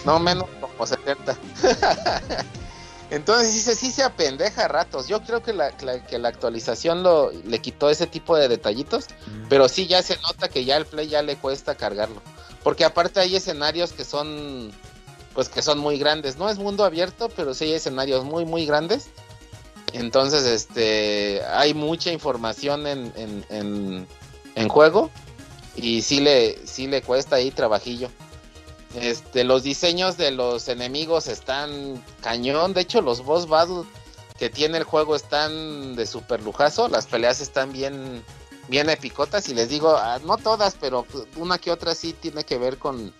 No menos como 70. Entonces sí, se- sí se apendeja a ratos. Yo creo que la, la- que la actualización lo, le quitó ese tipo de detallitos. Pero sí ya se nota que ya el play ya le cuesta cargarlo. Porque aparte hay escenarios que son pues que son muy grandes. No es mundo abierto, pero sí hay escenarios muy muy grandes. Entonces, este hay mucha información en, en, en, en juego. Y sí le, sí le cuesta ahí trabajillo. Este, los diseños de los enemigos están cañón. De hecho, los boss battle que tiene el juego están de super lujazo. Las peleas están bien, bien epicotas. Y les digo, ah, no todas, pero una que otra sí tiene que ver con,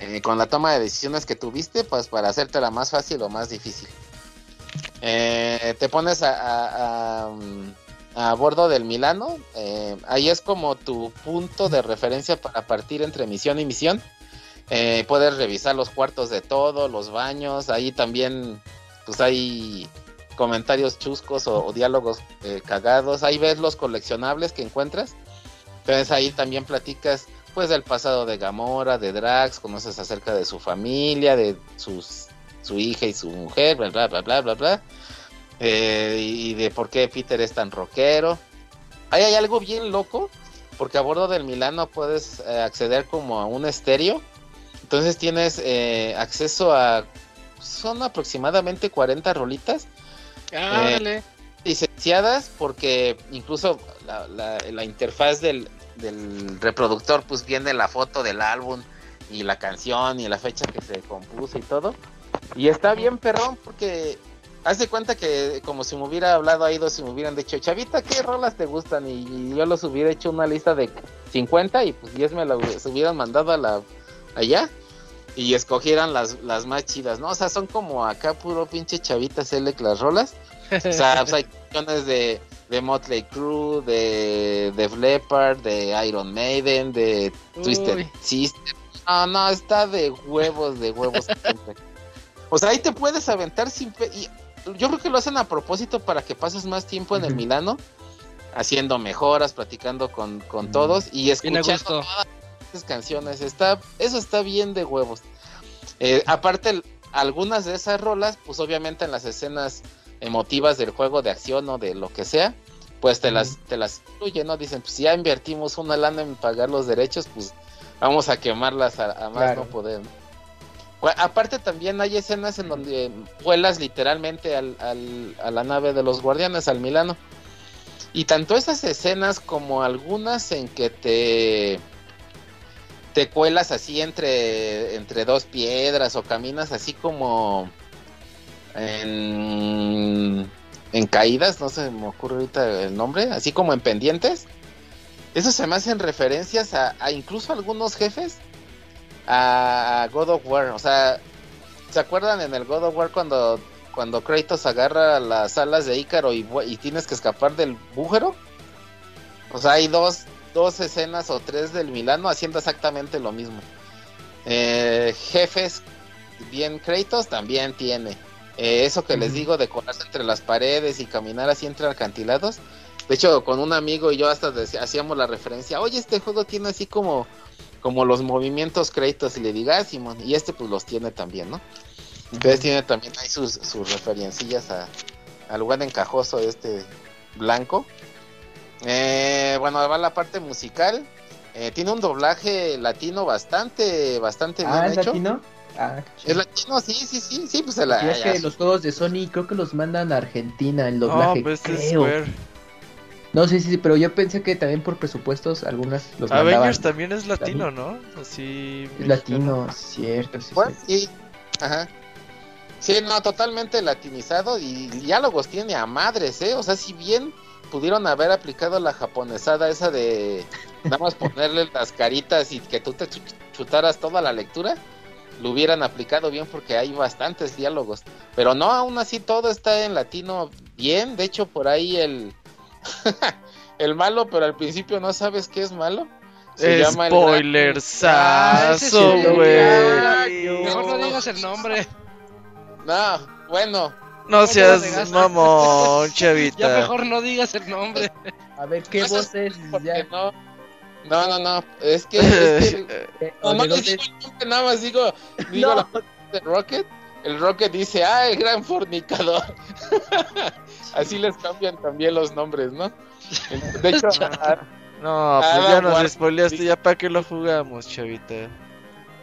eh, con la toma de decisiones que tuviste, pues para hacértela más fácil o más difícil. Eh, te pones a, a bordo del Milano. eh, ahí es como tu punto de referencia para partir entre misión y misión. Eh, puedes revisar los cuartos de todo, los baños. Ahí también, pues hay comentarios chuscos o, diálogos eh, cagados. Ahí ves los coleccionables que encuentras. Entonces ahí también platicas, pues, del pasado de Gamora, de Drax. Conoces acerca de su familia, de sus, su hija y su mujer, bla, bla, bla, bla, bla, bla. Eh, y de por qué Peter es tan rockero. Ahí hay algo bien loco, porque a bordo del Milano puedes eh, acceder como a un estéreo. Entonces tienes eh, acceso a... Son aproximadamente 40 rolitas Ah, Eh, licenciadas porque incluso la, la- la interfaz del, del reproductor pues viene la foto del álbum y la canción y la fecha que se compuso y todo. Y está bien perrón porque hace cuenta que como si me hubiera hablado ahí dos si me hubieran dicho, Chavita, ¿qué rolas te gustan? Y, yo los hubiera hecho una lista de 50 y pues 10 me las hubieran mandado a la allá y escogieran las, las más chidas, ¿no? O sea, son como acá puro pinche Chavita Select las rolas. O sea, pues hay canciones de, de Motley Crue, de Def Leppard, de Iron Maiden, de Twisted Uy. Sister. No, no, está de huevos, de huevos. o sea, ahí te puedes aventar sin... pe- y yo creo que lo hacen a propósito para que pases más tiempo en el. Milano, haciendo mejoras, platicando con, con todos y escuchando todas canciones. Está, eso está bien de huevos. Eh, aparte, algunas de esas rolas, pues obviamente en las escenas emotivas del juego de acción o de lo que sea, pues te las, te las incluyen, ¿no? Dicen, pues si ya invertimos una lana en pagar los derechos, pues vamos a quemarlas a, a más Claro. no poder. Aparte también hay escenas en donde vuelas literalmente al, al- a la nave de los guardianes, al Milano. Y tanto esas escenas como algunas en que te te cuelas así entre, entre dos piedras o caminas así como en, caídas, no se me ocurre ahorita el nombre, así como en pendientes. Eso se me hacen referencias a, a incluso algunos jefes a God of War. O sea, ¿se acuerdan en el God of War cuando, cuando Kratos agarra las alas de Ícaro y, y tienes que escapar del bújero? O sea, hay dos, dos escenas o tres del Milano haciendo exactamente lo mismo. Eh, jefes, bien Kratos también tiene. Eh, eso que les digo de colarse entre las paredes y caminar así entre acantilados. De hecho, con un amigo y yo hasta hacíamos la referencia, oye, este juego tiene así como, como los movimientos Kratos y le diga, ah, Simón, y este pues los tiene también, ¿no? Entonces tiene también ahí sus, sus referencillas a, al lugar encajoso este blanco. Eh, bueno, va la parte musical. Eh, tiene un doblaje latino bastante, bastante Ah, bien ¿es hecho. latino? Ah, ¿Es latino? Sí, sí, sí, sí, pues se la... Y es ya- que los juegos de Sony creo que los mandan a Argentina el No, doblaje, pues es creo. No, sí, sí, sí, pero yo pensé que también por presupuestos algunas los mandaban. Avengers también es latino, ¿no? Así. Es latino, cierto, sí, Bueno, sí. sí, ajá. Sí, no, totalmente latinizado y diálogos tiene a madres, ¿eh? O sea, si bien pudieron haber aplicado la japonesada esa de nada más ponerle las caritas y que tú te chu- chutaras toda la lectura, lo hubieran aplicado bien porque hay bastantes diálogos. Pero no, aún así todo está en latino bien. De hecho, por ahí el, el malo, pero al principio no sabes qué es malo. Se llama Ah, Spoilersazo, sí, güey. Mejor no digas el nombre. No, bueno, No seas mamón, Ya chavita. mejor no digas el nombre. A ver, ¿qué Eso voz es? porque Ya, no. No, no, no, es que, es que eh, No, ¿o no les digo el nombre, nada más digo, digo No. la parte de Rocket. El Rocket dice, ah, el gran fornicador. Así les cambian también los nombres, ¿no? De hecho, a- No, pues Adam ya nos spoileaste, ya para qué lo jugamos, chavita.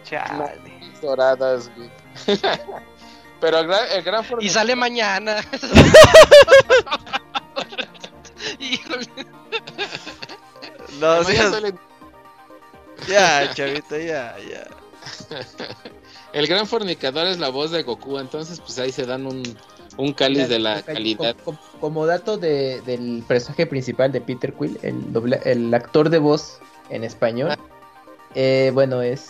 Chale. doradas, güey. Pero el gran, el gran Y sale mañana. Híjole. No ya seas... sale- Ya, chavita, ya, ya. El gran fornicador es la voz de Goku, entonces pues ahí se dan un, un cáliz de la calidad. Como, como dato de, del personaje principal de Peter Quill, el, dobla- el actor de voz en español, Ah. eh, bueno, es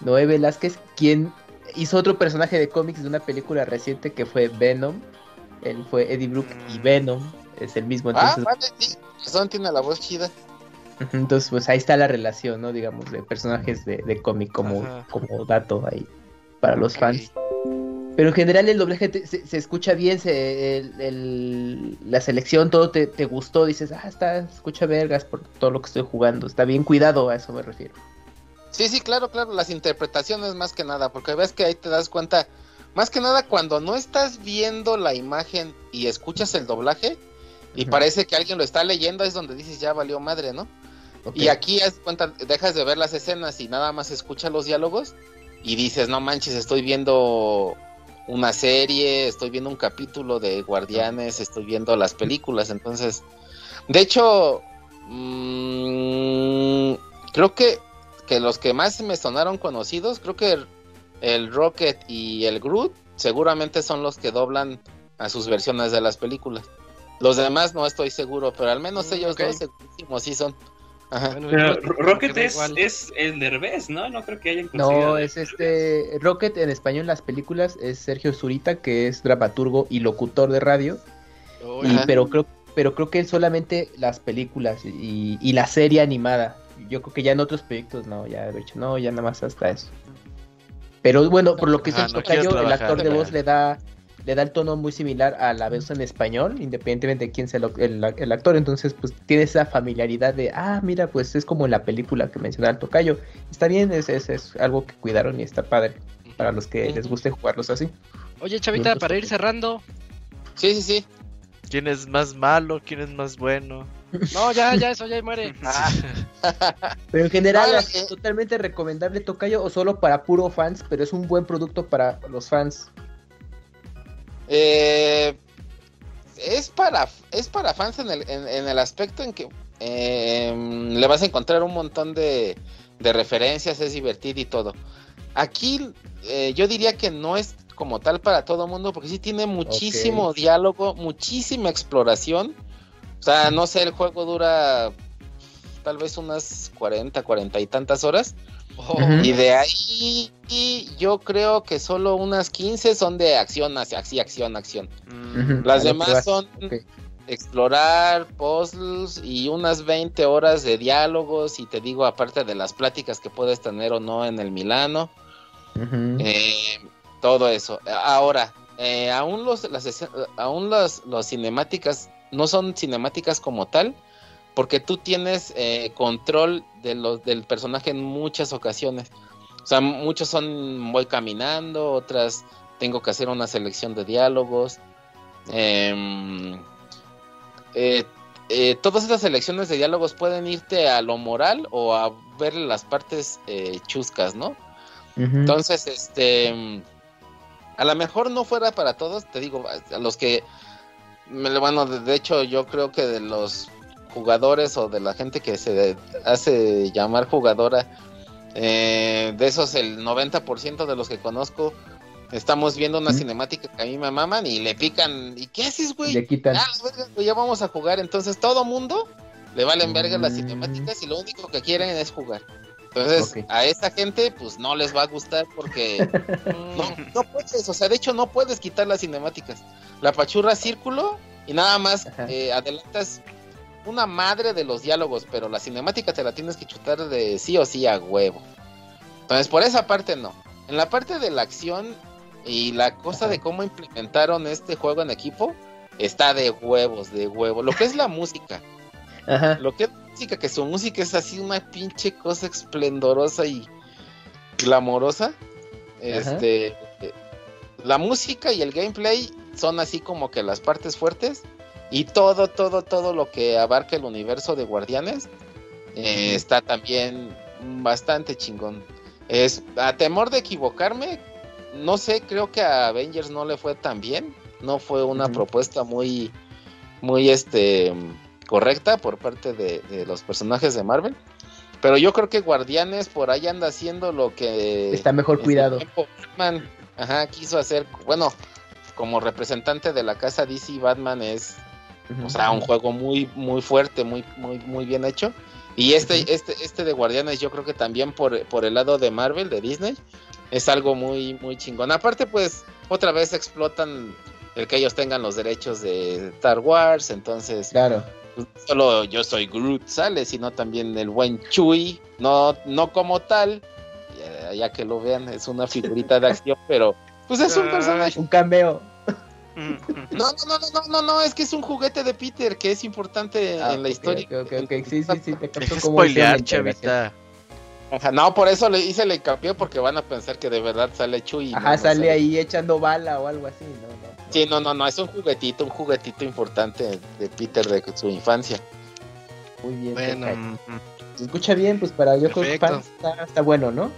Noé Velázquez, quien hizo otro personaje de cómics de una película reciente que fue Venom. Él fue Eddie Brooke y Mm. Venom es el mismo. Ah, Entonces, vale, sí, razón, tiene la voz chida. Entonces, pues ahí está la relación, ¿no? Digamos, de personajes de, de cómic como, Ajá. como dato ahí para los fans. Pero en general el doblaje te- se, se escucha bien, se, el- el- la selección, todo te, te gustó, dices, ah, está, escucha vergas por todo lo que estoy jugando, está bien cuidado, a eso me refiero. Sí, sí, claro, claro, las interpretaciones más que nada, porque ves que ahí te das cuenta, más que nada cuando no estás viendo la imagen y escuchas el doblaje y parece que alguien lo está leyendo, es donde dices ya valió madre, ¿no? Y aquí haz cuenta, dejas de ver las escenas y nada más escuchas los diálogos y dices, no manches, estoy viendo una serie, estoy viendo un capítulo de Guardianes, estoy viendo las películas, entonces, de hecho, mm, creo que, que los que más me sonaron conocidos, creo que el, el Rocket y el Groot seguramente son los que doblan a sus versiones de las películas. Los demás no estoy seguro, pero al menos Mm, ellos ok. dos segurísimos sí son. Ajá. Bueno, Pero Rocket es, es el Derbez, ¿no? No creo que hayan. No, es este, Rocket en español en las películas es Sergio Zurita, que es dramaturgo y locutor de radio, y, pero creo pero creo que él solamente las películas y, y la serie animada. Yo creo que ya en otros proyectos no, ya de hecho no, ya nada más hasta eso. Pero bueno, por lo que se no toca yo, quiero el actor de voz le da le da el tono muy similar a la voz en español, independientemente de quién sea el, el- el actor, entonces pues tiene esa familiaridad de, ah, mira, pues es como en la película que mencionaba el tocayo. Está bien, es, es, es algo que cuidaron y está padre para los que les guste jugarlos así. Oye, Chavita, para ir cerrando. Sí, sí, sí. ¿Quién es más malo? ¿Quién es más bueno? No, ya, ya, eso ya muere. Pero en general No, es totalmente recomendable Tocayo o solo para puro fans, pero es un buen producto para los fans. Eh, es para es para fans en el, en, en el aspecto en que eh, le vas a encontrar un montón de, de referencias, es divertido y todo. Aquí eh, yo diría que no es como tal para todo mundo, porque sí tiene muchísimo diálogo, muchísima exploración. O sea, no sé, el juego dura tal vez unas 40, 40 y tantas horas. Oh. Y de ahí yo creo que solo unas 15 son de acción, así, acción, acción. Las A demás vas. son explorar, puzzles y unas 20 horas de diálogos y te digo aparte de las pláticas que puedes tener o no en el Milano, eh, todo eso. Ahora, eh, aún los las aún las los cinemáticas no son cinemáticas como tal, porque tú tienes eh, control de los del personaje en muchas ocasiones. O sea, muchos son voy caminando, otras tengo que hacer una selección de diálogos. Em, eh, eh, todas estas selecciones de diálogos pueden irte a lo moral o a ver las partes eh, chuscas, ¿no? Entonces, este, a lo mejor no fuera para todos, te digo, a los que, bueno, de hecho yo creo que de los jugadores o de la gente que se hace llamar jugadora, eh, de esos el 90% de los que conozco, estamos viendo una cinemática que a mí me maman y le pican. ¿Y qué haces, güey? Le quitan. Ah, verga, ya vamos a jugar. Entonces todo mundo le valen verga las Mm. cinemáticas y lo único que quieren es jugar. Entonces, a esa gente, pues no les va a gustar porque no, no puedes, o sea, de hecho no puedes quitar las cinemáticas. La pachurra círculo y nada más eh, adelantas una madre de los diálogos, pero la cinemática te la tienes que chutar de sí o sí a huevo. Entonces, por esa parte no. En la parte de la acción y la cosa Ajá. de cómo implementaron este juego en equipo, está de huevos, de huevo. Lo que es la música, Ajá. lo que es música, que su música es así una pinche cosa esplendorosa y glamorosa. Este, la música y el gameplay son así como que las partes fuertes y todo, todo, todo lo que abarca el universo de Guardianes eh, está también bastante chingón. Es a temor de equivocarme, no sé, creo que a Avengers no le fue tan bien, no fue una propuesta muy, muy este correcta por parte de, de los personajes de Marvel. Pero yo creo que Guardianes por ahí anda haciendo lo que Está mejor su cuidado. tiempo Batman, ajá, quiso hacer, bueno, como representante de la casa DC, Batman es, o sea, un juego muy, muy fuerte, muy, muy, muy bien hecho. Y este, este, este de Guardianes, yo creo que también por, por el lado de Marvel, de Disney, es algo muy, muy chingón. Aparte, pues, otra vez explotan el que ellos tengan los derechos de Star Wars, entonces Claro. No solo yo soy Groot sale, sino también el buen Chewie, no, no como tal, ya, ya que lo vean, es una figurita de acción, pero pues es un personaje. Un cameo. Mm, No, no, no, no, no, no, es que es un juguete de Peter que es importante Ah, en la historia. Ok, ok, ok. Sí, sí, sí. Te capto hicieron la spoilear, chavita. Ajá, no, por eso le hice el hincapié porque van a pensar que de verdad sale Chewie. y Ajá, no, no sale ahí echando bala o algo así, ¿no? no, no. Sí, no, no, no, es un juguetito, un juguetito importante de Peter de su infancia. Muy bien. Bueno, Se escucha bien, pues para yo creo que está, está bueno, ¿no?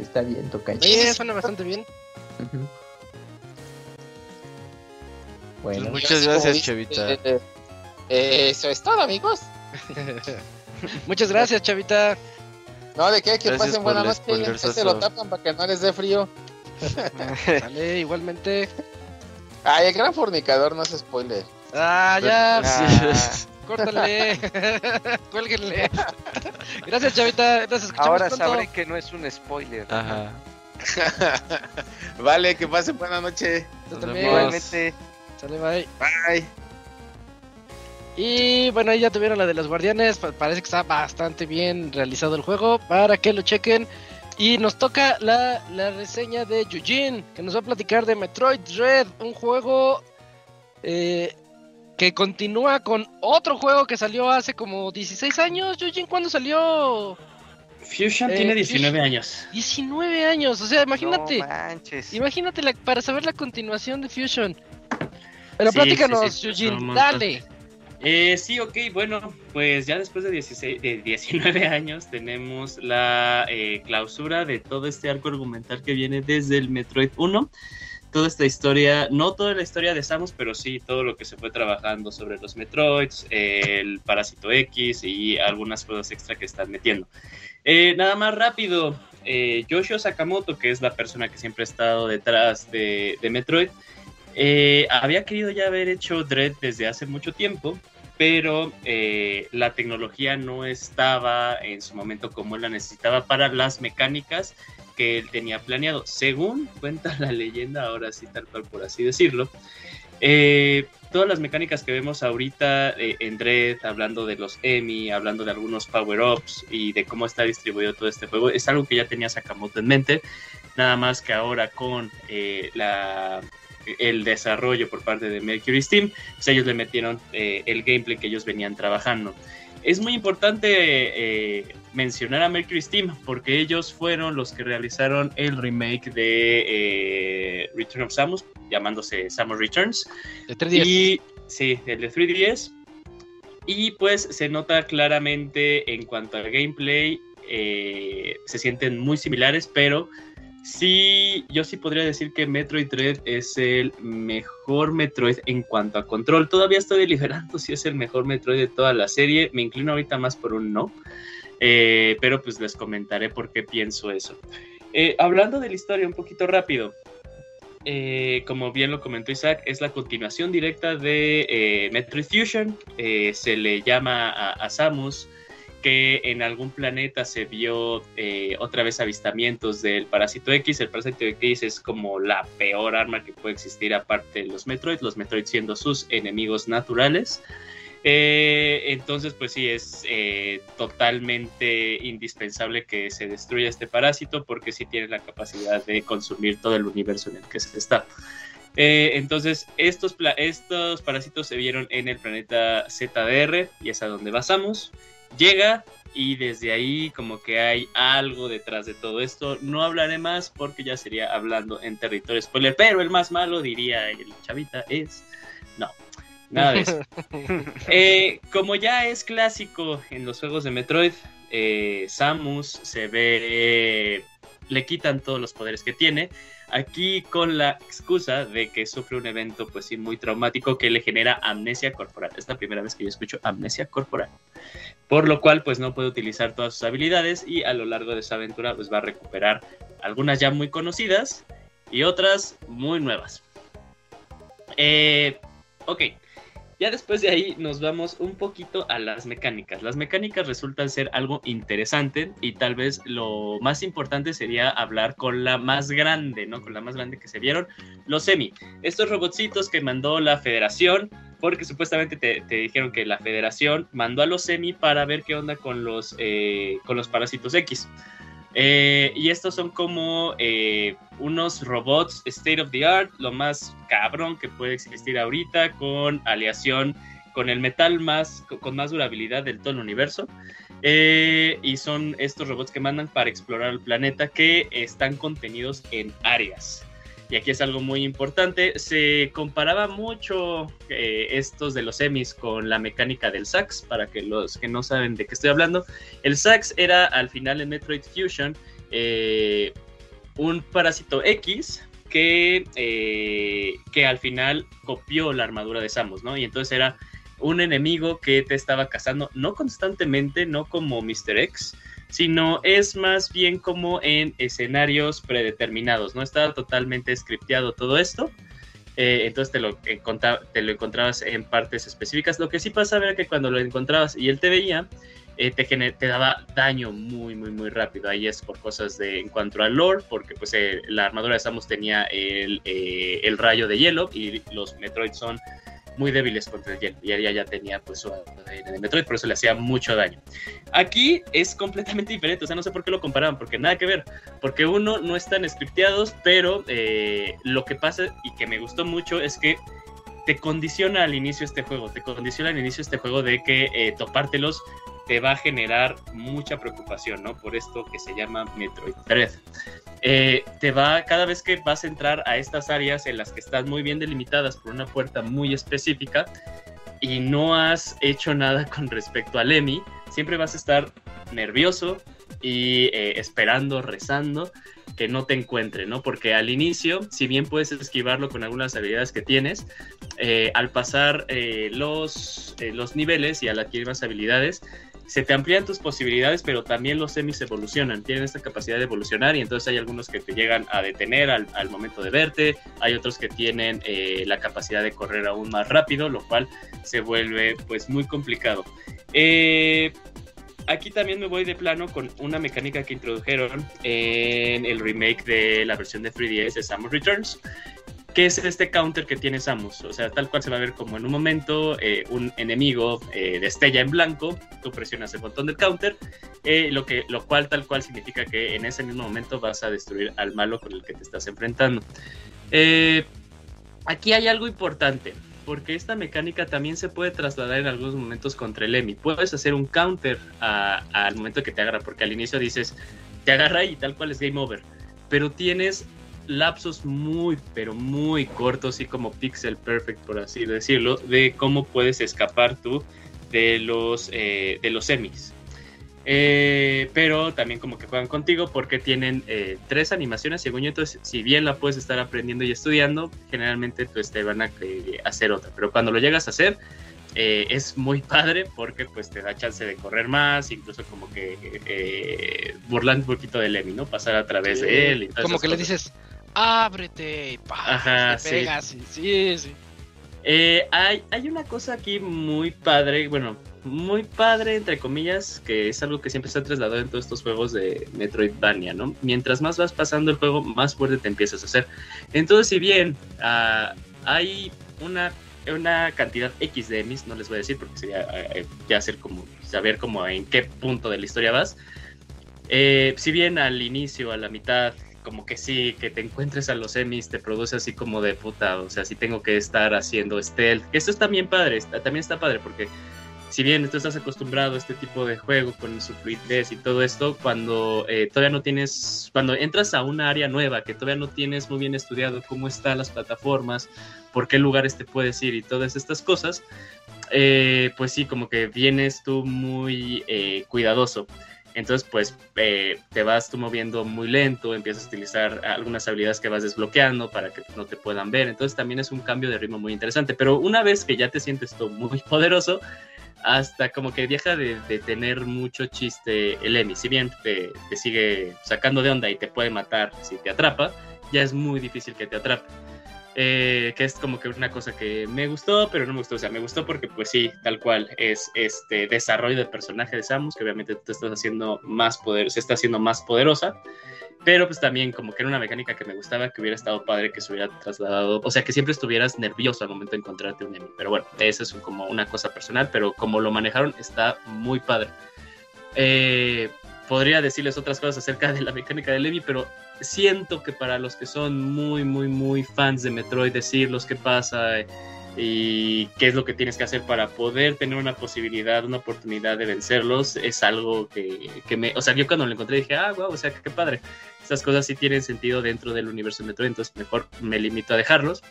Está bien, Tocayo. sí, suena bastante bien. Bueno, Muchas así como gracias, Chavita. eh, eh, eso es todo, amigos. Muchas gracias, chavita. No, de qué, que Gracias pasen buena noche. Ya se lo tapan para que no les dé frío. Vale, igualmente. Ay, el gran fornicador no es spoiler. Ah, ya. Ah, Córtale. Cuélguenle. Gracias, chavita. Nos ahora pronto. sabré que no es un spoiler. Ajá. vale, que pasen buena noche. Igualmente. Sale, bye. Bye. Y bueno, ahí ya tuvieron la de los guardianes. pa- Parece que está bastante bien realizado el juego. Para que lo chequen. Y nos toca la, la reseña de Yujin, que nos va a platicar de Metroid Dread, un juego eh, que continúa con otro juego que salió hace como 16 años. Yujin, ¿cuándo salió? Fusion Eh, tiene Fusion- 19 años. 19 años, o sea, imagínate. No manches. Imagínate la- para saber la continuación de Fusion. Pero Sí, platícanos, sí, sí, Yujin, dale. Eh, sí, ok, bueno, pues ya después de, 16, de 19 años tenemos la eh, clausura de todo este arco argumental que viene desde el Metroid 1. Toda esta historia, no toda la historia de Samus, pero sí todo lo que se fue trabajando sobre los Metroids, el Parásito X y algunas cosas extra que están metiendo. Eh, nada más rápido, eh, Yoshio Sakamoto, que es la persona que siempre ha estado detrás de, Metroid, había querido ya haber hecho Dread desde hace mucho tiempo, pero eh, la tecnología no estaba en su momento como él la necesitaba para las mecánicas que él tenía planeado. Según cuenta la leyenda, ahora sí, tal cual por así decirlo, eh, todas las mecánicas que vemos ahorita eh, en Dread, hablando de los EMI, hablando de algunos power-ups y de cómo está distribuido todo este juego, es algo que ya tenía Sakamoto en mente, nada más que ahora con eh, la el desarrollo por parte de Mercury Steam, pues ellos le metieron eh, el gameplay que ellos venían trabajando. Es muy importante eh, mencionar a Mercury Steam porque ellos fueron los que realizaron el remake de eh, Return of Samus, llamándose Samus Returns. De 3DS. Y sí, el de 3DS. Y pues se nota claramente en cuanto al gameplay, se sienten muy similares, pero Sí, yo sí podría decir que Metroid Dread es el mejor Metroid en cuanto a control. Todavía estoy deliberando si es el mejor Metroid de toda la serie. Me inclino ahorita más por un no. Eh, pero pues les comentaré por qué pienso eso. Eh, hablando de la historia un poquito rápido. Eh, como bien lo comentó Isaac, es la continuación directa de Metroid Fusion. se le llama a Samus que en algún planeta se vio eh, otra vez avistamientos del Parásito X. El Parásito X es como la peor arma que puede existir aparte de los Metroid, los Metroid siendo sus enemigos naturales. Eh, entonces, pues sí, es eh, totalmente indispensable que se destruya este parásito porque sí tiene la capacidad de consumir todo el universo en el que se está. entonces, estos, estos parásitos se vieron en el planeta ZDR y es a donde basamos llega y desde ahí como que hay algo detrás de todo esto. No hablaré más porque ya sería hablando en territorio spoiler, pero el más malo diría el chavita es... No, nada de eso. Eh, como ya es clásico en los juegos de Metroid, eh, Samus se ve... le quitan todos los poderes que tiene Aquí con la excusa de que sufre un evento, pues sí, muy traumático que le genera amnesia corporal. Es la primera vez que yo escucho amnesia corporal. Por lo cual, pues no puede utilizar todas sus habilidades y a lo largo de esa aventura, pues va a recuperar algunas ya muy conocidas y otras muy nuevas. Eh, ok, ya después de ahí nos vamos un poquito a las mecánicas. Las mecánicas resultan ser algo interesante y tal vez lo más importante sería hablar con la más grande, ¿no? Con la más grande que se vieron, los semi. Estos robotcitos que mandó la federación, porque supuestamente te, dijeron que la federación mandó a los semi para ver qué onda con los, eh, con los parásitos X. Eh, y estos son como eh, unos robots state of the art, lo más cabrón que puede existir ahorita, con aleación con el metal más, con más durabilidad del todo el universo. Eh, y son estos robots que mandan para explorar el planeta que están contenidos en áreas y aquí es algo muy importante, se comparaba mucho eh, estos de los semis con la mecánica del sax, para que los que no saben de qué estoy hablando. El sax era al final en Metroid Fusion eh, un parásito X que, eh, que al final copió la armadura de Samus, ¿no? Y entonces era un enemigo que te estaba cazando, no constantemente, no como Mr. X, sino es más bien como en escenarios predeterminados, ¿no? Estaba totalmente scripteado todo esto. Eh, entonces te lo, te lo encontrabas en partes específicas. Lo que sí pasaba era que cuando lo encontrabas y él te veía, eh, te, te, daba daño muy, muy, muy rápido. Ahí es por cosas de en cuanto al lore, porque pues eh, la armadura de Samus tenía el, el, rayo de hielo y los Metroid son muy débiles contra el hielo. Y ella ya tenía pues su de Metroid, por eso le hacía mucho daño. Aquí es completamente diferente, o sea, no sé por qué lo comparaban, porque nada que ver, porque uno no están scripteados, pero eh, lo que pasa y que me gustó mucho es que te condiciona al inicio este juego, te condiciona al inicio este juego de que eh, topártelos te va a generar mucha preocupación, ¿no? Por esto que se llama Metroid Dread. Eh, te va, cada vez que vas a entrar a estas áreas en las que están muy bien delimitadas por una puerta muy específica y no has hecho nada con respecto al EMI, siempre vas a estar nervioso y eh, esperando, rezando que no te encuentre, ¿no? Porque al inicio, si bien puedes esquivarlo con algunas habilidades que tienes, eh, al pasar los, los niveles y al adquirir más habilidades, se te amplían tus posibilidades, pero también los semis evolucionan, tienen esta capacidad de evolucionar y entonces hay algunos que te llegan a detener al, momento de verte, hay otros que tienen eh, la capacidad de correr aún más rápido, lo cual se vuelve pues muy complicado. Eh, aquí también me voy de plano con una mecánica que introdujeron en el remake de la versión de 3DS de Samus Returns, ¿Qué es este counter que tiene Samus? O sea, tal cual se va a ver como en un momento eh, un enemigo eh, destella en blanco, tú presionas el botón del counter, eh, lo, que, lo cual tal cual significa que en ese mismo momento vas a destruir al malo con el que te estás enfrentando. aquí hay algo importante, porque esta mecánica también se puede trasladar en algunos momentos contra el Emi. Puedes hacer un counter al momento que te agarra, porque al inicio dices, te agarra y tal cual es game over. Pero tienes lapsos muy, pero muy cortos y como pixel perfect, por así decirlo, de cómo puedes escapar tú de los, eh, de los semis. Eh, pero también como que juegan contigo porque tienen eh, tres animaciones según yo entonces si bien la puedes estar aprendiendo y estudiando generalmente pues te van a eh, hacer otra pero cuando lo llegas a hacer eh, es muy padre porque pues te da chance de correr más incluso como que eh, burlando un poquito de Lemmy no pasar a través Sí. de él y Como que le dices, ábrete, y pa, Ajá, te sí. pegas, sí, sí, sí. Eh, hay, hay una cosa aquí muy padre, bueno, muy padre entre comillas, que es algo que siempre se ha trasladado en todos estos juegos de Metroidvania, ¿no? Mientras más vas pasando el juego, más fuerte te empiezas a hacer. Entonces, si bien ah, hay una, una cantidad X de emis, no les voy a decir porque sería eh, ya hacer como saber como en qué punto de la historia vas. Eh, si bien al inicio, a la mitad, como que sí, que te encuentres a los emis, te produce así como de puta, o sea, si tengo que estar haciendo stealth. Esto está bien padre, está- también está padre porque si bien tú estás acostumbrado a este tipo de juego con su fluidez y todo esto, cuando eh, todavía no tienes, cuando entras a una área nueva que todavía no tienes muy bien estudiado cómo están las plataformas, por qué lugares te puedes ir y todas estas cosas, eh, pues sí, como que vienes tú muy eh, cuidadoso. Entonces, pues eh, te vas tú moviendo muy lento, empiezas a utilizar algunas habilidades que vas desbloqueando para que no te puedan ver. Entonces, también es un cambio de ritmo muy interesante. Pero una vez que ya te sientes tú muy poderoso, hasta como que deja de, tener mucho chiste el Emi. Si bien te, te sigue sacando de onda y te puede matar si te atrapa, ya es muy difícil que te atrape. Eh, que es como que una cosa que me gustó, pero no me gustó. O sea, me gustó porque, pues sí, tal cual es este desarrollo de personaje de Samus, que obviamente tú estás haciendo más poder, se está haciendo más poderosa. Pero pues también como que era una mecánica que me gustaba, que hubiera estado padre que se hubiera trasladado, o sea, que siempre estuvieras nervioso al momento de encontrarte un enemy. Pero bueno, esa es como una cosa personal, pero como lo manejaron está muy padre. Eh, podría decirles otras cosas acerca de la mecánica de Levi, pero siento que para los que son muy, muy, muy fans de Metroid, decirlos qué pasa y qué es lo que tienes que hacer para poder tener una posibilidad, una oportunidad de vencerlos, es algo que, que me... O sea, yo cuando lo encontré dije, ah, wow, o sea, qué padre. Estas cosas sí tienen sentido dentro del universo de Metroid, entonces mejor me limito a dejarlos.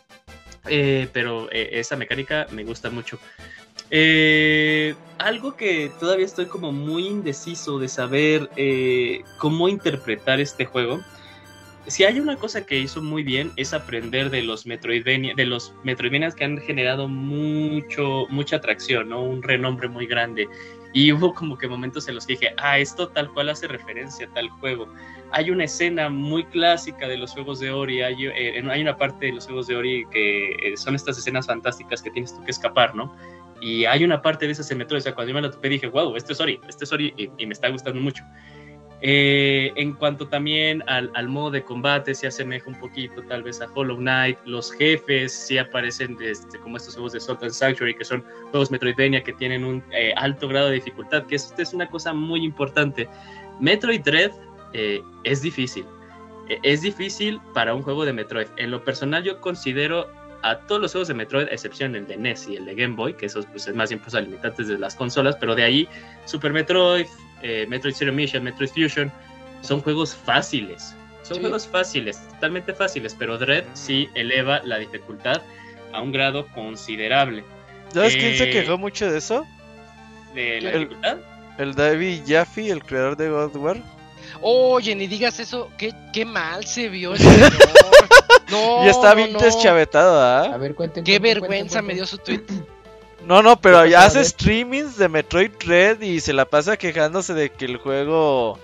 Eh, pero eh, esa mecánica me gusta mucho. Eh, algo que todavía estoy como muy indeciso de saber eh, cómo interpretar este juego. Si hay una cosa que hizo muy bien es aprender de los Metroidvania, de los Metroidvanias que han generado mucho, mucha atracción, ¿no? Un renombre muy grande. Y hubo como que momentos en los que dije, ah, esto tal cual hace referencia a tal juego. Hay una escena muy clásica de los juegos de Ori, hay, eh, una parte de los juegos de Ori que son estas escenas fantásticas que tienes tú que escapar, ¿no? Y hay una parte de esas en Metroid, o sea, cuando yo me la topé dije, wow, esto es Ori, esto es Ori y, y me está gustando mucho. Eh, en cuanto también al, al, modo de combate, se asemeja un poquito tal vez a Hollow Knight. Los jefes sí aparecen este, como estos juegos de Salt and Sanctuary, que son juegos Metroidvania que tienen un eh, alto grado de dificultad, que esto es una cosa muy importante. Metroid Dread eh, es difícil. Eh, es difícil para un juego de Metroid. En lo personal yo considero a todos los juegos de Metroid, a excepción el de NES y el de Game Boy, que esos pues, es más bien pues, limitantes de las consolas, pero de ahí Super Metroid, eh, Metroid Zero Mission, Metroid Fusion, son juegos fáciles. Son sí. juegos fáciles, totalmente fáciles, pero Dread sí eleva la dificultad a un grado considerable. ¿Sabes eh, quién se quejó mucho de eso? ¿De la el, dificultad? El David Jaffe, el creador de God War. Oye, ni digas eso, qué, qué mal se vio el señor. No, y está bien no, deschavetado, ¿ah? A ver, cuenten. Qué cuenten, vergüenza cuenten, me dio su tweet. No, no, pero ya hace streamings de Metroid Red y se la pasa quejándose de que el juego.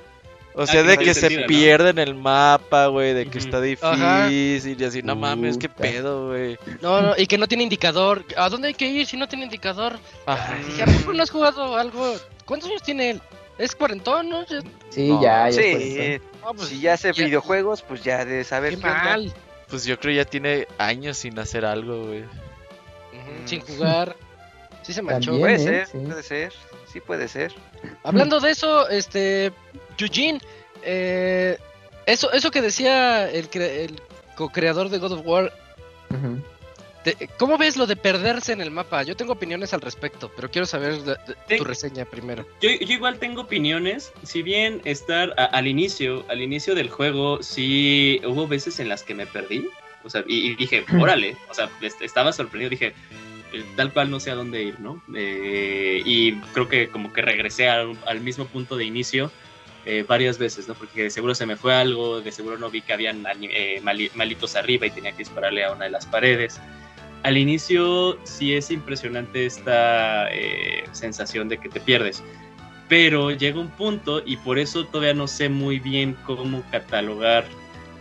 O sea, ah, de que se ¿no? pierde en el mapa, güey, de que uh -huh. está difícil Ajá. y así, no mames, qué pedo, güey. No, no, y que no tiene indicador. ¿A dónde hay que ir si no tiene indicador? Ajá. Dije, ¿a poco no has jugado algo? ¿Cuántos años tiene él? ¿Es cuarentón, no? Sí, no, ya, ya. Sí, no, pues, si ya hace ya. videojuegos, pues ya de saber qué, qué mal. Onda. Pues yo creo ya tiene años sin hacer algo, güey. -huh, sin jugar. Sí se manchó. También, puede eh, ser, sí. puede ser. Sí puede ser. Hablando de eso, este Eugene, eh, eso, eso que decía el, el co-creador de God of War, uh -huh. de, ¿cómo ves lo de perderse en el mapa? Yo tengo opiniones al respecto, pero quiero saber de, de, tu reseña primero. Yo, yo, igual tengo opiniones, si bien estar a, al inicio, al inicio del juego, sí hubo veces en las que me perdí, o sea, y, y dije, órale, o sea, estaba sorprendido, dije, eh, tal cual no sé a dónde ir, ¿no? Eh, y creo que como que regresé al, al mismo punto de inicio eh, varias veces, ¿no? Porque de seguro se me fue algo, de seguro no vi que habían eh, mali- malitos arriba y tenía que dispararle a una de las paredes. Al inicio sí es impresionante esta eh, sensación de que te pierdes, pero llega un punto y por eso todavía no sé muy bien cómo catalogar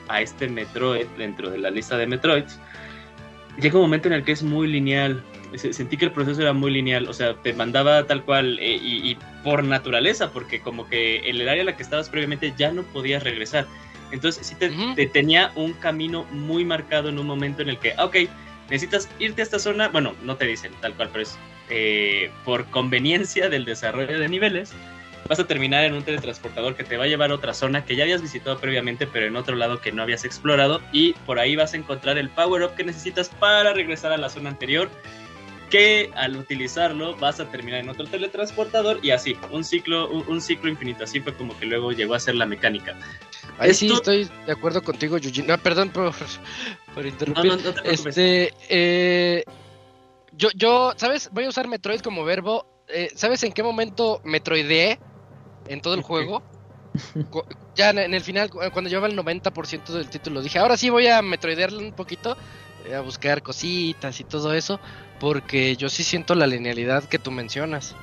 a este Metroid dentro de la lista de Metroids. Llega un momento en el que es muy lineal, se- sentí que el proceso era muy lineal, o sea, te mandaba tal cual eh, y, y por naturaleza, porque como que en el área en la que estabas previamente ya no podías regresar. Entonces sí te, te tenía un camino muy marcado en un momento en el que, ok, necesitas irte a esta zona, bueno, no te dicen tal cual, pero es eh, por conveniencia del desarrollo de niveles, vas a terminar en un teletransportador que te va a llevar a otra zona que ya habías visitado previamente, pero en otro lado que no habías explorado, y por ahí vas a encontrar el power-up que necesitas para regresar a la zona anterior que al utilizarlo vas a terminar en otro teletransportador y así, un ciclo, un, un ciclo infinito. Así fue como que luego llegó a ser la mecánica. Ahí sí Esto- estoy de acuerdo contigo, Yuji. No, perdón por, por interrumpir. no, no te preocupes. Este, eh, yo, yo, ¿sabes? Voy a usar Metroid como verbo. Eh, ¿Sabes en qué momento metroideé en todo el juego? Ya en, el final, cu- cuando llevaba el 90% del título, dije, ahora sí voy a metroidearle un poquito, eh, a buscar cositas y todo eso, porque yo sí siento la linealidad que tú mencionas.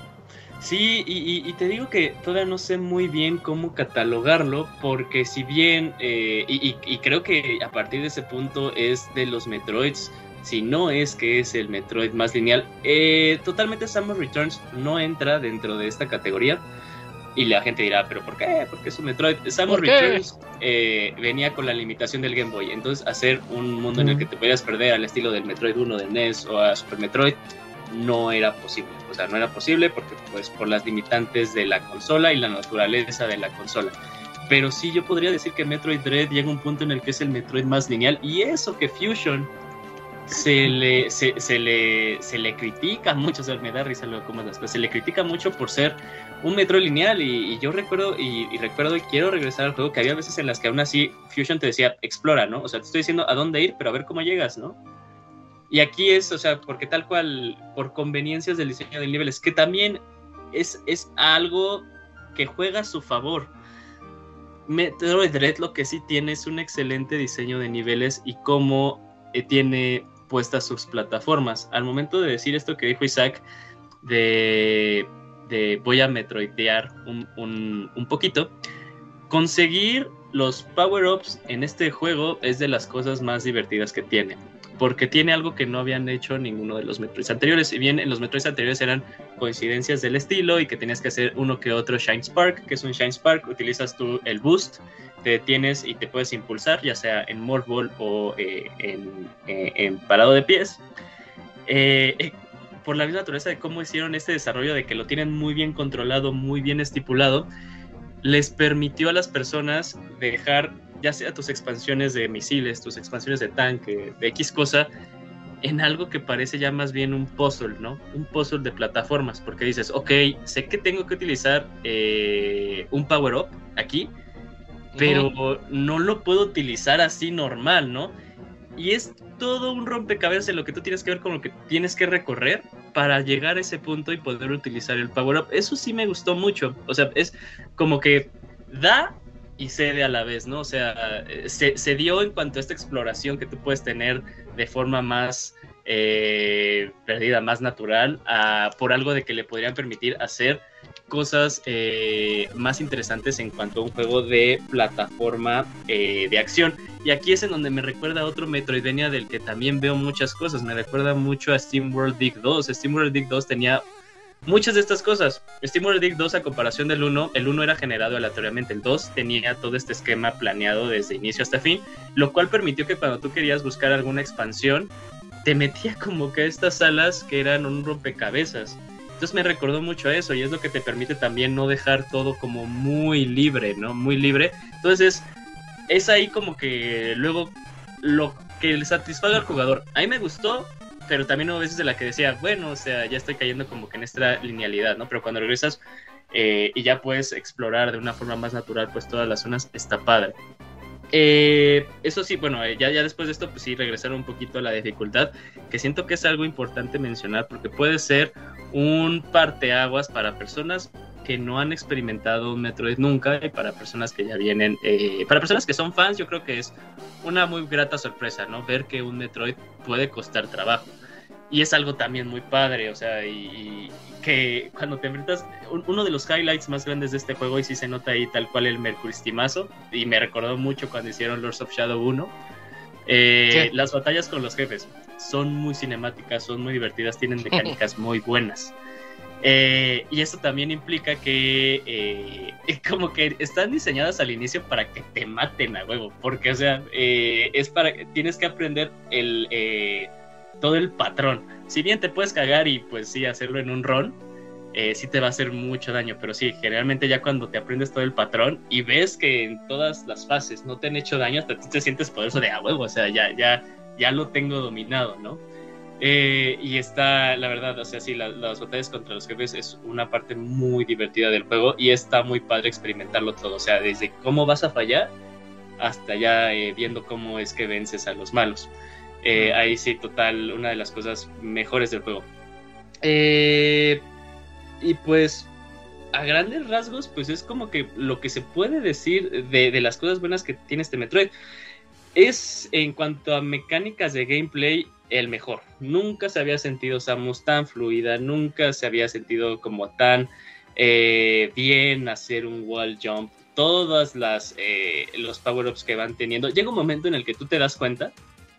Sí, y, te digo que todavía no sé muy bien cómo catalogarlo, porque si bien, eh, y creo que a partir de ese punto es de los Metroids, si no es que es el Metroid más lineal, eh, totalmente Samus Returns no entra dentro de esta categoría. Y la gente dirá, ¿pero por qué? Porque es un Metroid. Samus. Returns eh, venía con la limitación del Game Boy. Entonces, hacer un mundo en el que te podías perder al estilo del Metroid 1 del NES o a Super Metroid no era posible. O sea, no era posible porque, pues, por las limitantes de la consola y la naturaleza de la consola. Pero sí, yo podría decir que Metroid Dread llega a un punto en el que es el Metroid más lineal. Y eso que Fusion se le, se, se le, se le critica mucho, o sea, me da risa luego cómo las cosas, se le critica mucho por ser un metro lineal y, yo recuerdo y, y recuerdo y quiero regresar al juego que había veces en las que aún así Fusion te decía, explora, ¿no? O sea, te estoy diciendo a dónde ir, pero a ver cómo llegas, ¿no? Y aquí es, o sea, porque tal cual, por conveniencias del diseño de niveles, que también es, es algo que juega a su favor. Metroid Dread lo que sí tiene es un excelente diseño de niveles y cómo eh, tiene puestas sus plataformas. Al momento de decir esto que dijo Isaac, de, de voy a metroidear un, un, un poquito, conseguir los power-ups en este juego es de las cosas más divertidas que tiene. Porque tiene algo que no habían hecho ninguno de los Metroids anteriores. Si bien en los Metroids anteriores eran coincidencias del estilo y que tenías que hacer uno que otro Shine Spark, que es un Shine Spark, utilizas tú el boost, te detienes y te puedes impulsar, ya sea en Morph Ball o eh, en, eh, en parado de pies. Eh, eh, por la misma naturaleza de cómo hicieron este desarrollo, de que lo tienen muy bien controlado, muy bien estipulado, les permitió a las personas dejar ya sea tus expansiones de misiles, tus expansiones de tanque, de X cosa, en algo que parece ya más bien un puzzle, ¿no? Un puzzle de plataformas, porque dices, ok, sé que tengo que utilizar eh, un power-up aquí, pero no lo puedo utilizar así normal, ¿no? Y es todo un rompecabezas en lo que tú tienes que ver con lo que tienes que recorrer para llegar a ese punto y poder utilizar el power up. Eso sí me gustó mucho. O sea, es como que da y cede a la vez, ¿no? O sea, eh, se, se dio en cuanto a esta exploración que tú puedes tener de forma más eh, perdida, más natural, por algo de que le podrían permitir hacer cosas eh, más interesantes en cuanto a un juego de plataforma eh, de acción. Y aquí es en donde me recuerda a otro Metroidvania del que también veo muchas cosas. Me recuerda mucho a SteamWorld Dig 2. SteamWorld Dig 2 tenía muchas de estas cosas. SteamWorld Dig 2 a comparación del 1, el 1 era generado aleatoriamente, el 2 tenía todo este esquema planeado desde inicio hasta fin, lo cual permitió que cuando tú querías buscar alguna expansión, te metía como que a estas salas que eran un rompecabezas. Entonces me recordó mucho a eso y es lo que te permite también no dejar todo como muy libre, ¿no? Muy libre. Entonces es ahí como que luego lo que le satisfaga al jugador. A mí me gustó, pero también hubo veces de la que decía, bueno, o sea, ya estoy cayendo como que en esta linealidad, ¿no? Pero cuando regresas eh, y ya puedes explorar de una forma más natural, pues todas las zonas, está padre. Eh, eso sí, bueno, eh, ya, ya después de esto, pues sí, regresar un poquito a la dificultad, que siento que es algo importante mencionar, porque puede ser un parteaguas para personas que no han experimentado un Metroid nunca y para personas que ya vienen, eh, para personas que son fans, yo creo que es una muy grata sorpresa, ¿no? Ver que un Metroid puede costar trabajo. Y es algo también muy padre, o sea, y, que cuando te enfrentas, uno de los highlights más grandes de este juego, y sí se nota ahí tal cual el Mercuristimazo, y me recordó mucho cuando hicieron Lords of Shadow 1, eh, las batallas con los jefes son muy cinemáticas, son muy divertidas, tienen mecánicas muy buenas. Eh, y eso también implica que eh, como que están diseñadas al inicio para que te maten a huevo, porque o sea, es para tienes que aprender el todo el patrón. Si bien te puedes cagar y pues sí hacerlo en un rol, eh, sí te va a hacer mucho daño, pero sí, generalmente ya cuando te aprendes todo el patrón y ves que en todas las fases no te han hecho daño, hasta te sientes poderoso de a huevo, o sea, ya, ya, ya lo tengo dominado, ¿no? Eh, y está, la verdad, o sea, sí, las batallas contra los jefes es una parte muy divertida del juego y está muy padre experimentarlo todo, o sea, desde cómo vas a fallar hasta ya eh, viendo cómo es que vences a los malos. Eh, ahí sí, total, una de las cosas mejores del juego. Eh, y pues, a grandes rasgos, pues es como que lo que se puede decir de, las cosas buenas que tiene este Metroid. Es en cuanto a mecánicas de gameplay el mejor. Nunca se había sentido Samus tan fluida, nunca se había sentido como tan eh, bien hacer un wall jump. Todas las los power ups que van teniendo. Llega un momento en el que tú te das cuenta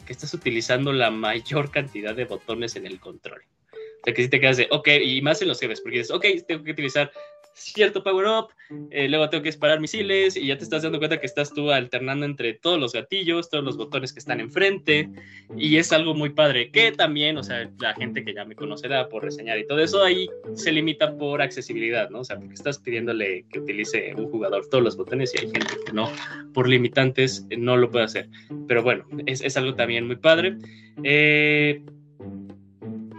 que estás utilizando la mayor cantidad de botones en el control. O sea, que si te quedas de, ok, y más en los jefes, porque dices, ok, tengo que utilizar cierto power up, eh, luego tengo que disparar misiles y ya te estás dando cuenta que estás tú alternando entre todos los gatillos, todos los botones que están enfrente y es algo muy padre que también, o sea, la gente que ya me conocerá por reseñar y todo eso ahí se limita por accesibilidad, ¿no? O sea, porque estás pidiéndole que utilice un jugador todos los botones y hay gente que no, por limitantes, no lo puede hacer. Pero bueno, es, es algo también muy padre. Eh,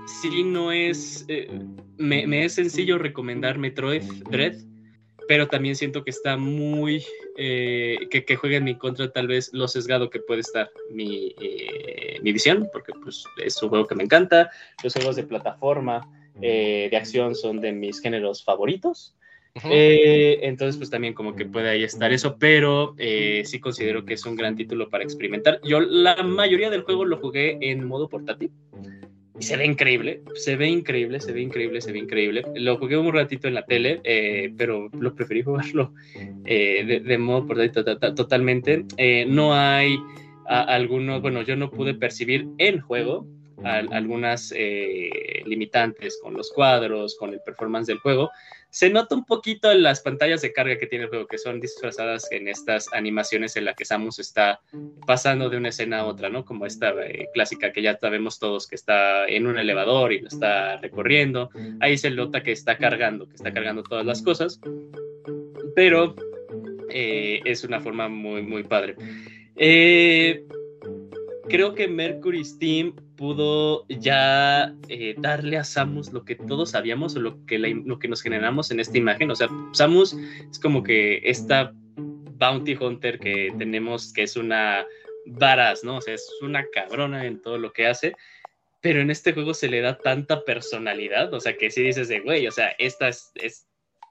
sí no es... Eh, me, es sencillo recomendar Metroid Dread, pero también siento que está muy... Eh, que, que juegue en mi contra tal vez lo sesgado que puede estar mi, eh, mi visión, porque pues es un juego que me encanta, los juegos de plataforma, de acción son de mis géneros favoritos. entonces, pues también como que puede ahí estar eso, pero sí considero que es un gran título para experimentar. Yo la mayoría del juego lo jugué en modo portátil, y se ve increíble, se ve increíble, se ve increíble, se ve increíble. Lo jugué un ratito en la tele, eh, pero lo preferí jugarlo eh, de, modo portátil totalmente. Eh, no hay algunos, bueno, yo no pude percibir en juego algunas limitantes con los cuadros, con el performance del juego, se nota un poquito en las pantallas de carga que tiene el juego, que son disfrazadas en estas animaciones en las que Samus está pasando de una escena a otra, ¿no? Como esta eh, clásica que ya sabemos todos que está en un elevador y lo está recorriendo. Ahí se nota que está cargando, que está cargando todas las cosas, pero eh, es una forma muy, muy padre. Eh, creo que Mercury Steam pudo ya eh, darle a Samus lo que todos sabíamos o lo que, lo que nos generamos en esta imagen. O sea, Samus es como que esta bounty hunter que tenemos, que es una varas, ¿no? O sea, es una cabrona en todo lo que hace. Pero en este juego se le da tanta personalidad, o sea, que si dices de, güey, o sea, esta es, es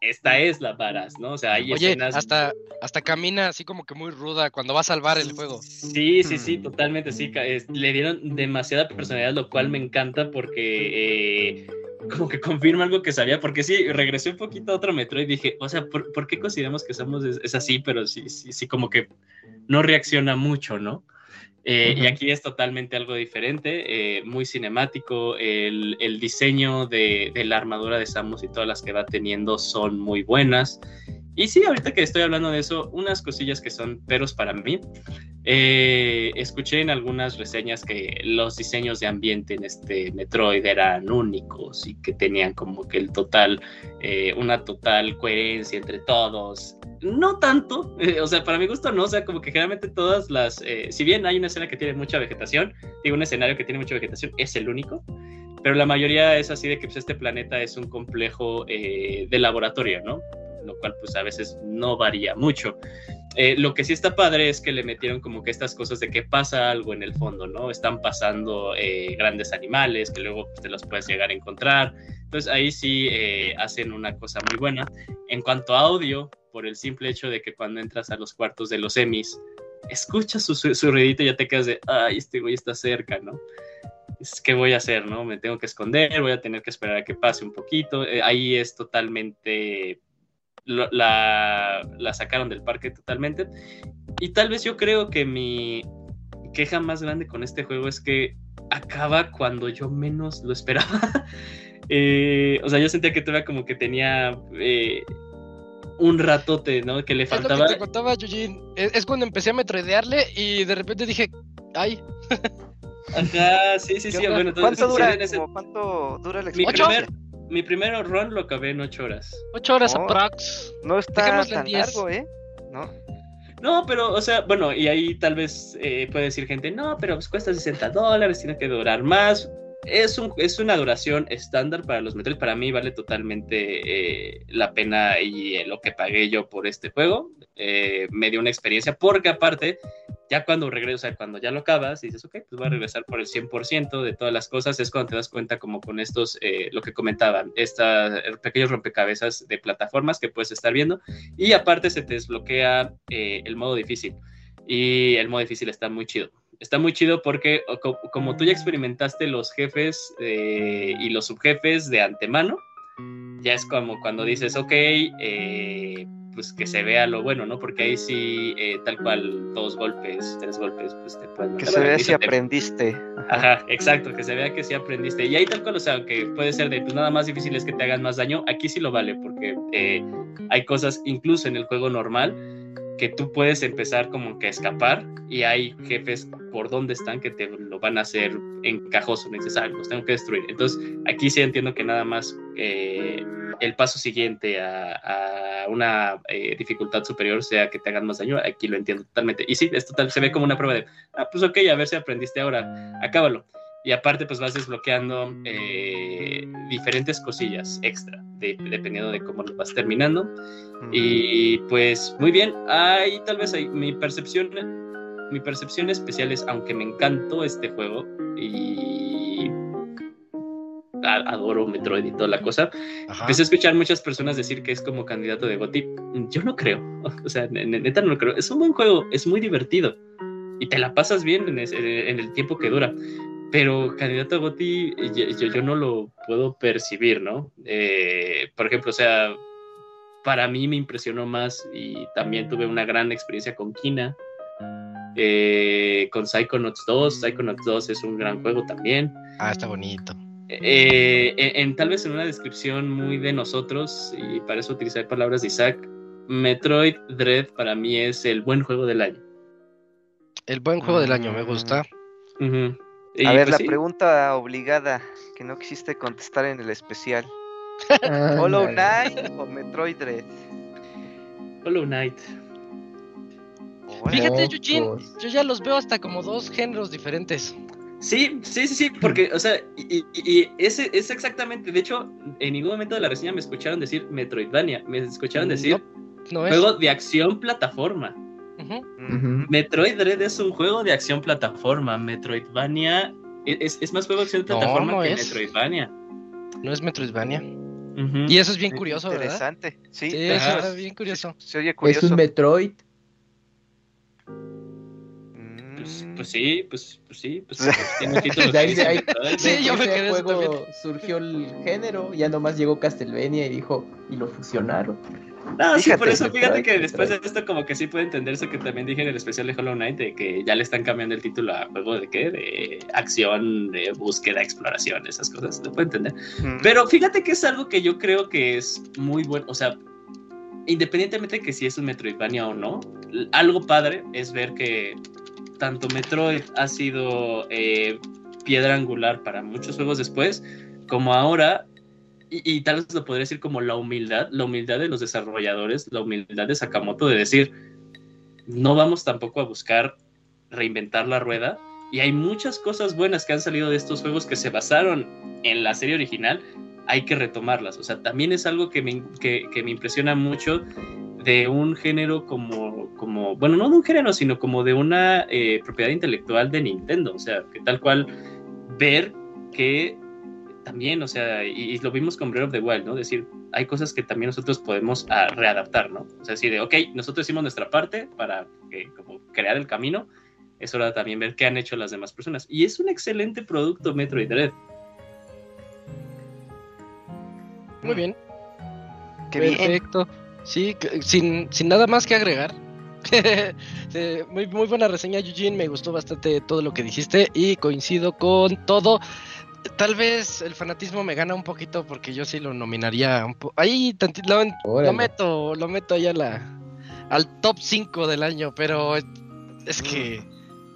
esta es la varas, ¿no? O sea, hay Oye, Hasta, hasta camina así como que muy ruda cuando va a salvar el juego. Sí, sí, sí, totalmente, sí. Le dieron demasiada personalidad, lo cual me encanta porque eh, como que confirma algo que sabía, porque sí, regresé un poquito a otro metro y dije, o sea, ¿por, qué consideramos que somos es, así? Pero sí, sí, sí, como que no reacciona mucho, ¿no? Eh, y aquí es totalmente algo diferente, eh, muy cinemático. El, diseño de, la armadura de Samus y todas las que va teniendo son muy buenas. Y sí, ahorita que estoy hablando de eso, unas cosillas que son peros para mí. Eh, escuché en algunas reseñas que los diseños de ambiente en este Metroid eran únicos y que tenían como que el total, una total coherencia entre todos no tanto, eh, o sea, para mi gusto no, o sea, como que generalmente todas las, eh, si bien hay una escena que tiene mucha vegetación, digo, un escenario que tiene mucha vegetación, es el único, pero la mayoría es así de que pues, este planeta es un complejo eh, de laboratorio, ¿no? Lo cual pues a veces no varía mucho. Eh, lo que sí está padre es que le metieron como que estas cosas de que pasa algo en el fondo, ¿no? Están pasando eh, grandes animales que luego pues, te los puedes llegar a encontrar. Entonces ahí sí eh, hacen una cosa muy buena. En cuanto a audio, por el simple hecho de que cuando entras a los cuartos de los Emmys, escuchas su, su, ruidito y ya te quedas de, ay, este güey está cerca, ¿no? ¿Qué voy a hacer, no? Me tengo que esconder, voy a tener que esperar a que pase un poquito. ahí es totalmente la, la, sacaron del parque totalmente. Y tal vez yo creo que mi queja más grande con este juego es que acaba cuando yo menos lo esperaba. Eh, o sea, yo sentía que todavía como que tenía eh, un ratote, ¿no? Que le faltaba. Es lo que te contaba, Es, cuando empecé a metroidearle y de repente dije, ¡ay! Ajá, sí, sí, sí. Bueno, ¿Cuánto, dura, ¿Cuánto dura la experiencia? mi primer run lo acabé en 8 horas. 8 horas aprox. No está tan largo, ¿eh? No. No, pero, o sea, bueno, y ahí tal vez eh, puede decir gente, no, pero pues cuesta 60 dólares, tiene que durar más. Es, un, es una duración estándar para los Metroid. Para mí vale totalmente eh, la pena y eh, lo que pagué yo por este juego. me dio una experiencia, porque aparte ya cuando regresas, cuando ya lo acabas, dices, ok, pues voy a regresar por el 100% de todas las cosas, es cuando te das cuenta como con estos, eh, lo que comentaban, estos pequeños rompecabezas de plataformas que puedes estar viendo, y aparte se te desbloquea eh, el modo difícil, y el modo difícil está muy chido. Está muy chido porque como tú ya experimentaste los jefes eh, y los subjefes de antemano, ya es como cuando dices, ok, eh, pues que se vea lo bueno, ¿no? Porque ahí sí, eh, tal cual, dos golpes, tres golpes, pues te pueden... Que se vea si aprendiste. Ajá. exacto, que se vea que sí aprendiste. Y ahí tal cual, o sea, que puede ser de, pues nada más difícil es que te hagan más daño, aquí sí lo vale, porque eh, hay cosas, incluso en el juego normal, que tú puedes empezar como que a escapar y hay jefes por donde están que te lo van a hacer encajoso, necesario, los tengo que destruir. Entonces, aquí sí entiendo que nada más eh, el paso siguiente a, una eh, dificultad superior sea que te hagan más daño, aquí lo entiendo totalmente. Y sí, es total, se ve como una prueba de, ah, pues ok, a ver si aprendiste ahora, acábalo. Y aparte, pues vas desbloqueando eh, diferentes cosillas extra, dependiendo de cómo lo vas terminando. Y pues muy bien, ahí tal vez hay, mi percepción, mi percepción especial es, aunque me encantó este juego y adoro Metroid y toda la cosa, empecé a escuchar muchas personas decir que es como candidato de GOTY. Yo no creo, o sea, neta no lo creo. Es un buen juego, es muy divertido y te la pasas bien en, en el tiempo que dura pero candidato a Goti yo, yo, no lo puedo percibir, ¿no? Eh, por ejemplo, o sea, para mí me impresionó más y también tuve una gran experiencia con Kina, eh, con Psychonauts 2. Psychonauts 2 es un gran juego también. Ah, está bonito. Eh, en, tal vez en una descripción muy de nosotros, y para eso utilizar palabras de Isaac, Metroid Dread para mí es el buen juego del año. El buen juego del año, me gusta. A ver, pues la pregunta obligada que no quisiste contestar en el especial. ¿Hollow Knight o Metroid Dread? Hollow Knight. Fíjate, Eugene, yo ya los veo hasta como dos géneros diferentes. Sí, sí, sí, sí, porque, o sea, y, ese es exactamente, de hecho, en ningún momento de la reseña me escucharon decir Metroidvania, me escucharon decir juego de acción plataforma. Metroid Dread es un juego de acción plataforma. Metroidvania es, más juego de acción plataforma que Metroidvania. No es Metroidvania. Y eso es bien curioso, Interesante. ¿verdad? Sí, eso es bien curioso. Es un Metroid. Pues, pues, sí, pues, pues sí, pues, tiene título. de ahí, de ahí, sí, yo me quedé juego surgió el género, ya nomás llegó Castlevania y dijo, y lo fusionaron. No, sí, por eso fíjate que después de esto como que sí puede entenderse que también dije en el especial de Hollow Knight de que ya le están cambiando el título a juego de qué, de acción, de búsqueda, exploración, esas cosas, lo puedo entender. Pero fíjate que es algo que yo creo que es muy bueno, o sea, independientemente de que si es un Metroidvania o no, algo padre es ver que tanto Metroid ha sido eh, piedra angular para muchos juegos después, como ahora y, tal vez lo podría decir como la humildad, la humildad de los desarrolladores, la humildad de Sakamoto de decir, no vamos tampoco a buscar reinventar la rueda. Y hay muchas cosas buenas que han salido de estos juegos que se basaron en la serie original, hay que retomarlas. O sea, también es algo que me, que, me impresiona mucho de un género como, como, bueno, no de un género, sino como de una eh, propiedad intelectual de Nintendo. O sea, que tal cual ver que también, o sea, y, lo vimos con Breath of the Wild, ¿no? Es decir, hay cosas que también nosotros podemos ah, readaptar, ¿no? O sea, decir, de, ok, nosotros hicimos nuestra parte para como crear el camino, es hora de también ver qué han hecho las demás personas. Y es un excelente producto Metroid Dread. Muy bien. Qué Perfecto. Sí, sin, sin nada más que agregar. muy, muy buena reseña, Eugene. Me gustó bastante todo lo que dijiste y coincido con todo. Tal vez el fanatismo me gana un poquito porque yo sí lo nominaría un poco. Ahí tantito, lo, meto, lo meto ahí la, al top 5 del año, pero es que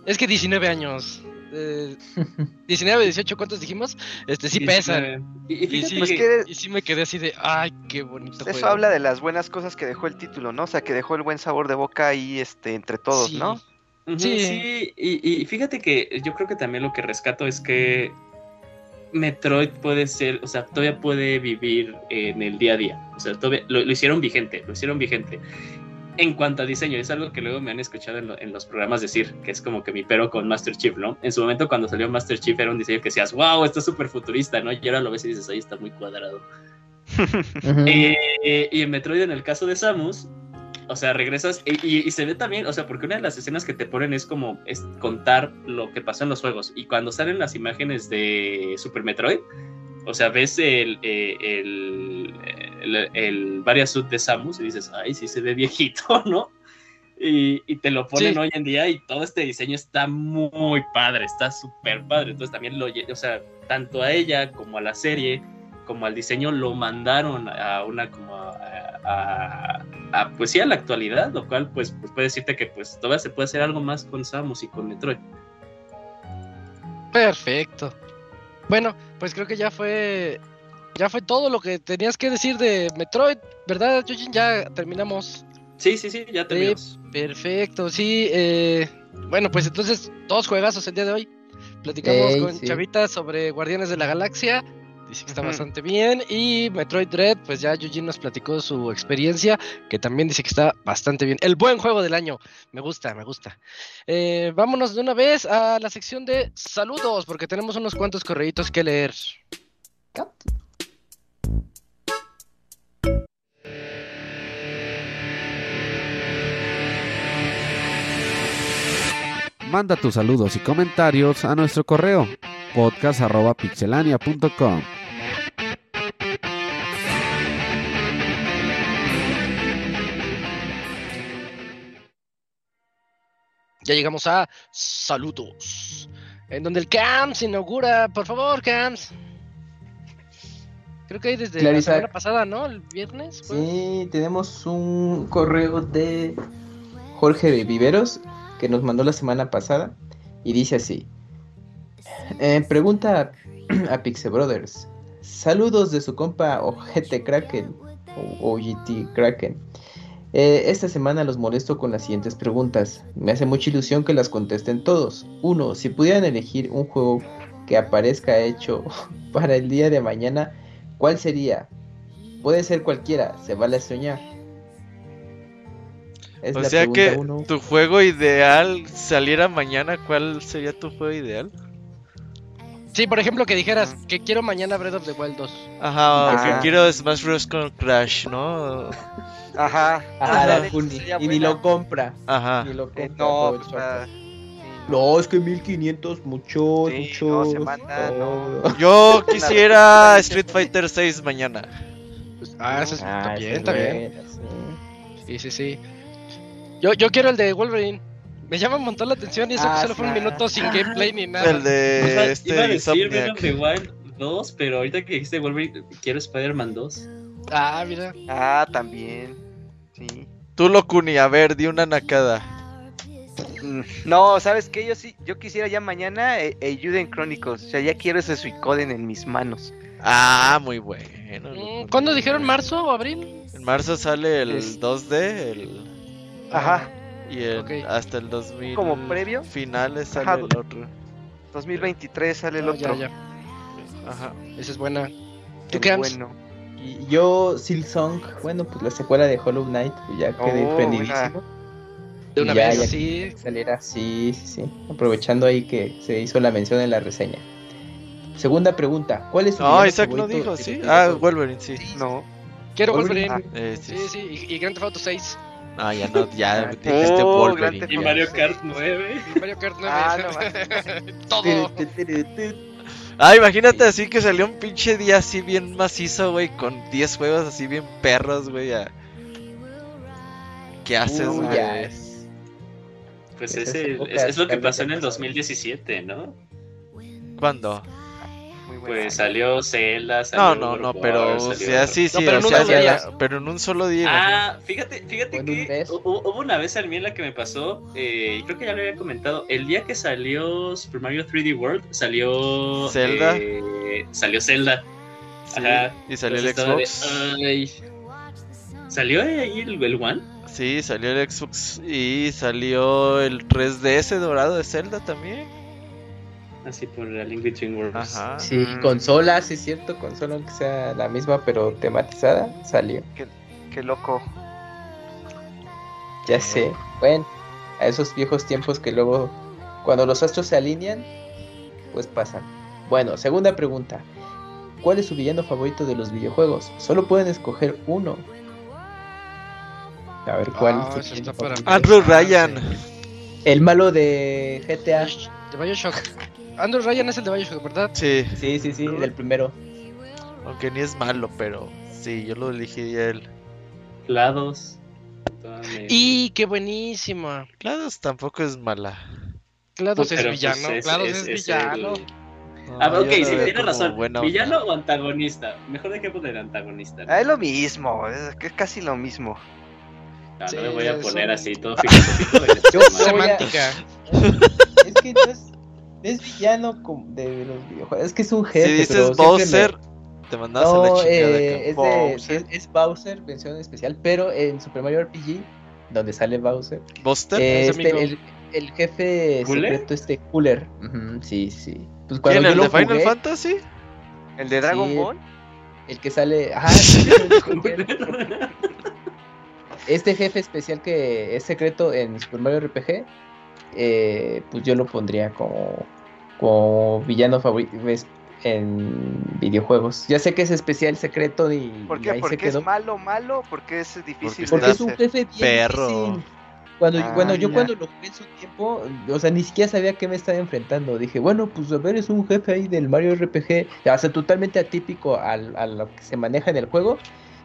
es que 19 años eh, 19, 18, ¿cuántos dijimos? Este sí pesan. Y, sí, pues y, sí, me quedé así de, ay, qué bonito. Eso habla de las buenas cosas que dejó el título, ¿no? O sea, que dejó el buen sabor de boca ahí este, entre todos, ¿no? Sí, sí y, fíjate que yo creo que también lo que rescato es que Metroid puede ser, o sea, todavía puede vivir en el día a día. O sea, todavía lo, lo hicieron vigente, lo hicieron vigente en cuanto a diseño, es algo que luego me han escuchado en, los programas decir, que es como que mi pero con Master Chief, ¿no? En su momento cuando salió Master Chief era un diseño que decías, wow, esto es súper futurista, ¿no? Y ahora lo ves y dices, ahí está muy cuadrado. Eh, y en Metroid, en el caso de Samus, o sea, regresas y, y, se ve también, o sea, porque una de las escenas que te ponen es como es contar lo que pasó en los juegos. Y cuando salen las imágenes de Super Metroid, o sea, ves el, eh, el, el, el de Samus y dices, ay, sí se ve viejito, ¿no? Y, y te lo ponen hoy en día y todo este diseño está muy padre, está súper padre. Entonces también lo, o sea, tanto a ella como a la serie, como al diseño, lo mandaron a una como a, a, pues sí, a la actualidad, lo cual pues, pues puede decirte que pues todavía se puede hacer algo más con Samus y con Metroid. Perfecto. Bueno, pues creo que ya fue ya fue todo lo que tenías que decir de Metroid, ¿verdad, Yujin? Ya terminamos. Sí, sí, sí, ya terminamos. perfecto, sí. Eh, bueno, pues entonces, dos juegazos el día de hoy. Platicamos con Chavita sobre Guardianes de la Galaxia. Dice que está bastante bien. Y Metroid Dread, pues ya Yujin nos platicó su experiencia, que también dice que está bastante bien. El buen juego del año. Me gusta, me gusta. Eh, vámonos de una vez a la sección de saludos, porque tenemos unos cuantos correitos que leer. Manda tus saludos y comentarios a nuestro correo podcast.pixelania.com. Ya llegamos a saludos. En donde el CAMS inaugura, por favor, CAMS. Creo que hay desde la semana pasada, ¿no? El viernes. Sí, tenemos un correo de Jorge Viveros que nos mandó la semana pasada y dice así. Eh, pregunta a Pixel Brothers. Saludos de su compa Ojete Kraken o OGT Kraken. Eh, esta semana los molesto con las siguientes preguntas. Me hace mucha ilusión que las contesten todos. Uno, si pudieran elegir un juego que aparezca hecho para el día de mañana, ¿cuál sería? Puede ser cualquiera, se vale a soñar. o sea que tu juego ideal saliera mañana, ¿cuál sería tu juego ideal? Sí, por ejemplo, que dijeras que quiero mañana Breath of the Wild 2. Ajá, que quiero Smash Bros. con Crash, ¿no? Ajá. Ah, y ni lo compra. Ajá. Ni lo compra. Eh, no, pues, no, es que 1500, mucho, mucho. No, se manda, no. Yo quisiera Street Fighter 6 mañana. Pues, ah, eso ah, está bien, está bien. Sí, sí, sí. Yo, yo quiero el de Wolverine. Me llama un montón la atención y eso que solo fue un minuto sin gameplay ni nada. El de este iba a decir Breath of the Wild 2, pero ahorita que dijiste Wolverine, quiero Spider-Man 2. Ah, mira. Ah, también. Sí. Tú lo Kuni, a ver, di una nacada. Mm, no, ¿sabes qué? Yo sí, yo quisiera ya mañana Ayuden eh, Chronicles. O sea, ya quiero ese Suicoden en mis manos. Ah, muy bueno. Mm, ¿Cuándo dijeron marzo o abril? En marzo sale el 2D, el... Ajá. Y hasta el 2000 como previo finales sale el otro. 2023 sale el otro. Ya, ya. Ajá. Esa es buena. ¿Tú el qué, bueno. Y yo, Silsong, bueno, pues la secuela de Hollow Knight, pues ya quedé Oh, prendidísimo. De una Ya, vez, ya. sí. Saliera, sí, sí, sí. Aprovechando ahí que se hizo la mención en la reseña. Segunda pregunta, ¿cuál es su No, villano Isaac no dijo, sí. Ah? Wolverine, sí. No. Quiero Wolverine. Wolverine. Eh, sí, Sí, sí, y, y Grand Theft Auto 6. Ah, ya no, ya dijiste oh, Wolverine. Y. Mario Kart 9. Y Mario Kart 9. Ah, no Todo. Ah, imagínate así que salió un pinche día así bien macizo, güey, con 10 juegos así bien perros, güey. a- ¿Qué haces, güey? ya es- Pues ese, es, es lo que pasó en el de pasado. 2017, ¿no? ¿Cuándo? Pues salió Zelda, No, salió no, no, God pero, o salió- sea, sí, sí, pero o en un sea, solo ya- día. pero en un solo día. imagínate. Ah, fíjate, fíjate ¿O en un que hubo una vez a mí en la que me pasó, eh, y creo que ya lo había comentado, el día que salió Super Mario 3D World, salió... Zelda. eh, salió Zelda. Sí, Ajá. y salió el Entonces estaba Xbox. de, "Ay". ¿Salió ahí el, el One? Sí, salió el Xbox y salió el 3DS dorado de Zelda también. Así por la Between Worlds. Ajá. Sí, consola, sí es cierto, consola aunque sea la misma pero tematizada, salió. Qué loco. Ya sé. Bueno, a esos viejos tiempos que luego, cuando los astros se alinean, pues pasan. Bueno, segunda pregunta. ¿Cuál es su villano favorito de los videojuegos? Solo pueden escoger uno. A ver, ¿cuál Ah, es está para? Andrew Ryan. El malo de GTA. De Bioshock. Andrew Ryan es el de Bioshock, ¿verdad? Sí, Sí, sí, sí, del primero. aunque ni es malo, pero sí, yo lo elegiría él. Me- Y qué buenísima. GLaDOS tampoco es mala. GLaDOS Pero, es pues, villano. es- GLaDOS es- es, es villano. el- Ah, No, ok, sí, tienes razón. onda. ¿Villano o antagonista? Mejor de qué poner antagonista. ¿no? Ah, es lo mismo, es, casi lo mismo. No, Sí, no me voy a poner un- así todo filosófico. Yo- a- Semántica. Es que no es, no es villano como de los videojuegos. Es que es un jefe. Si dices Bowser, me- te mandas a No, la chingada. eh, cabrón. es, de, Bowser. es, es Bowser, mención especial, pero en Super Mario RPG, donde sale Bowser, ¿Buster? eh, Es este, amigo. el, el jefe ¿Cooler? secreto, este Cooler. Sí, sí. Pues ¿Quién? cuando yo ¿El lo de Final jugué, Fantasy? ¿El de Dragon Sí. Ball? el que sale. Ajá, sí, este jefe especial que es secreto en Super Mario RPG, eh, pues yo lo pondría como, como villano favorito en videojuegos. Ya sé que es especial secreto y, ¿Por y qué? ahí se ¿Porque quedó. es malo, malo? Porque es difícil Porque de es un jefe bien Perro. difícil. Cuando, Ah, bueno, yo ya. cuando lo jugué en su tiempo, o sea, ni siquiera sabía a qué me estaba enfrentando. Dije, bueno, pues a ver, es un jefe ahí del Mario RPG, o sea, totalmente atípico al, a lo que se maneja en el juego,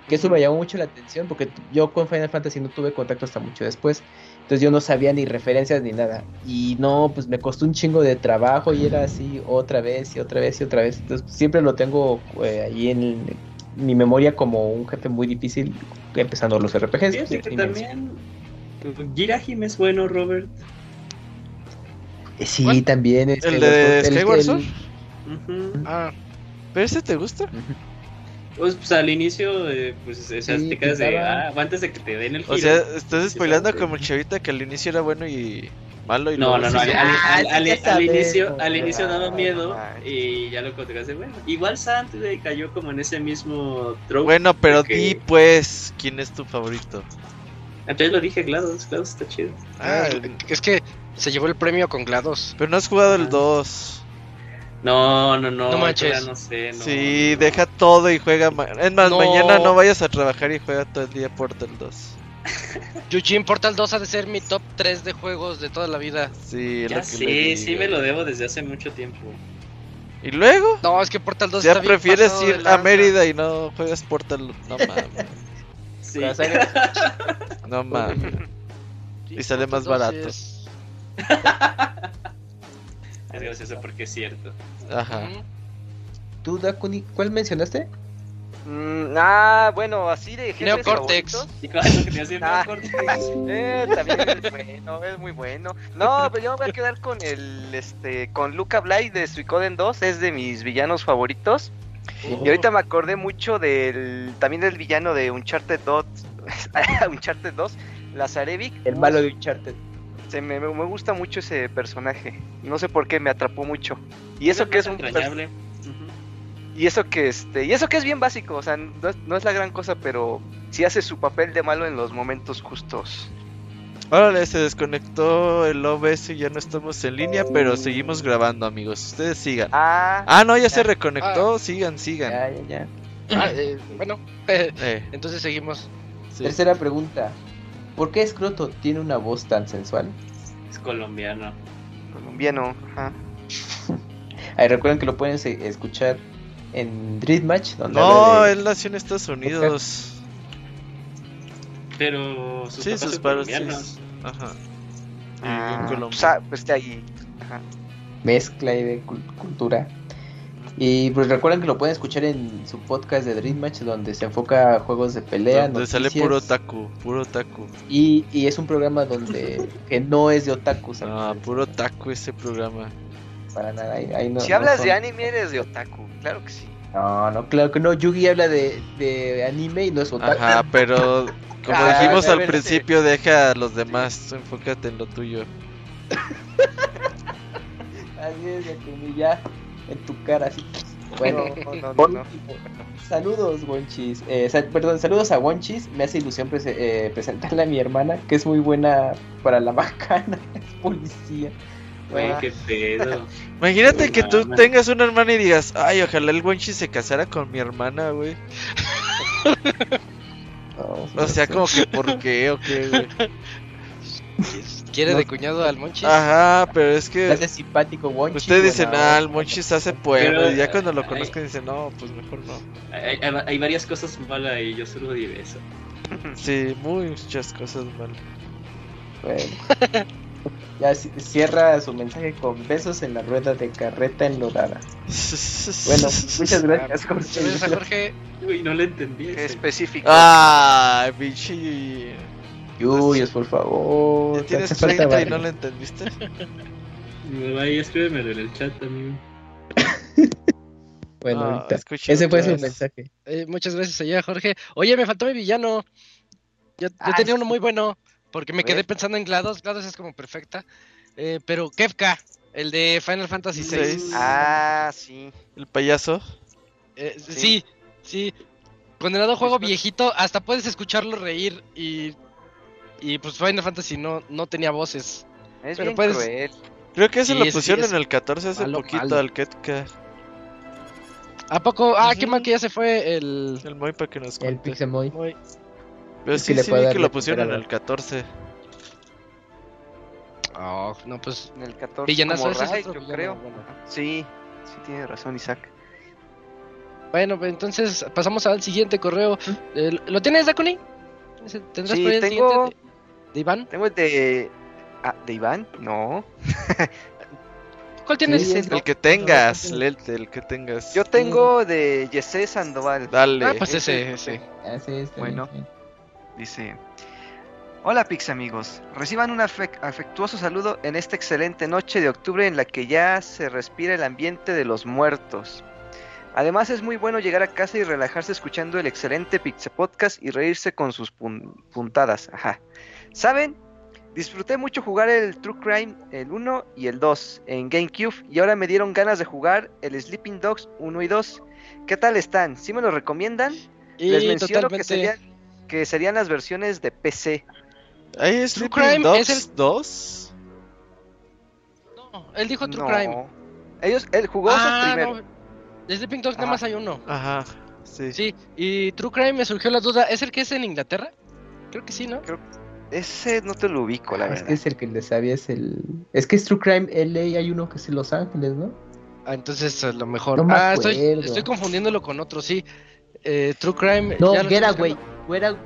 que eso me llamó mucho la atención, porque yo con Final Fantasy no tuve contacto hasta mucho después, entonces yo no sabía ni referencias ni nada. Y no, pues me costó un chingo de trabajo y era así otra vez y otra vez y otra vez. Entonces siempre lo tengo eh, ahí en mi memoria como un jefe muy difícil, empezando los RPGs. Fíjate que también. Girahim es bueno, Robert. Eh, Sí, ¿Cuál? también. este, ¿El de Skyward Sword? Ujú. Ah, ¿Pero ese te gusta? Pues, pues, al inicio, eh, pues, o sea, Sí, te quedas de. Ah, antes de que te den el giro. O sea, estás spoilando sí. como el chavita que al inicio era bueno y malo y No, no, no, al, Ah, al- al- inicio, al inicio daba miedo Ah, y ya lo encontraste, bueno, igual Sant cayó como en ese mismo trope. Bueno, pero de que- di pues, ¿quién es tu favorito? Entonces lo dije, GLaDOS, GLaDOS está chido. Ah, es que se llevó el premio con GLaDOS. pero no has jugado el Ajá. 2. No, no, no, No manches. no sé, no, sí, no. deja todo y juega. ma- Es más, No. mañana no vayas a trabajar y juega todo el día Portal 2. Eugene Portal 2 ha de ser mi top 3 de juegos de toda la vida. Sí, Ya sí, sí me lo debo desde hace mucho tiempo. ¿Y luego? No, es que Portal 2 Ya está bien prefieres ir a. Mérida y no juegas Portal. No mames. Sí. No mames. Sí, y sale Portal más 2 barato. es- gracioso porque es cierto. Ajá. ¿Tú, Dakuni, cuál mencionaste? Mm, ah, bueno, así de jefes Neocortex. favoritos. ¿Y que Ah, Cortex? eh, también es bueno, es muy bueno. No, pero yo me voy a quedar con el, este, con Luca Bly de Suicoden 2, es de mis villanos favoritos. Y ahorita me acordé mucho del, también del villano de Uncharted 2, Uncharted 2, Lazarevic. El malo de Uncharted. Se me, me- gusta mucho ese personaje. No sé por qué me atrapó mucho. Y eso que es un. Y eso que este, y eso que es bien básico, o sea, no es, no es la gran cosa, pero sí hace su papel de malo en los momentos justos. Órale, se desconectó el OBS y ya no estamos en línea, pero seguimos grabando, amigos. Ustedes sigan. Ah, Ah, no, ya se reconectó. Sigan, sigan. Ya, ya, ya. Ah, eh, bueno, eh, Eh, entonces seguimos. sí. Tercera pregunta. ¿Por qué Scroto tiene una voz tan sensual? Es colombiano. colombiano, ajá. Ahí recuerden que lo pueden escuchar en Dream Match, donde No, de- él nació en Estados Unidos. Pero sus Sí, papás sus son padres. colombianos. sí. Ajá. Y Ah, vivió en Colombia. pues, ah, pues está ahí. Ajá. mezcla y de cul- cultura. Y pues recuerden que lo pueden escuchar en su podcast de Dream Match, donde se enfoca a juegos de pelea, Donde sale puro otaku, puro otaku. y, y es un programa donde que no es de otakus, No, amigos, puro otaku ese programa. para nada. ahí- ahí no- si no hablas son- de anime eres de otaku, claro que sí. No, no, claro que no. Yugi habla de, de anime y no es otaku. Ajá, pero como Ah, dijimos a al ver, principio, deja a los demás, enfócate en lo tuyo. Así es, ya en tu cara, así. Bueno, No, no, no, por no. último, saludos, Wonchis. Eh, perdón, saludos a Wonchis. Me hace ilusión eh, presentarle a mi hermana, que es muy buena para la macana, es policía. Güey, Ah. qué pedo. Imagínate que tú tengas una hermana y digas, ay, ojalá el Wenchi se casara con mi hermana, güey. No, O no sea, sé. como que, ¿por qué o qué, güey? ¿Quiere No. de cuñado al Monchis? Ajá, pero es Me que hace simpático Wonchis. ustedes dicen, buena ah, el. Monchis hace. Pero, Y ya cuando lo ay. conozcan dicen, no, pues mejor no. Hay, hay- hay varias cosas malas y yo solo diré eso. Sí, muchas cosas mal. Bueno. Ya ci- cierra su mensaje con besos en la rueda de carreta enlodada. Bueno, muchas gracias, Muchas gracias a Jorge. Jorge. Uy, no le entendí. Específico. Ah, pinche. Yuyos, por favor. Ya te tienes hace falta 30 y no lo entendiste. Ahí escríbemelo en el chat, amigo. Bueno, Ah, ahorita. escuché Ese fue su mensaje. Eh, muchas gracias allá, Jorge. Oye, me faltó mi villano. Yo, yo Ah, tenía uno muy bueno, porque me quedé pensando en GLaDOS. GLaDOS es como perfecta. Eh, pero Kefka, el de Final Fantasy VI. Ah, sí. El payaso. Eh, Sí. sí, sí. Condenado juego viejito, hasta puedes escucharlo reír y. Y pues Final Fantasy no, no tenía voces. Es Pero bien puedes- cruel. Creo que eso Sí, lo ese sí pusieron es en el 14 hace malo, poquito malo. al Ketka. ¿A poco? Ah, qué Ujú. mal que ya se fue el. El Moy para que nos El cuente. Pixemoy. Muy- Pero es que sí, le sí puede vi dar que lo pusieron en el 14. Oh, no, pues. En el 14. Villanazo como ese es otro yo creo. bueno. Sí, sí tiene razón Isaac. Bueno, pues entonces pasamos al siguiente correo. Eh, ¿Lo tienes, Dakuni? ¿Tendrás Sí, por ahí el tengo- siguiente de, Iván? Tengo el de... Ah, ¿de Iván? No. ¿Cuál tienes? Sí, El que tengas, Lelte, el que tengas. Yo tengo de Yesé Sandoval. Dale. Ah, pues Ese- ese, ese. Sí, está Bueno. bien, Dice... Hola Pix amigos, reciban un afec- afectuoso saludo en esta excelente noche de octubre en la que ya se respira el ambiente de los muertos. Además es muy bueno llegar a casa y relajarse escuchando el excelente Pixe Podcast y reírse con sus pun- puntadas. Ajá. ¿Saben? Disfruté mucho jugar el True Crime, el 1 y el 2 en GameCube y ahora me dieron ganas de jugar el Sleeping Dogs 1 y 2. ¿Qué tal están? ¿Sí me lo recomiendan? Y Les menciono totalmente. que serían, que serían las versiones de PC. ¿Ahí es True Crime Dogs es el- 2? No, él dijo True No. Crime. Ellos, él jugó Ah, primero. no. De Sleeping Dogs nada Ajá. más hay uno. Ajá, sí. Sí, y True Crime me surgió la duda. ¿Es el que es en Inglaterra? Creo que sí, ¿no? Ese no te lo ubico, la Es verdad. que es el que le sabía, es el... Es que es True Crime LA, hay uno que es en Los Ángeles, ¿no? Ah, entonces a lo mejor. No me ah, estoy, estoy confundiéndolo con otro, sí. Eh, True Crime. No, Getaway.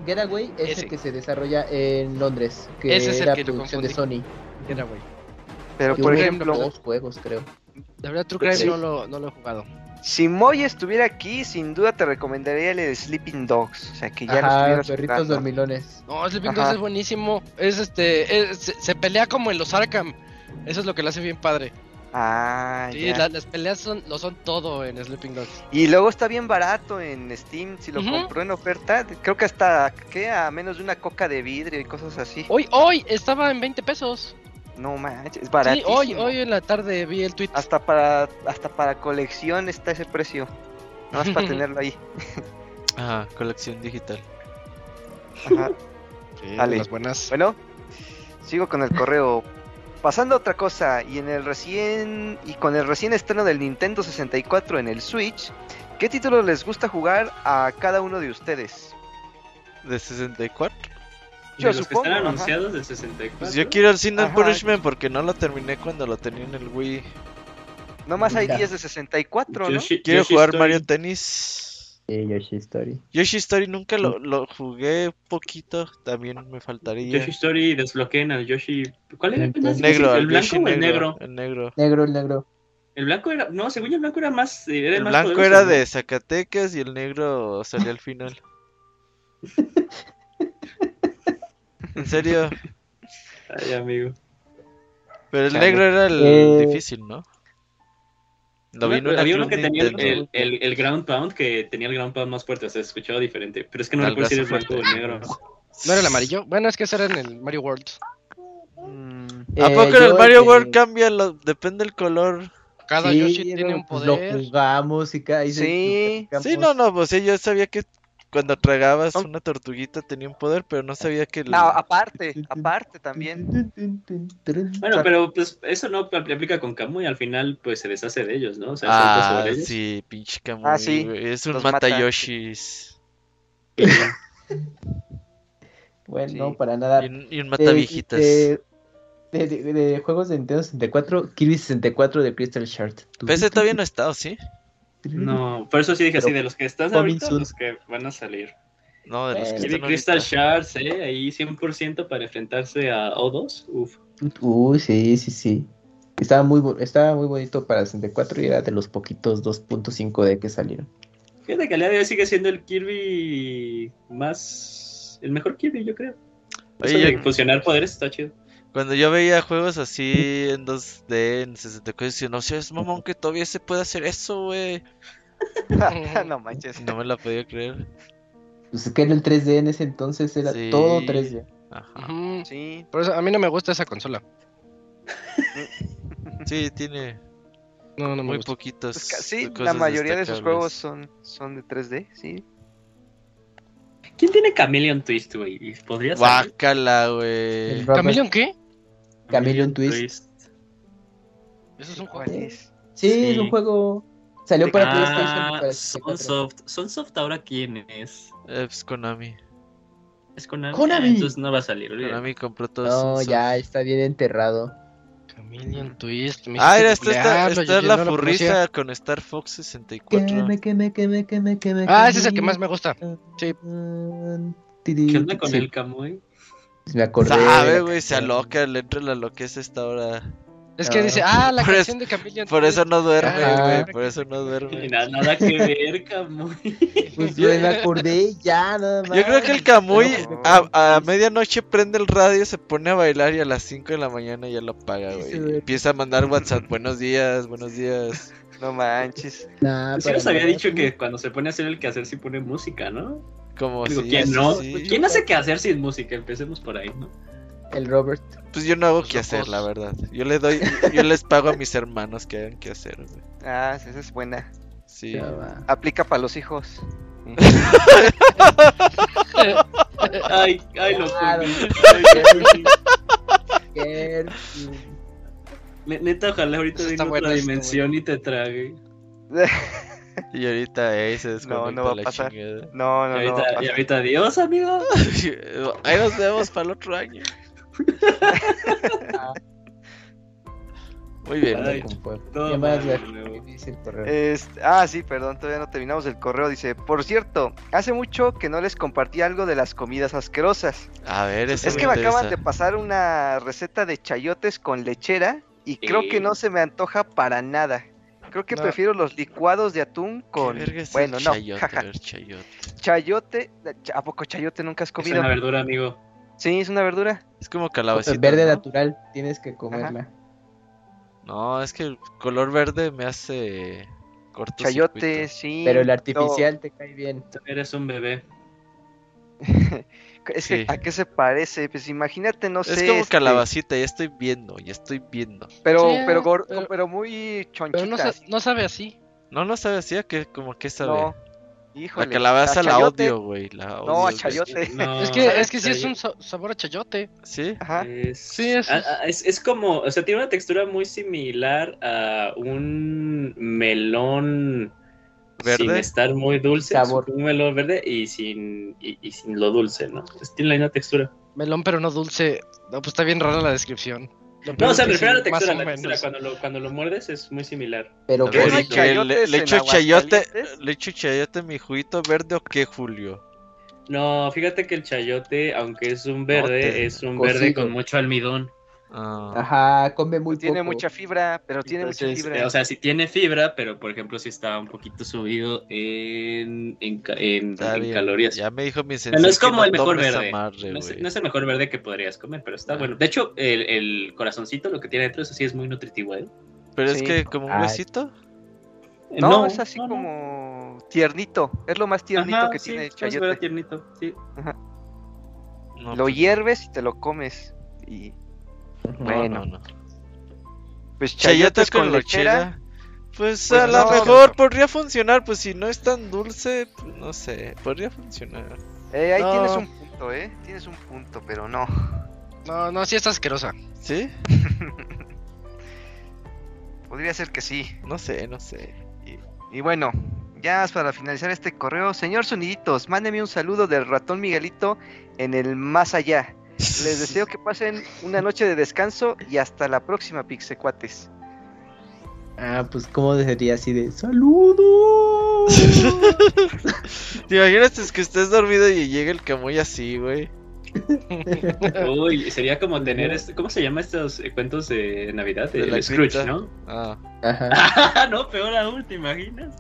Getaway es Ese. el que se desarrolla en Londres, que Ese es el era que lo producción de. Sony. Getaway. Pero Que por ejemplo, dos juegos, creo. La verdad, True Crime Sí. no, lo, no lo he jugado. Si Moy estuviera aquí, sin duda te recomendaría el de Sleeping Dogs. O sea, que ya Ajá, estuvieras perritos jugando. dormilones. No, Sleeping Ajá. Dogs es buenísimo. Es este. es- se, se pelea como en los Arkham. Eso es lo que lo hace bien padre. Ah, Sí, ya. la- las peleas son, lo son todo en Sleeping Dogs. Y luego está bien barato en Steam. Si lo compró en oferta, creo que hasta ¿qué? a menos de una coca de vidrio y cosas así. Hoy, hoy estaba en 20 pesos. No manches, es Sí, baratísimo. hoy, hoy en la tarde vi el tweet. Hasta para hasta para colección está ese precio. Nada más para tenerlo ahí. Ajá, colección digital. Ajá. Sí, Dale. las buenas. Bueno, sigo con el correo. Pasando a otra cosa, y en el recién y con el recién estreno del Nintendo 64 en el Switch, ¿qué título les gusta jugar a cada uno de ustedes? De 64. Yo De los supongo, que están ajá. anunciados del 64. Pues yo quiero el Sin Ajá. Punishment porque no lo terminé cuando lo tenía en el Wii. Nomás hay Ya. 10 de 64, ¿no? Yoshi- Quiero Yoshi jugar Story. Mario Tennis. Sí, Yoshi Story. Yoshi Story nunca lo, lo jugué poquito, también me faltaría. Yoshi Story desbloqueen al Yoshi. ¿Cuál era? Negro, Negro, ¿El blanco Yoshi o el negro, negro? El negro. Negro, el negro. El blanco era. No, según yo, el blanco era más. Era El más blanco poderoso, era ¿no? de Zacatecas y el negro salía al final. En serio, Ay, amigo. pero el Chale. negro era el Eh, difícil, ¿no? Lo vi en Había uno que tenía el, el, el- el ground pound, que tenía el ground pound más fuerte, o sea, se escuchaba diferente. Pero es que no recuerdo si era blanco o negro. ¿No era el amarillo? Bueno, es que ese era en el Mario World. Mm, ¿A Eh, poco en el Mario World cambia? Lo, depende del color. Cada Sí, Yoshi tiene un poder. Lo jugamos y cada. Sí. Sí, no, no, pues sí, yo sabía que cuando tragabas una tortuguita tenía un poder, pero no sabía que el... No, aparte, aparte también. Bueno, pero pues eso no apl- aplica con Kamui, al final pues se deshace de ellos, ¿no? O sea, Ah, sobre ellos. sí, pinche Kamui, Ah, sí, Es un los mata mata. Yoshis. Bueno, Sí. no, para nada. Y un, y un De- mata viejitas. De, de- de- de juegos de Nintendo 64, Kirby 64 de Crystal Shard. PC todavía no está, ¿o sí? No, por eso sí dije así, de los que están ahorita, soon. los que van a salir. No, de los que están Crystal. Shards, ¿eh? Ahí 100% para enfrentarse a O2. Uf. Uy, sí, sí, sí. Estaba muy, estaba muy bonito para 64 y era de los poquitos 2.5D que salieron. Fíjate que al día de hoy sigue siendo el Kirby más... El mejor Kirby, yo creo. Oye, Eso de yo- fusionar poderes está chido. Cuando yo veía juegos así en 2D, en 64, decía, no seas mamón que todavía se puede hacer eso, güey. no manches. No me la podía creer. Pues es que era el 3D en ese entonces, era Sí. todo 3D. Ajá. Sí. Por eso a mí no me gusta esa consola. Sí, tiene No, no me muy gusta. poquitos. Pues sí, la mayoría de sus juegos son, son de 3D, sí. ¿Quién tiene Chameleon Twist, güey? ¿Podría salir? Guácala, güey. ¿Chameleon qué? Chameleon Twist. Eso es un ¿Cuál juego. es? Sí, Sí. es un juego. Salió para PlayStation Ah, para 64. Sunsoft. Sunsoft ahora quién es? Eh, pues Konami. Es Konami. Konami. Ah, entonces no va a salir, olvídate. Konami compró todo No, ya está bien enterrado. Chameleon Twist. me Ah, era esta, esta, googlearlo, esta yo- es la no conocía. con Star Fox 64. Queme, queme, queme, queme, queme, Ah, ese es el que más me gusta. Sí. ¿Qué onda con Sí, el Kamui? Me acordé. Sabe, güey, se aloca, le entra la loqueza esta hora. Es que Ah. dice, ah, la Por canción de Chameleon Por eso no duerme, güey, por eso no duerme. Nada, nada que ver, Kamui. Pues yo me acordé ya, nada más. Yo creo que el Camuy No, a, a medianoche prende el radio, se pone a bailar y a las 5 de la mañana ya lo apaga, güey. Empieza a mandar WhatsApp, buenos días, buenos días. No manches. Nah, Sí nos había dicho que cuando se pone a hacer el quehacer sí pone música, ¿no? Como Digo, si ¿quién no? sí. ¿Quién hace quehacer sin música? Empecemos por ahí, ¿no? El Robert. Pues yo no hago que hacer, la verdad. Yo le doy, yo les pago a mis hermanos que hagan que hacer, güey. Ah, esa es buena. Sí. Va. Aplica para los hijos. Ay, ay, lo Claro. Qué- Neta, ojalá ahorita venga otra bueno, dimensión y te trague. Y ahorita ahí se No, desconecta no va a pasar. chingada. No, Y no, no. ahorita, y ahorita adiós, amigo. Ahí nos vemos para el otro año. Muy bien. Ay. Este, ah, sí, perdón, todavía no terminamos el correo. Dice, por cierto, hace mucho que no les compartí algo de las comidas asquerosas. A ver, eso Es me que me acaban de pasar una receta de chayotes con lechera y creo que no se me antoja para nada. Creo que No. prefiero los licuados de atún ¿Qué con... es Bueno, el no, chayote? jaja. A ver, chayote. Chayote... ¿A poco chayote nunca has Es comido? una verdura, amigo. Sí, es una verdura. Es como calabacita. Verde ¿no? natural, tienes que comerla. No, es que el color verde me hace corto Chayote, sí. Pero el no, artificial te cae bien. Eres un bebé. es Sí. que, ¿a qué se parece? Pues imagínate, no Es sé... como este, calabacita, ya estoy viendo, ya estoy viendo. Pero, Sí, pero, pero- pero muy Pero chonchita. no, sa- así. no sabe así. No, no sabe así, ¿a qué, como que sabe? No. la calabaza la chayote. odio, güey. La No, a chayote. No, es que, sabe es que sí es un sa- sabor a chayote. ¿Sí? Ajá. Es, Sí, es- es, es como, o sea, tiene una textura muy similar a un melón ¿Verde? sin estar muy dulce, Sabor. un melón verde y sin, y, y sin lo dulce, ¿no? Pues tiene la misma textura. Melón, pero no dulce. No, pues está bien rara la descripción. No, o sea, me refiero a la textura, la textura. Cuando lo, cuando lo muerdes es muy similar. Pero ¿Qué ¿Le, le en echo chayote? ¿Le echo chayote mi juguito verde o qué, Julio? No, fíjate que el chayote, aunque es un verde, te- es un cocido. verde con mucho almidón. Ah, Ajá, come muy Tiene poco. mucha fibra, pero tiene mucha fibra. eh, o sea, sí tiene fibra, pero por ejemplo, sí está un poquito subido en, en, en- está en bien. calorías. Ya me dijo mi no es como el mejor verde. No es, güey. no es el mejor verde que podrías comer, pero está Ah. bueno. De hecho, el, el corazoncito, lo que tiene dentro, eso sí es muy nutritivo, ¿eh? Pero es que como un huesito. Eh, no, es así no, no. como tiernito. Es lo más tiernito Ajá, que sí, tiene el es chayote. tiernito, sí. No, Lo pues, hierves y te lo comes. Y bueno, no, no. pues Chayote chayotes con con lechera. lechera. Pues, Pues a lo no. mejor podría funcionar, pues si no es tan dulce, pues, no sé, podría funcionar. Eh, ahí No. tienes un punto, ¿eh? Tienes un punto, pero no. No, no, sí está asquerosa. ¿Sí? Podría ser que sí. No sé, no sé. Y bueno, ya para finalizar este correo, señor Soniditos, mándeme un saludo del ratón Miguelito en el más allá. Les deseo que pasen una noche de descanso y hasta la próxima, Pixecuates. Ah, pues cómo sería así de saludos. ¿Te imaginas es que estés dormido y llega el camuy así, güey? Uy, sería como tener, este, ¿cómo se llama estos cuentos de Navidad? De El la Scrooge. ¿no? Ah, Ajá. no, peor aún, ¿te imaginas?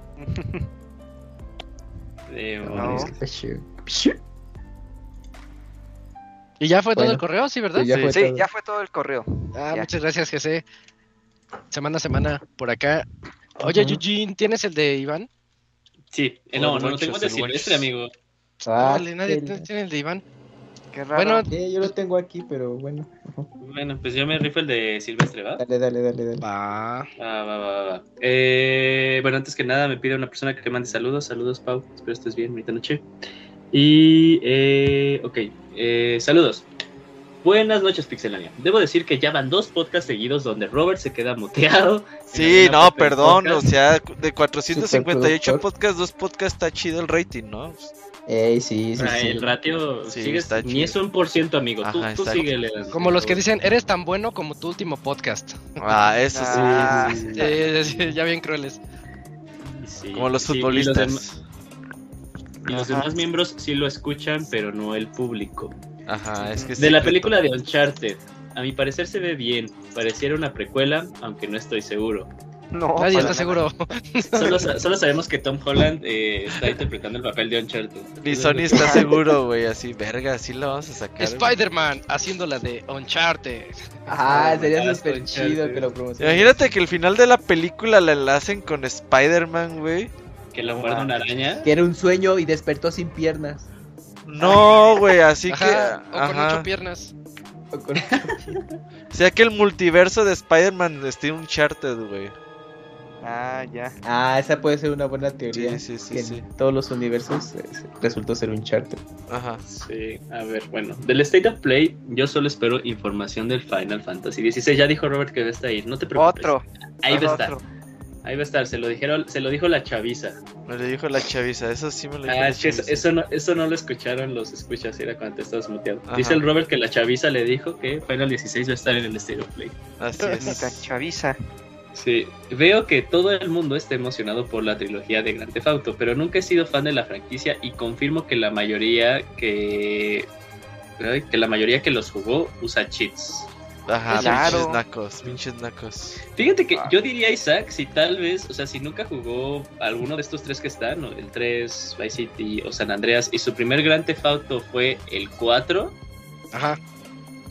Demonios. No. Y ya fue todo el correo, sí, ¿verdad? Sí, ya Sí. fue Sí, todo. ya fue todo el correo. Ah, Ya. muchas gracias, Jesse. Semana a semana por acá. Oye. Eugene, ¿tienes el de Iván? Sí, eh, no, no, no tengo el de Silvestre, amigo. Ah, Vale, nadie el- tiene el de Iván. Qué raro. Bueno, Eh, yo lo tengo aquí, pero bueno. Bueno, pues yo me rifo el de Silvestre, ¿va? Dale, dale, dale, dale. va. Ah, va, va, va, va. Eh, bueno, antes que nada me pide una persona que mande saludos. Saludos, Pau. Espero estés bien, bonita noche. Y, eh, ok, eh, saludos. Buenas noches, Pixelania. Debo decir que ya van dos podcasts seguidos donde Robert se queda muteado. sí, no, perdón, o sea, de 458 Superproductor. podcasts, dos podcasts está chido el rating, ¿no? Ey, sí, sí, Ah, sí. El ratio Sí, sigue, está ni chido. es un por ciento, amigo. Tú, Ajá, tú exacto. síguele. Como los que dicen, eres tan bueno como tu último podcast. Ah, eso sí, Ah. sí, sí. Sí, sí, ya bien crueles. Sí, Como los sí, y futbolistas. Y los demás miembros sí lo escuchan, pero no el público. Ajá, es que De la película de Uncharted, a mi parecer se ve bien. Pareciera una precuela, aunque no estoy seguro. No, Nadie está nada. seguro. Solo, sa- solo sabemos que Tom Holland eh, está interpretando el papel de Uncharted. Ni Sony está seguro, güey, así, verga, así la vamos a sacar. Spider-Man haciendo la de Uncharted. Ah, sería Ah, súper chido. que lo promocionen. Imagínate que el final de la película la enlacen con Spider-Man, güey. Que lo muerde una araña. Que era un sueño y despertó sin piernas. No, güey, así que. Ajá, o con Ajá. ocho piernas. O con- O sea que el multiverso de Spider-Man esté Uncharted, güey. Ah, ya. Ah, esa puede ser una buena teoría. Sí, sí, sí, que sí. en todos los universos eh, resultó ser un charter. Ajá. Sí, a ver, bueno. Del State of Play, yo solo espero información del Final Fantasy XVI. Ya dijo Robert que va a estar ahí. No te preocupes. Otro. Ahí va a estar. otro. Ahí va a estar. Se lo dijeron, se lo dijo la chaviza. Me lo dijo la chaviza, eso sí me lo dijo. Ah, la es que eso, no, eso no lo escucharon los escuchas, era cuando te estabas muteado. Ajá. Dice el Robert que la chaviza le dijo que Final 16 va a estar en el State of Play. Así es. chaviza. Sí, veo que todo el mundo está emocionado por la trilogía de Grand Theft Auto, pero nunca he sido fan de la franquicia y confirmo que la mayoría que que la mayoría que los jugó usa cheats. Ajá, Claro. pinches nacos, pinches nacos. Fíjate que Ah. yo diría Isaac si tal vez, o sea, si nunca jugó alguno de estos tres que están, ¿no? el 3, Vice City o San Andreas y su primer Grand Theft Auto fue el 4, Ajá.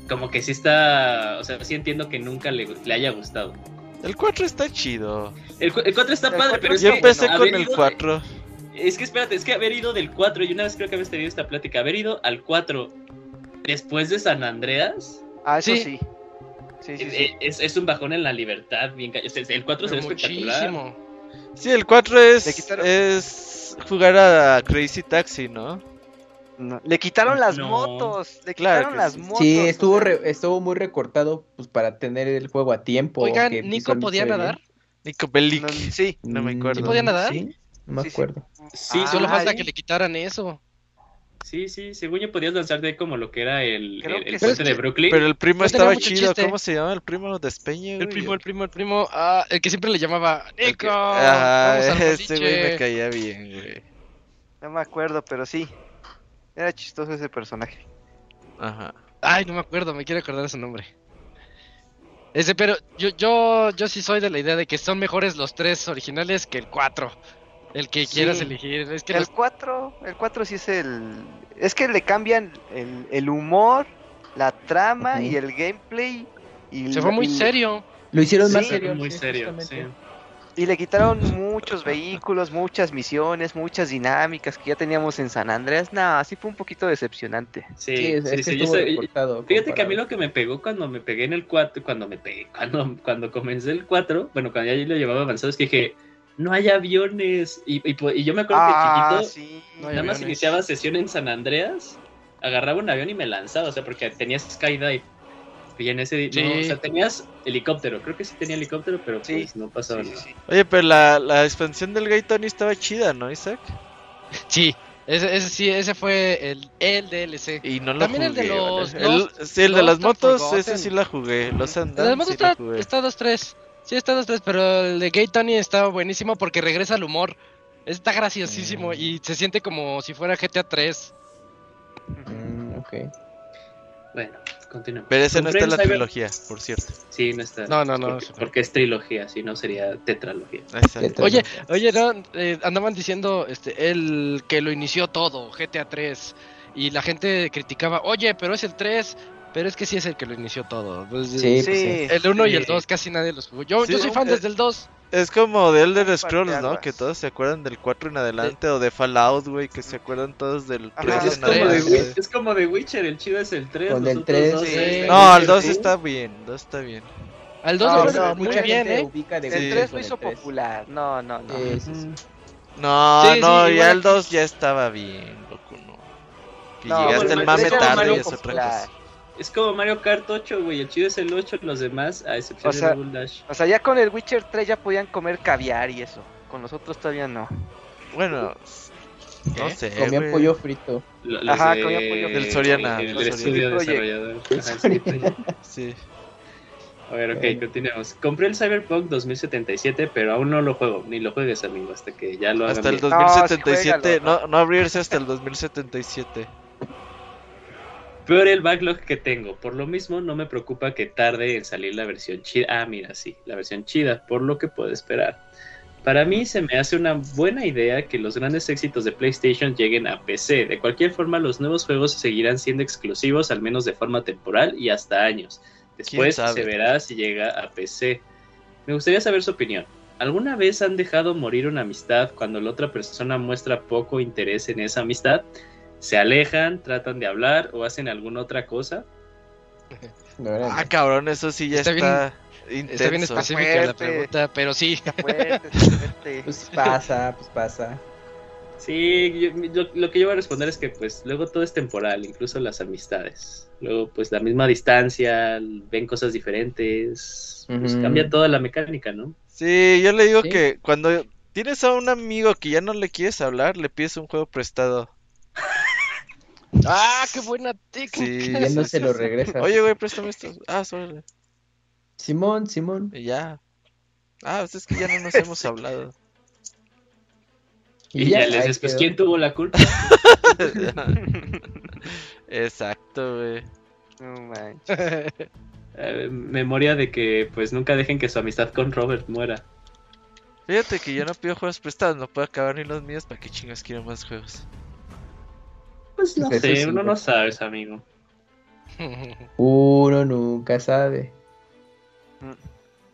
como que sí está, o sea, sí entiendo que nunca le, le haya gustado. El 4 está chido. El, el 4 está El padre, pero es Yo que empecé haber con el ido de- 4. Es que espérate, es que haber ido del 4, y una vez creo que habéis tenido esta plática, haber ido al 4 después de San Andreas, Ah, eso Sí. sí. Sí, sí, sí. eh, es, es un bajón en la libertad. Bien, el 4 se ve espectacular. muchísimo. Sí, el 4 es, quitaron- es jugar a Crazy Taxi, ¿no? No, Le quitaron las No. motos, le Claro quitaron las sí. motos. Sí, estuvo, re- estuvo muy recortado pues para tener el juego a tiempo. Oigan, que ¿Nico podía nadar? Nico Bellic. no, sí, No me Mm, acuerdo. ¿Sí podía nadar? Sí, no me Sí, sí. acuerdo. Sí, Ah, Solo falta que le quitaran eso. Sí, sí, según yo podías lanzarte como lo que era el, Creo el, que el puente de Brooklyn. Pero el primo No estaba chido. chiste. ¿Cómo se llama el primo de Espeña? El primo, el primo, el primo. Ah, el que siempre le llamaba Nico. al este güey me boliche". caía bien, güey. no me acuerdo, pero sí. Era chistoso ese personaje. Ajá. Ay, no me acuerdo, me quiero acordar su nombre. Ese, pero yo, yo, yo sí soy de la idea de que son mejores los tres originales que el 4. El que Sí. quieras elegir. Es que El los- 4, el 4 sí es el... Es que le cambian el, el humor, la trama y el gameplay. Y se fue muy y- serio. Lo hicieron Sí, más se serio. muy sí, serio, justamente. sí. Y le quitaron muchos vehículos, muchas misiones, muchas dinámicas que ya teníamos en San Andreas. No, sí fue un poquito decepcionante. Sí, Sí, es, sí, es que recortado. Fíjate que a mí lo que me pegó cuando me pegué en el 4, cuando me pegué, cuando, cuando comencé el 4, bueno, cuando ya yo lo llevaba avanzado, es que dije, no hay aviones. Y, y, po- y yo me acuerdo Ah, que chiquito, sí. No hay nada más iniciaba sesión en San Andreas, agarraba un avión y me lanzaba, o sea, porque tenías skydive. Y en ese, Sí. no, o sea, tenías helicóptero, creo que sí tenía helicóptero, pero Sí, pues no pasaba Sí, sí, nada. Oye, pero la, la expansión del Gay Tony estaba chida, ¿no, Isaac? Sí, ese, ese sí, ese fue el, el DLC. Y no lo También el de los ¿vale? El- sí, el de las motos, Forgotten. ese sí la jugué. Los El andan, de moto sí la está, jugué. está 2-3. Sí, está 2-3, pero el de Gay Tony está buenísimo porque regresa al humor. Está graciosísimo Mm. y se siente como si fuera GTA 3. Mm, ok. Bueno, continuemos. Pero ese no está en la Cyber- trilogía, por cierto. Sí, no está. No, no, no, porque es trilogía, si no sería tetralogía. Exacto. Oye, oye, no, eh, andaban diciendo este, el que lo inició todo, GTA 3. Y la gente criticaba, oye, pero es el 3. Pero es que sí es el que lo inició todo. Pues, Sí, eh, pues sí. El 1 y el Sí. 2 casi nadie los jugó. Yo, Sí, yo soy fan eh, desde el 2. Es como de Elder Scrolls, ¿no? Que todos se acuerdan del 4 en adelante, o de Fallout, güey, que se acuerdan todos del Ajá, 3 Pues es, como de, es como de Witcher, el chido es el 3. Con los el otros 3, dos sí. es- No, el Sí, 2 sí. está bien, 2 está bien. Al 2 No, le no, muy mucha bien, gente ¿eh? ubica de El Witcher 3 con lo el hizo 3. popular. No, no, no. Sí, sí, sí. No, Sí, sí, no, ya el 2 ya estaba bien, loco, no. Que No, llegaste bueno, el el mame tarde Mario es otra cosa. Es como Mario Kart 8, güey. El chido es el 8, los demás, a excepción O sea, de Double Dash. O sea, ya con el Witcher 3 ya podían comer caviar y eso. Con los otros todavía no. Bueno, no ¿Qué? sé, Comían güey. pollo frito. Lo- los Ajá, de- comía pollo. Del Soriana, El, del estudio desarrollador. Ajá, el. Sí. A ver, ok, Bueno. continuemos. Compré el Cyberpunk 2077, pero aún no lo juego. Ni lo juegues, amigo, hasta que ya lo hagan Hasta el bien. 2077, juégalo, no, no abrirse hasta el 2077. Peor el backlog que tengo. Por lo mismo, no me preocupa que tarde en salir la versión chida. Ah, mira, sí, la versión chida, por lo que puedo esperar. Para mí se me hace una buena idea que los grandes éxitos de PlayStation lleguen a PC. De cualquier forma, los nuevos juegos seguirán siendo exclusivos, al menos de forma temporal y hasta años. Después se verá si llega a PC. Me gustaría saber su opinión. ¿Alguna vez han dejado morir una amistad cuando la otra persona muestra poco interés en esa amistad? ¿Se alejan, tratan de hablar o hacen alguna otra cosa? Ah, cabrón, eso sí ya Está está, bien- intenso. Está bien específica la pregunta, pero sí. Fuerte, fuerte. Pues pasa, pues pasa. Sí, yo- lo, lo que yo voy a responder es que pues luego todo es temporal, incluso las amistades. Luego pues la misma distancia, ven cosas diferentes, pues cambia toda la mecánica, ¿no? Sí, yo le digo Sí. que cuando tienes a un amigo que ya no le quieres hablar, le pides un juego prestado. ¡Ah, qué buena técnica! Sí. Ya no se lo regresa. Oye, güey, préstame esto. Ah, solo. Simón, Simón. Y ya. Ah, pues es que ya no nos hemos hablado. Y, ya, les pues quedó. ¿quién tuvo la culpa? Exacto, güey. No manches. Eh, memoria de que pues nunca dejen que su amistad con Robert muera. Fíjate que yo no pido juegos prestados, no puedo acabar ni los míos, ¿para qué chingas quiero más juegos? Pues no Eso sé, sí, uno no sabes, amigo. Uno nunca sabe.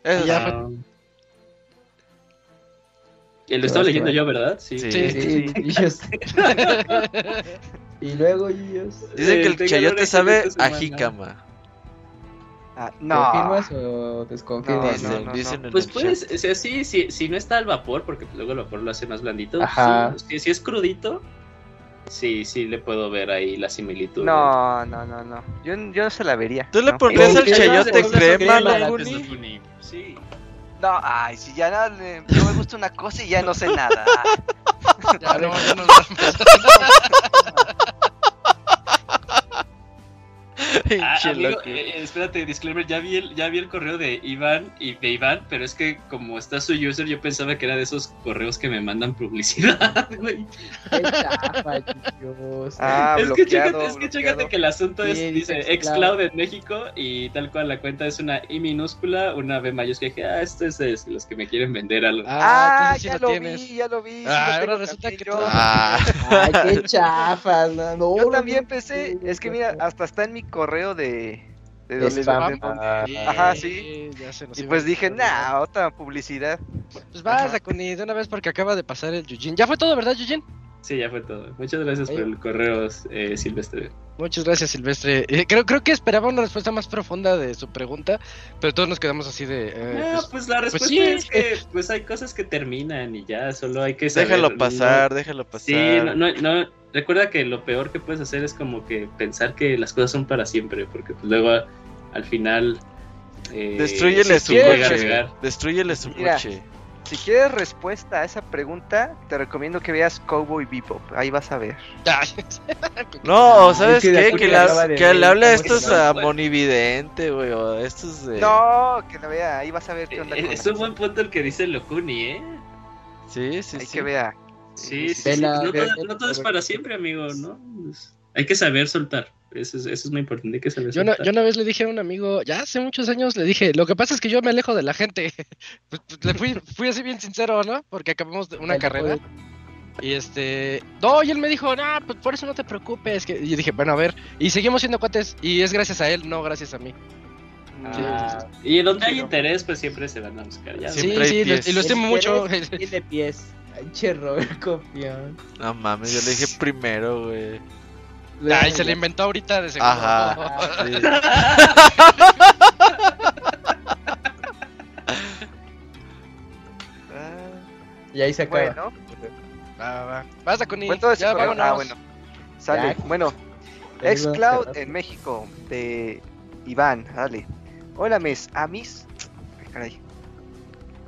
Eso Ya, sí. Ah. Lo estaba leyendo yo, ¿verdad? Sí. Sí. Sí. Sí, ellos. y luego ellos. Dicen que el chayote sabe a jícama. Ah, no. ¿Confirmas o desconfirmas? No, Dicen, no, dicen no. Pues puedes, o sea, sí, sí, si no está al vapor, porque luego el vapor lo hace más blandito. Ajá. sí, si, si es crudito, sí, sí le puedo ver ahí la similitud. No, no, no, no. Yo, yo no se la vería. ¿Tú le ¿no? pondrías ¿Con el qué chayote crema? Locuni, Sí. No, ay, si ya no, le- no me gusta una cosa y ya no sé nada. Ya no, ya no. Ah, amigo, eh, eh, espérate, disclaimer, ya vi, el, ya vi el correo de Iván y de Iván, pero es que como está su user, yo pensaba que era de esos correos que me mandan publicidad, güey. Qué chafa, chicos. Ah, es que chécate, es que chécate que el asunto es, Sí, dice dice Xcloud en México y tal cual la cuenta es una I minúscula, una B mayúscula, que ah, esto es los que me quieren vender algo. Ah, sí ya lo tienes. vi, ya lo vi. Ah, ahora resulta también que yo. Ah, Ay, qué chafa. No, no, Yo también no, pensé, no, es que mira, hasta está en mi correo de... de De donde- spam. de donde- Ah, Ajá, sí. Ya se nos Y pues dije, nah, otra publicidad. Pues vas. Dakuni, de una vez porque acaba de pasar el Yujin. Ya fue todo, ¿verdad, Yujin? Sí, ya fue todo. Muchas gracias por Ahí. el correo, eh, Silvestre. Muchas gracias, Silvestre. Eh, creo, creo que esperaba una respuesta más profunda de su pregunta, pero todos nos quedamos así de. eh, No, pues, pues la respuesta sí. es que pues hay cosas que terminan y ya, solo hay que saber. déjalo no- pasar, déjalo pasar. Sí, no, no, no, recuerda que lo peor que puedes hacer es como que pensar que las cosas son para siempre, porque pues luego al final... Eh, Destrúyele sí su coche. llegar. Destrúyele su Mira. coche. Si quieres respuesta a esa pregunta, te recomiendo que veas Cowboy Bebop. Ahí vas a ver. No, ¿sabes que qué? Que, le la- acaba de que le hable a estos a Monividente, güey, estos de... No, que la vea, ahí vas a ver qué onda. Eh, con es un buen punto el que dice Locuni, ¿eh? Sí, sí, Hay sí. que vea. Sí, sí, sí. No, vela, todo, no todo es para siempre, amigo, ¿no? Pues, hay que saber soltar. Eso es, eso es muy importante, hay que saber Yo, una, soltar. yo una vez le dije a un amigo, ya hace muchos años, le dije, lo que pasa es que yo me alejo de la gente. Pues, pues, le fui, fui así bien sincero, ¿no? Porque acabamos de una Vale, carrera. pues. Y este, no, y él me dijo, no, pues por eso no te preocupes. Que... Y yo dije, bueno, a ver, y seguimos siendo cuates, y es gracias a él, no gracias a mí. Ah, Y donde hay interés, pues siempre se van a buscar. Ya, Sí, sí, lo- y lo estimo mucho. Tiene pies. Che, Robert, copión. No mames, yo le dije primero, güey. Ay, se le inventó ahorita de seguro. Ajá. sí. ah, Y ahí se acaba. bueno, Va, va, va. Basta con ya correo. vámonos. Ah, bueno. Sale. Ya. Bueno, Xcloud en México de Iván, dale. Hola, mes amis. Ay, caray.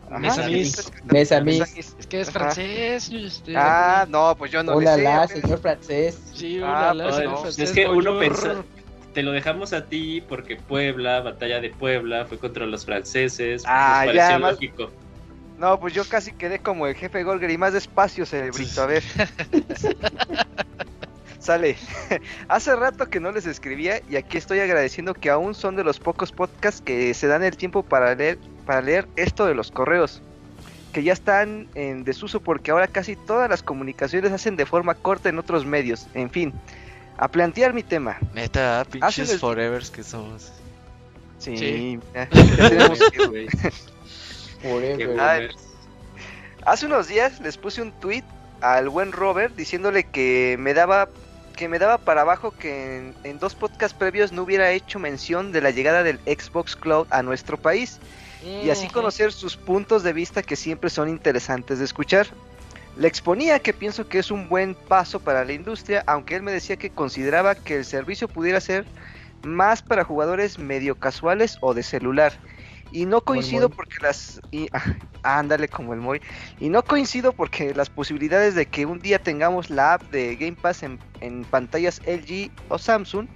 Ajá, Mes sí, amis. está- Mes amis. amis. Es que es Ajá. francés. yo, este, Ah, no, pues yo no Hola, señor francés. Sí, Ah, hola, pues no, francés, es que uno bonjour. pensa- Te lo dejamos a ti porque Puebla, batalla de Puebla, fue contra los franceses. Ah, nos ya, más- lógico. No, pues yo casi quedé como el jefe Golger y más despacio, cerebrito. A ver. Sale. Hace rato que no les escribía y aquí estoy agradeciendo que aún son de los pocos podcasts que se dan el tiempo para leer, para leer esto de los correos. Que ya están en desuso porque ahora casi todas las comunicaciones se hacen de forma corta en otros medios. En fin, a plantear mi tema. Neta, pinches Hacen el- forevers que somos. Sí, Sí. ya- ya tenemos que- Forever. Ah. Hace unos días les puse un tweet al buen Robert diciéndole que me daba que me daba para abajo que en, en dos podcasts previos no hubiera hecho mención de la llegada del Xbox Cloud a nuestro país y así conocer sus puntos de vista que siempre son interesantes de escuchar. Le exponía que pienso que es un buen paso para la industria, aunque él me decía que consideraba que el servicio pudiera ser más para jugadores medio casuales o de celular. Y no coincido porque las... Y, ah, ándale como el Moy. Y no coincido porque las posibilidades de que un día tengamos la app de Game Pass en, en pantallas LG o Samsung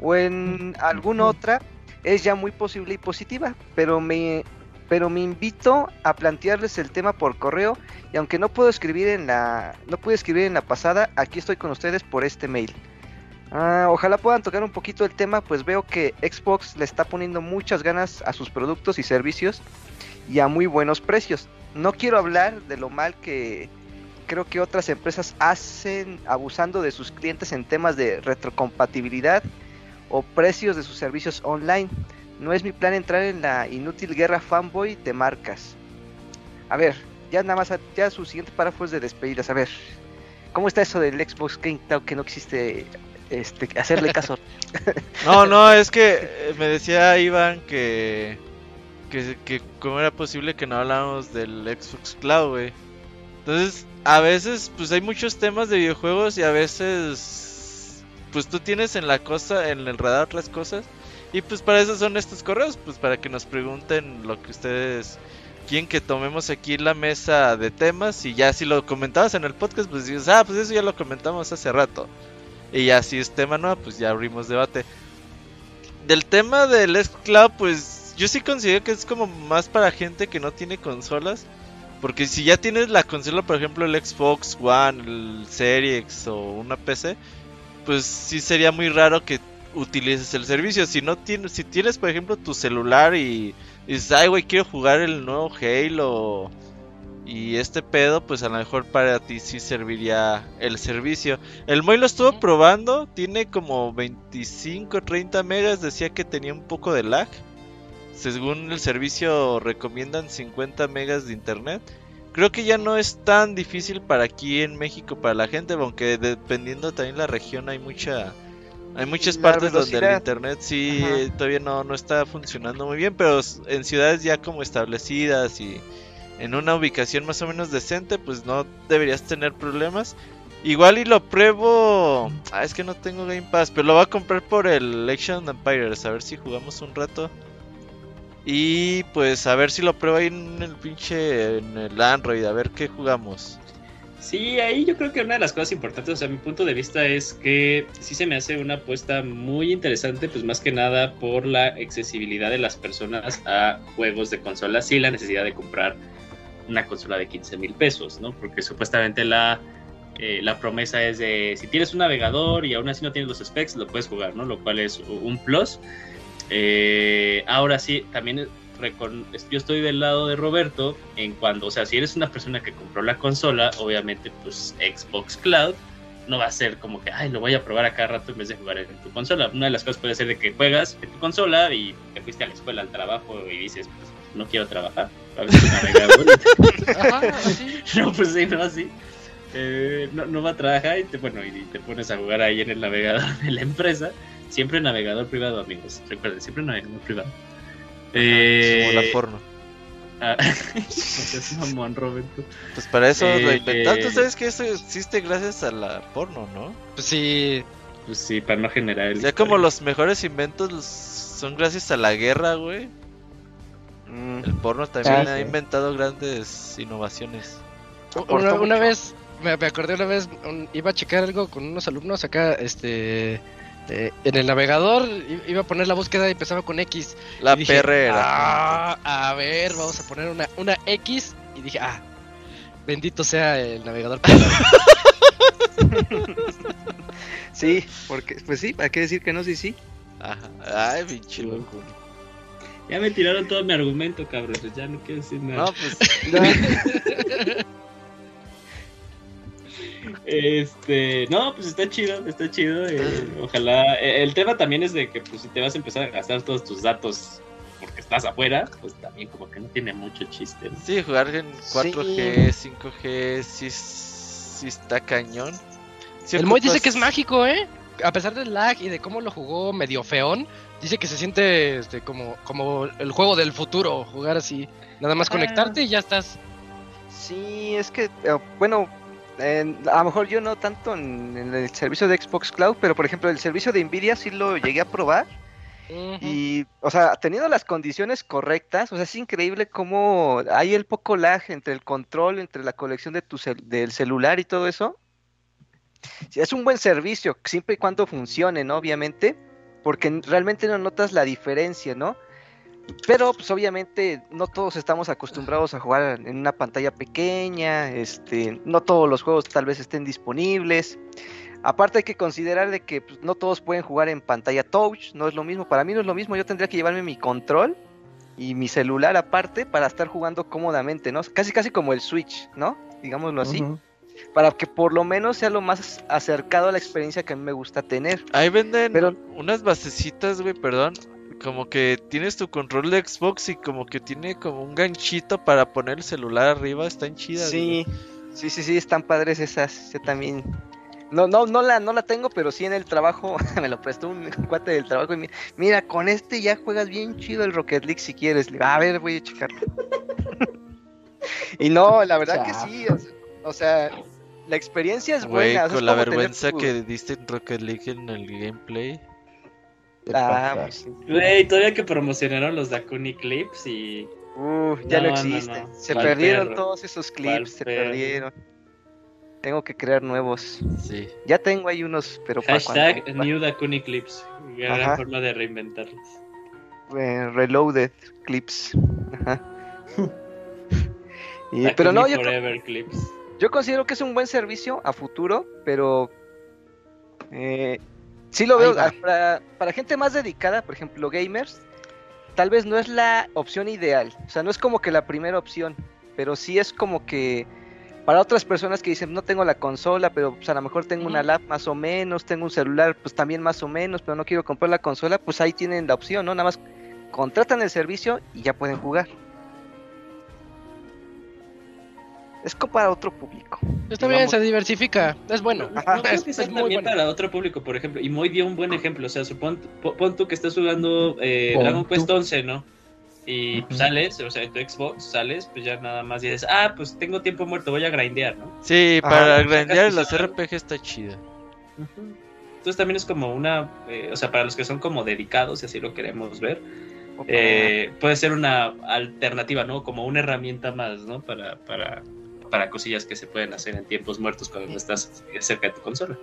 o en alguna otra es ya muy posible y positiva. Pero me, pero me invito a plantearles el tema por correo y aunque no puedo escribir en la no pude escribir en la pasada, aquí estoy con ustedes por este mail. Ah, ojalá puedan tocar un poquito el tema, pues veo que Xbox le está poniendo muchas ganas a sus productos y servicios y a muy buenos precios. No quiero hablar de lo mal que creo que otras empresas hacen abusando de sus clientes en temas de retrocompatibilidad o precios de sus servicios online. No es mi plan entrar en la inútil guerra fanboy de marcas. A ver, ya nada más, ya su siguiente párrafo es de despedidas. A ver, ¿cómo está eso del Xbox Game Cloud que no existe este, hacerle caso. No, no, es que eh, me decía Iván que, que, que cómo era posible que no habláramos del Xbox Cloud, güey. Entonces, a veces, pues hay muchos temas de videojuegos y a veces, pues tú tienes en la cosa, en el radar otras cosas. Y pues para eso son estos correos, pues para que nos pregunten lo que ustedes quieren que tomemos aquí la mesa de temas. Y ya si lo comentabas en el podcast, pues dices, ah, pues eso ya lo comentamos hace rato. Y ya si es tema nuevo, pues ya abrimos debate. Del tema del Xcloud, pues yo sí considero que es como más para gente que no tiene consolas. Porque si ya tienes la consola, por ejemplo, el Xbox One, el Series o una PC, pues sí sería muy raro que utilices el servicio. Si no tienes, si tienes, por ejemplo, tu celular y, y dices, ay, güey, quiero jugar el nuevo Halo y este pedo, pues a lo mejor para ti sí serviría el servicio. El Moy lo estuvo probando, tiene como 25, 30 megas, decía que tenía un poco de lag. Según el servicio recomiendan 50 megas de internet. Creo que ya no es tan difícil para aquí en México para la gente, aunque dependiendo también la región hay mucha hay muchas partes donde el internet sí Ajá. todavía no, no está funcionando muy bien, pero en ciudades ya como establecidas y en una ubicación más o menos decente, pues no deberías tener problemas. Igual y lo pruebo. Ah, es que no tengo Game Pass, pero lo voy a comprar por el Action Empires, a ver si jugamos un rato. Y pues a ver si lo pruebo ahí en el pinche en el Android, a ver qué jugamos. Sí, ahí yo creo que una de las cosas importantes, o sea, mi punto de vista es que sí se me hace una apuesta muy interesante, pues más que nada por la accesibilidad de las personas a juegos de consola, sin la necesidad de comprar una consola de 15 mil pesos, ¿no? Porque supuestamente la, eh, la promesa es de si tienes un navegador y aún así no tienes los specs, lo puedes jugar, ¿no? Lo cual es un plus. Eh, ahora sí, también yo estoy del lado de Roberto en cuando, o sea, si eres una persona que compró la consola, obviamente pues Xbox Cloud no va a ser como que, ay, lo voy a probar a cada rato en vez de jugar en tu consola. Una de las cosas puede ser de que juegas en tu consola y te fuiste a la escuela, al trabajo y dices, pues no quiero trabajar, Ajá, así. no, pues sí, no, así. Eh, no, no va a trabajar y te, bueno, y te pones a jugar ahí en el navegador de la empresa. Siempre navegador privado, amigos. Recuerden, siempre navegador privado. Eh, Como la porno. ah, seas mamón, Roberto. Pues para eso lo Eh, inventaron. Tú eh. sabes que eso existe gracias a la porno, ¿no? Pues sí. Pues sí, para no generar el. Ya como los mejores inventos son gracias a la guerra, güey. Mm, El porno también Ah, ha sí. inventado grandes innovaciones. Una, una vez, me, me acordé una vez, un- iba a checar algo con unos alumnos acá, este, eh, en el navegador, iba a poner la búsqueda y empezaba con X. La dije, perrera. Ah, a ver, vamos a poner una, una X. Y dije, ah, bendito sea el navegador. Sí, porque, pues sí, ¿para qué decir que no? Sí, sí. Ajá. Ay, pinche loco. Ya me tiraron todo mi argumento, cabrón. pues Ya no quiero decir nada. No, pues Este, no, pues está chido, está chido. eh, ojalá. eh, el tema también es de que, pues, si te vas a empezar a gastar todos tus datos porque estás afuera, pues también como que no tiene mucho chiste. ¿no? sí, jugar en 4G, 5G, sí, sí está cañón. Sí el Moy dice ocupas- que es mágico, ¿eh? A pesar del lag y de cómo lo jugó medio feón, dice que se siente este, como, como el juego del futuro, jugar así. Nada más Ah. conectarte y ya estás. Sí, es que, eh, bueno, en- a lo mejor yo no tanto en, en el servicio de Xbox Cloud, pero por ejemplo el servicio de Nvidia sí lo llegué a probar y, o sea, teniendo las condiciones correctas, o sea, es increíble cómo hay el poco lag entre el control, entre la colección de tu cel- del celular y todo eso. Sí, es un buen servicio, siempre y cuando funcione, ¿no? Obviamente, porque realmente no notas la diferencia, ¿no? Pero pues obviamente no todos estamos acostumbrados a jugar en una pantalla pequeña, este, no todos los juegos tal vez estén disponibles. Aparte hay que considerar de que pues, no todos pueden jugar en pantalla touch, no es lo mismo, para mí no es lo mismo, yo tendría que llevarme mi control y mi celular aparte para estar jugando cómodamente, ¿no? Casi casi como el Switch, ¿no? Digámoslo así, para que por lo menos sea lo más acercado a la experiencia que a mí me gusta tener. Ahí venden Pero- unas basecitas, güey, perdón. Como que tienes tu control de Xbox y como que tiene como un ganchito para poner el celular arriba. Están chidas. Sí, sí, sí, sí, están padres esas. Yo también No, no, no la, no la tengo, pero sí en el trabajo me lo prestó un cuate del trabajo y mi- mira, con este ya juegas bien chido el Rocket League si quieres. Le a ver, voy a checar. y no, la verdad que sí, o sea, o sea, la experiencia es Güey, buena. o sea, es con la vergüenza tu- que diste en Rocket League en el gameplay. Ah, pues. Güey, todavía que promocionaron los Dakuni Clips y. Uh, ya no, existen. no. Se perdieron perro. todos esos clips, se perdieron. Tengo que crear nuevos. Sí. Ya tengo ahí unos, pero para Hashtag cuando New Dakuni Clips. Gran Ajá. forma de reinventarlos. eh, reloaded clips. Ajá. Y- pero no, yo, Forever Clips. yo considero que es un buen servicio a futuro, pero eh, sí lo veo ah, para, para gente más dedicada, por ejemplo, gamers, tal vez no es la opción ideal. O sea, no es como que la primera opción, pero sí es como que para otras personas que dicen no tengo la consola, pero pues, a lo mejor tengo una lap más o menos, tengo un celular pues también más o menos, pero no quiero comprar la consola, pues ahí tienen la opción, ¿no? Nada más contratan el servicio y ya pueden jugar. Es como para otro público. Está bien, se diversifica. Es bueno. Ajá. No creo es, que sea es muy también bueno. para otro público, por ejemplo. Y Moy dio un buen ejemplo. O sea, supón, po- pon tú que estás jugando eh, Dragon. Quest 11, ¿no? Y sales, o sea, en tu Xbox sales, pues ya nada más dices, ah, pues tengo tiempo muerto, voy a grindear, ¿no? Sí, Ajá, para tu las. RPG está chida. Entonces también es como una, eh, o sea, para los que son como dedicados, y así lo queremos ver, eh, puede ser una alternativa, ¿no? Como una herramienta más, ¿no? Para, para, para cosillas que se pueden hacer en tiempos muertos cuando no estás cerca de tu consola.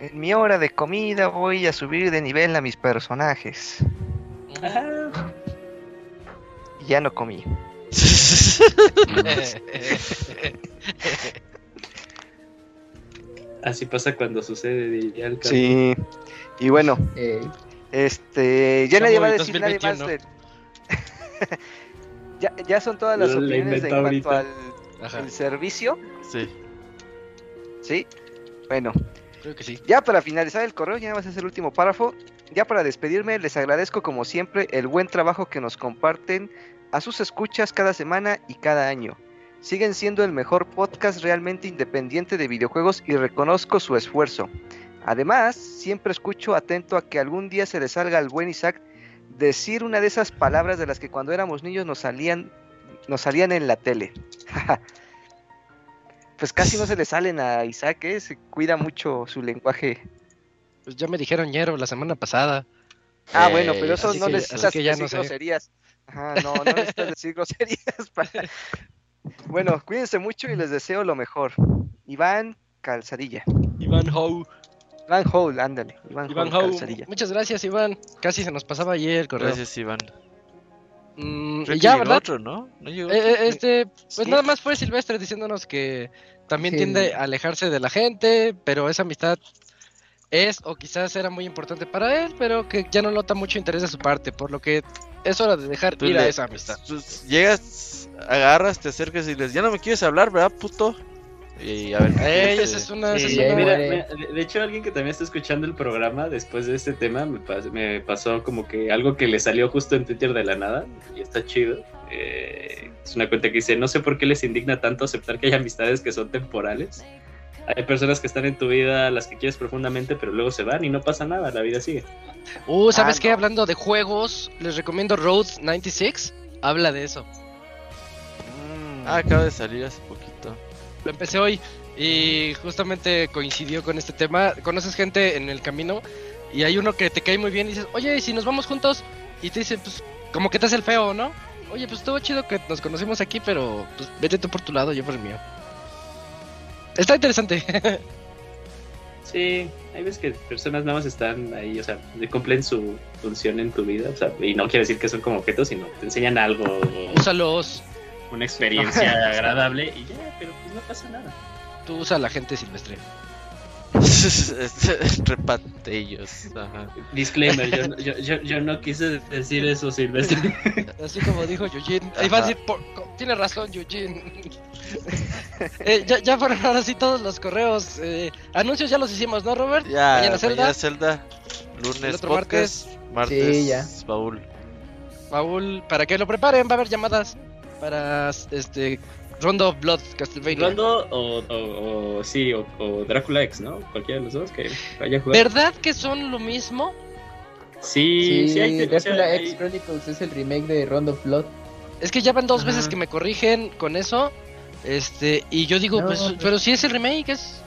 En mi hora de comida voy a subir de nivel a mis personajes. Ya no comí. Así pasa cuando sucede, el. Sí. Y bueno, Eh, este, ya nadie va a decir nadie más 2021. del... ya, ya son todas las Lo- opiniones de en cuanto al. Ajá, el servicio, sí. ¿sí? Bueno, creo que sí. ya para finalizar el correo, ya vas a hacer el último párrafo. Ya para despedirme, les agradezco como siempre el buen trabajo que nos comparten a sus escuchas cada semana y cada año. Siguen siendo el mejor podcast realmente independiente de videojuegos y reconozco su esfuerzo. Además, siempre escucho atento a que algún día se le salga al buen Isaac decir una de esas palabras de las que cuando éramos niños nos salían, nos salían en la tele. pues casi no se le salen a Isaac, ¿eh? se cuida mucho su lenguaje. Pues ya me dijeron ñero la semana pasada. Ah, Eh, bueno, pero eso así no que- necesitas así que ya decir no sé. groserías. Ajá, no, no necesitas decir groserías para... Bueno, cuídense mucho y les deseo lo mejor. Iván Calzadilla. Iván Howe. Iván Hole, ándale. Iván, Iván Howe. Calzadilla. Muchas gracias, Iván. Casi se nos pasaba ayer el correo. Gracias, Iván. Mm, y ya, ¿verdad? otro, ¿no? ¿No llegó Eh, otro? eh, este, pues Sí. nada más fue Silvestre diciéndonos que también Sí. tiende a alejarse de la gente, pero esa amistad es o quizás era muy importante para él, pero que ya no nota mucho interés de su parte, por lo que es hora de dejar Tú ir a esa amistad. tú llegas, agarras, te acercas y les, ya no me quieres hablar, ¿verdad, puto? Y a ver. ¿qué Ey, esa es una, esa es Sí, una- mira, mira, de hecho alguien que también está escuchando el programa después de este tema me, pas- me pasó como que algo que le salió justo en Twitter de la nada y está chido. Eh, es una cuenta que dice, no sé por qué les indigna tanto aceptar que hay amistades que son temporales. Hay personas que están en tu vida, las que quieres profundamente, pero luego se van y no pasa nada, la vida sigue. Uh, ¿sabes Ah, qué? no. Hablando de juegos, les recomiendo Road 96. Habla de eso. Mm. Ah, acaba de salir hace poquito. Lo empecé hoy y justamente coincidió con este tema. Conoces gente en el camino y hay uno que te cae muy bien y dices, oye, ¿y si nos vamos juntos? Y te dice, pues, como que te hace el feo, ¿no? Oye, pues estuvo chido que nos conocimos aquí, pero pues vete tú por tu lado, yo por el mío. Está interesante. Sí, hay veces que personas nada más están ahí, o sea, cumplen su función en tu vida, o sea, y no quiere decir que son como objetos, sino te enseñan algo, Úsalos. una experiencia agradable y ya, pero pues no pasa nada. Tú usa a la gente silvestre. Repate ellos. Ajá. Disclaimer, yo, no- yo, yo, yo no quise decir eso, Silvestre. Así como dijo Eugene. Ahí va a decir, por- tiene razón Eugene. Eh, ya, ya fueron ahora sí todos los correos. eh, anuncios ya los hicimos, ¿no, Robert? Ya, Mañana Zelda. mañana Zelda. Lunes El otro podcast. Martes, Sí, ya. baúl. Paul, para que lo preparen, va a haber llamadas para este Rondo of Blood, Castlevania. Rondo o, o, o sí, o, o Drácula X, ¿no? Cualquiera de los dos que haya jugado. ¿Verdad que son lo mismo? Sí, sí, hay, o sea, Dracula hay- X Chronicles es el remake de Rondo of Blood. Es que ya van dos Ajá. veces que me corrigen con eso. Este, y yo digo, No, pues, pues- pero si es el remake, es.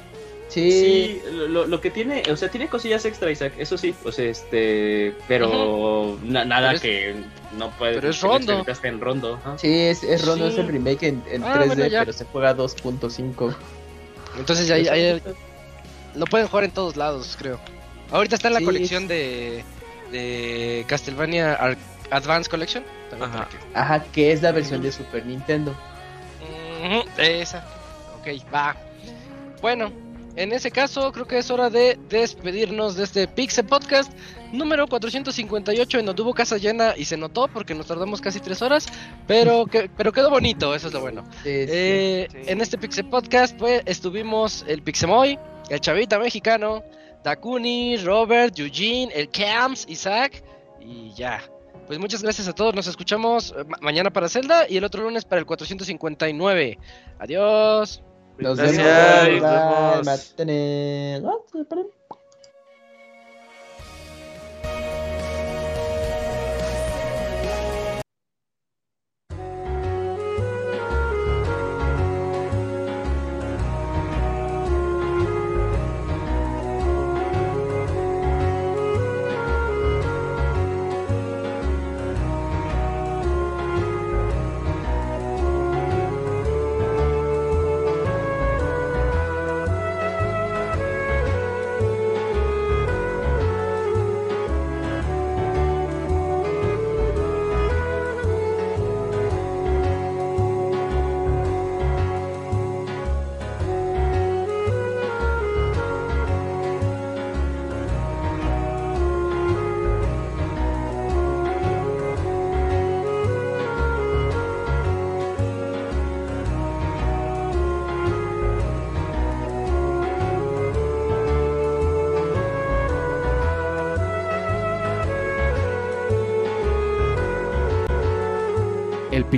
Sí, Sí, lo, lo que tiene, o sea, tiene cosillas extra, Isaac, eso sí, o sea, este, pero na- nada Pero es- que no puede. pero es Rondo. en Rondo. ajá. sí, es, es Rondo, Sí. es el remake en, en Ah, 3D, bueno, ya. pero se juega 2.5. Entonces ya, ya- ya- lo pueden jugar en todos lados, creo. Ahorita está en la Sí, colección es- de, de Castlevania Ar- Advance Collection. También Ajá. Ajá, que es la versión de Super Nintendo. Esa. Ok, va. Bueno, en ese caso creo que es hora de despedirnos de este Pixel Podcast número 458 en donde hubo casa llena y se notó porque nos tardamos casi tres horas, pero, que, pero quedó bonito, eso es lo bueno. Sí, sí. Eh, Sí. En este Pixel Podcast pues estuvimos el Pixemoy, el Chavita Mexicano, Dakuni, Robert, Eugene, el Cams, Isaac y ya. Pues muchas gracias a todos, nos escuchamos eh, ma- mañana para Zelda y el otro lunes para el 459. Adiós. Nos Gracias, vemos. Bye,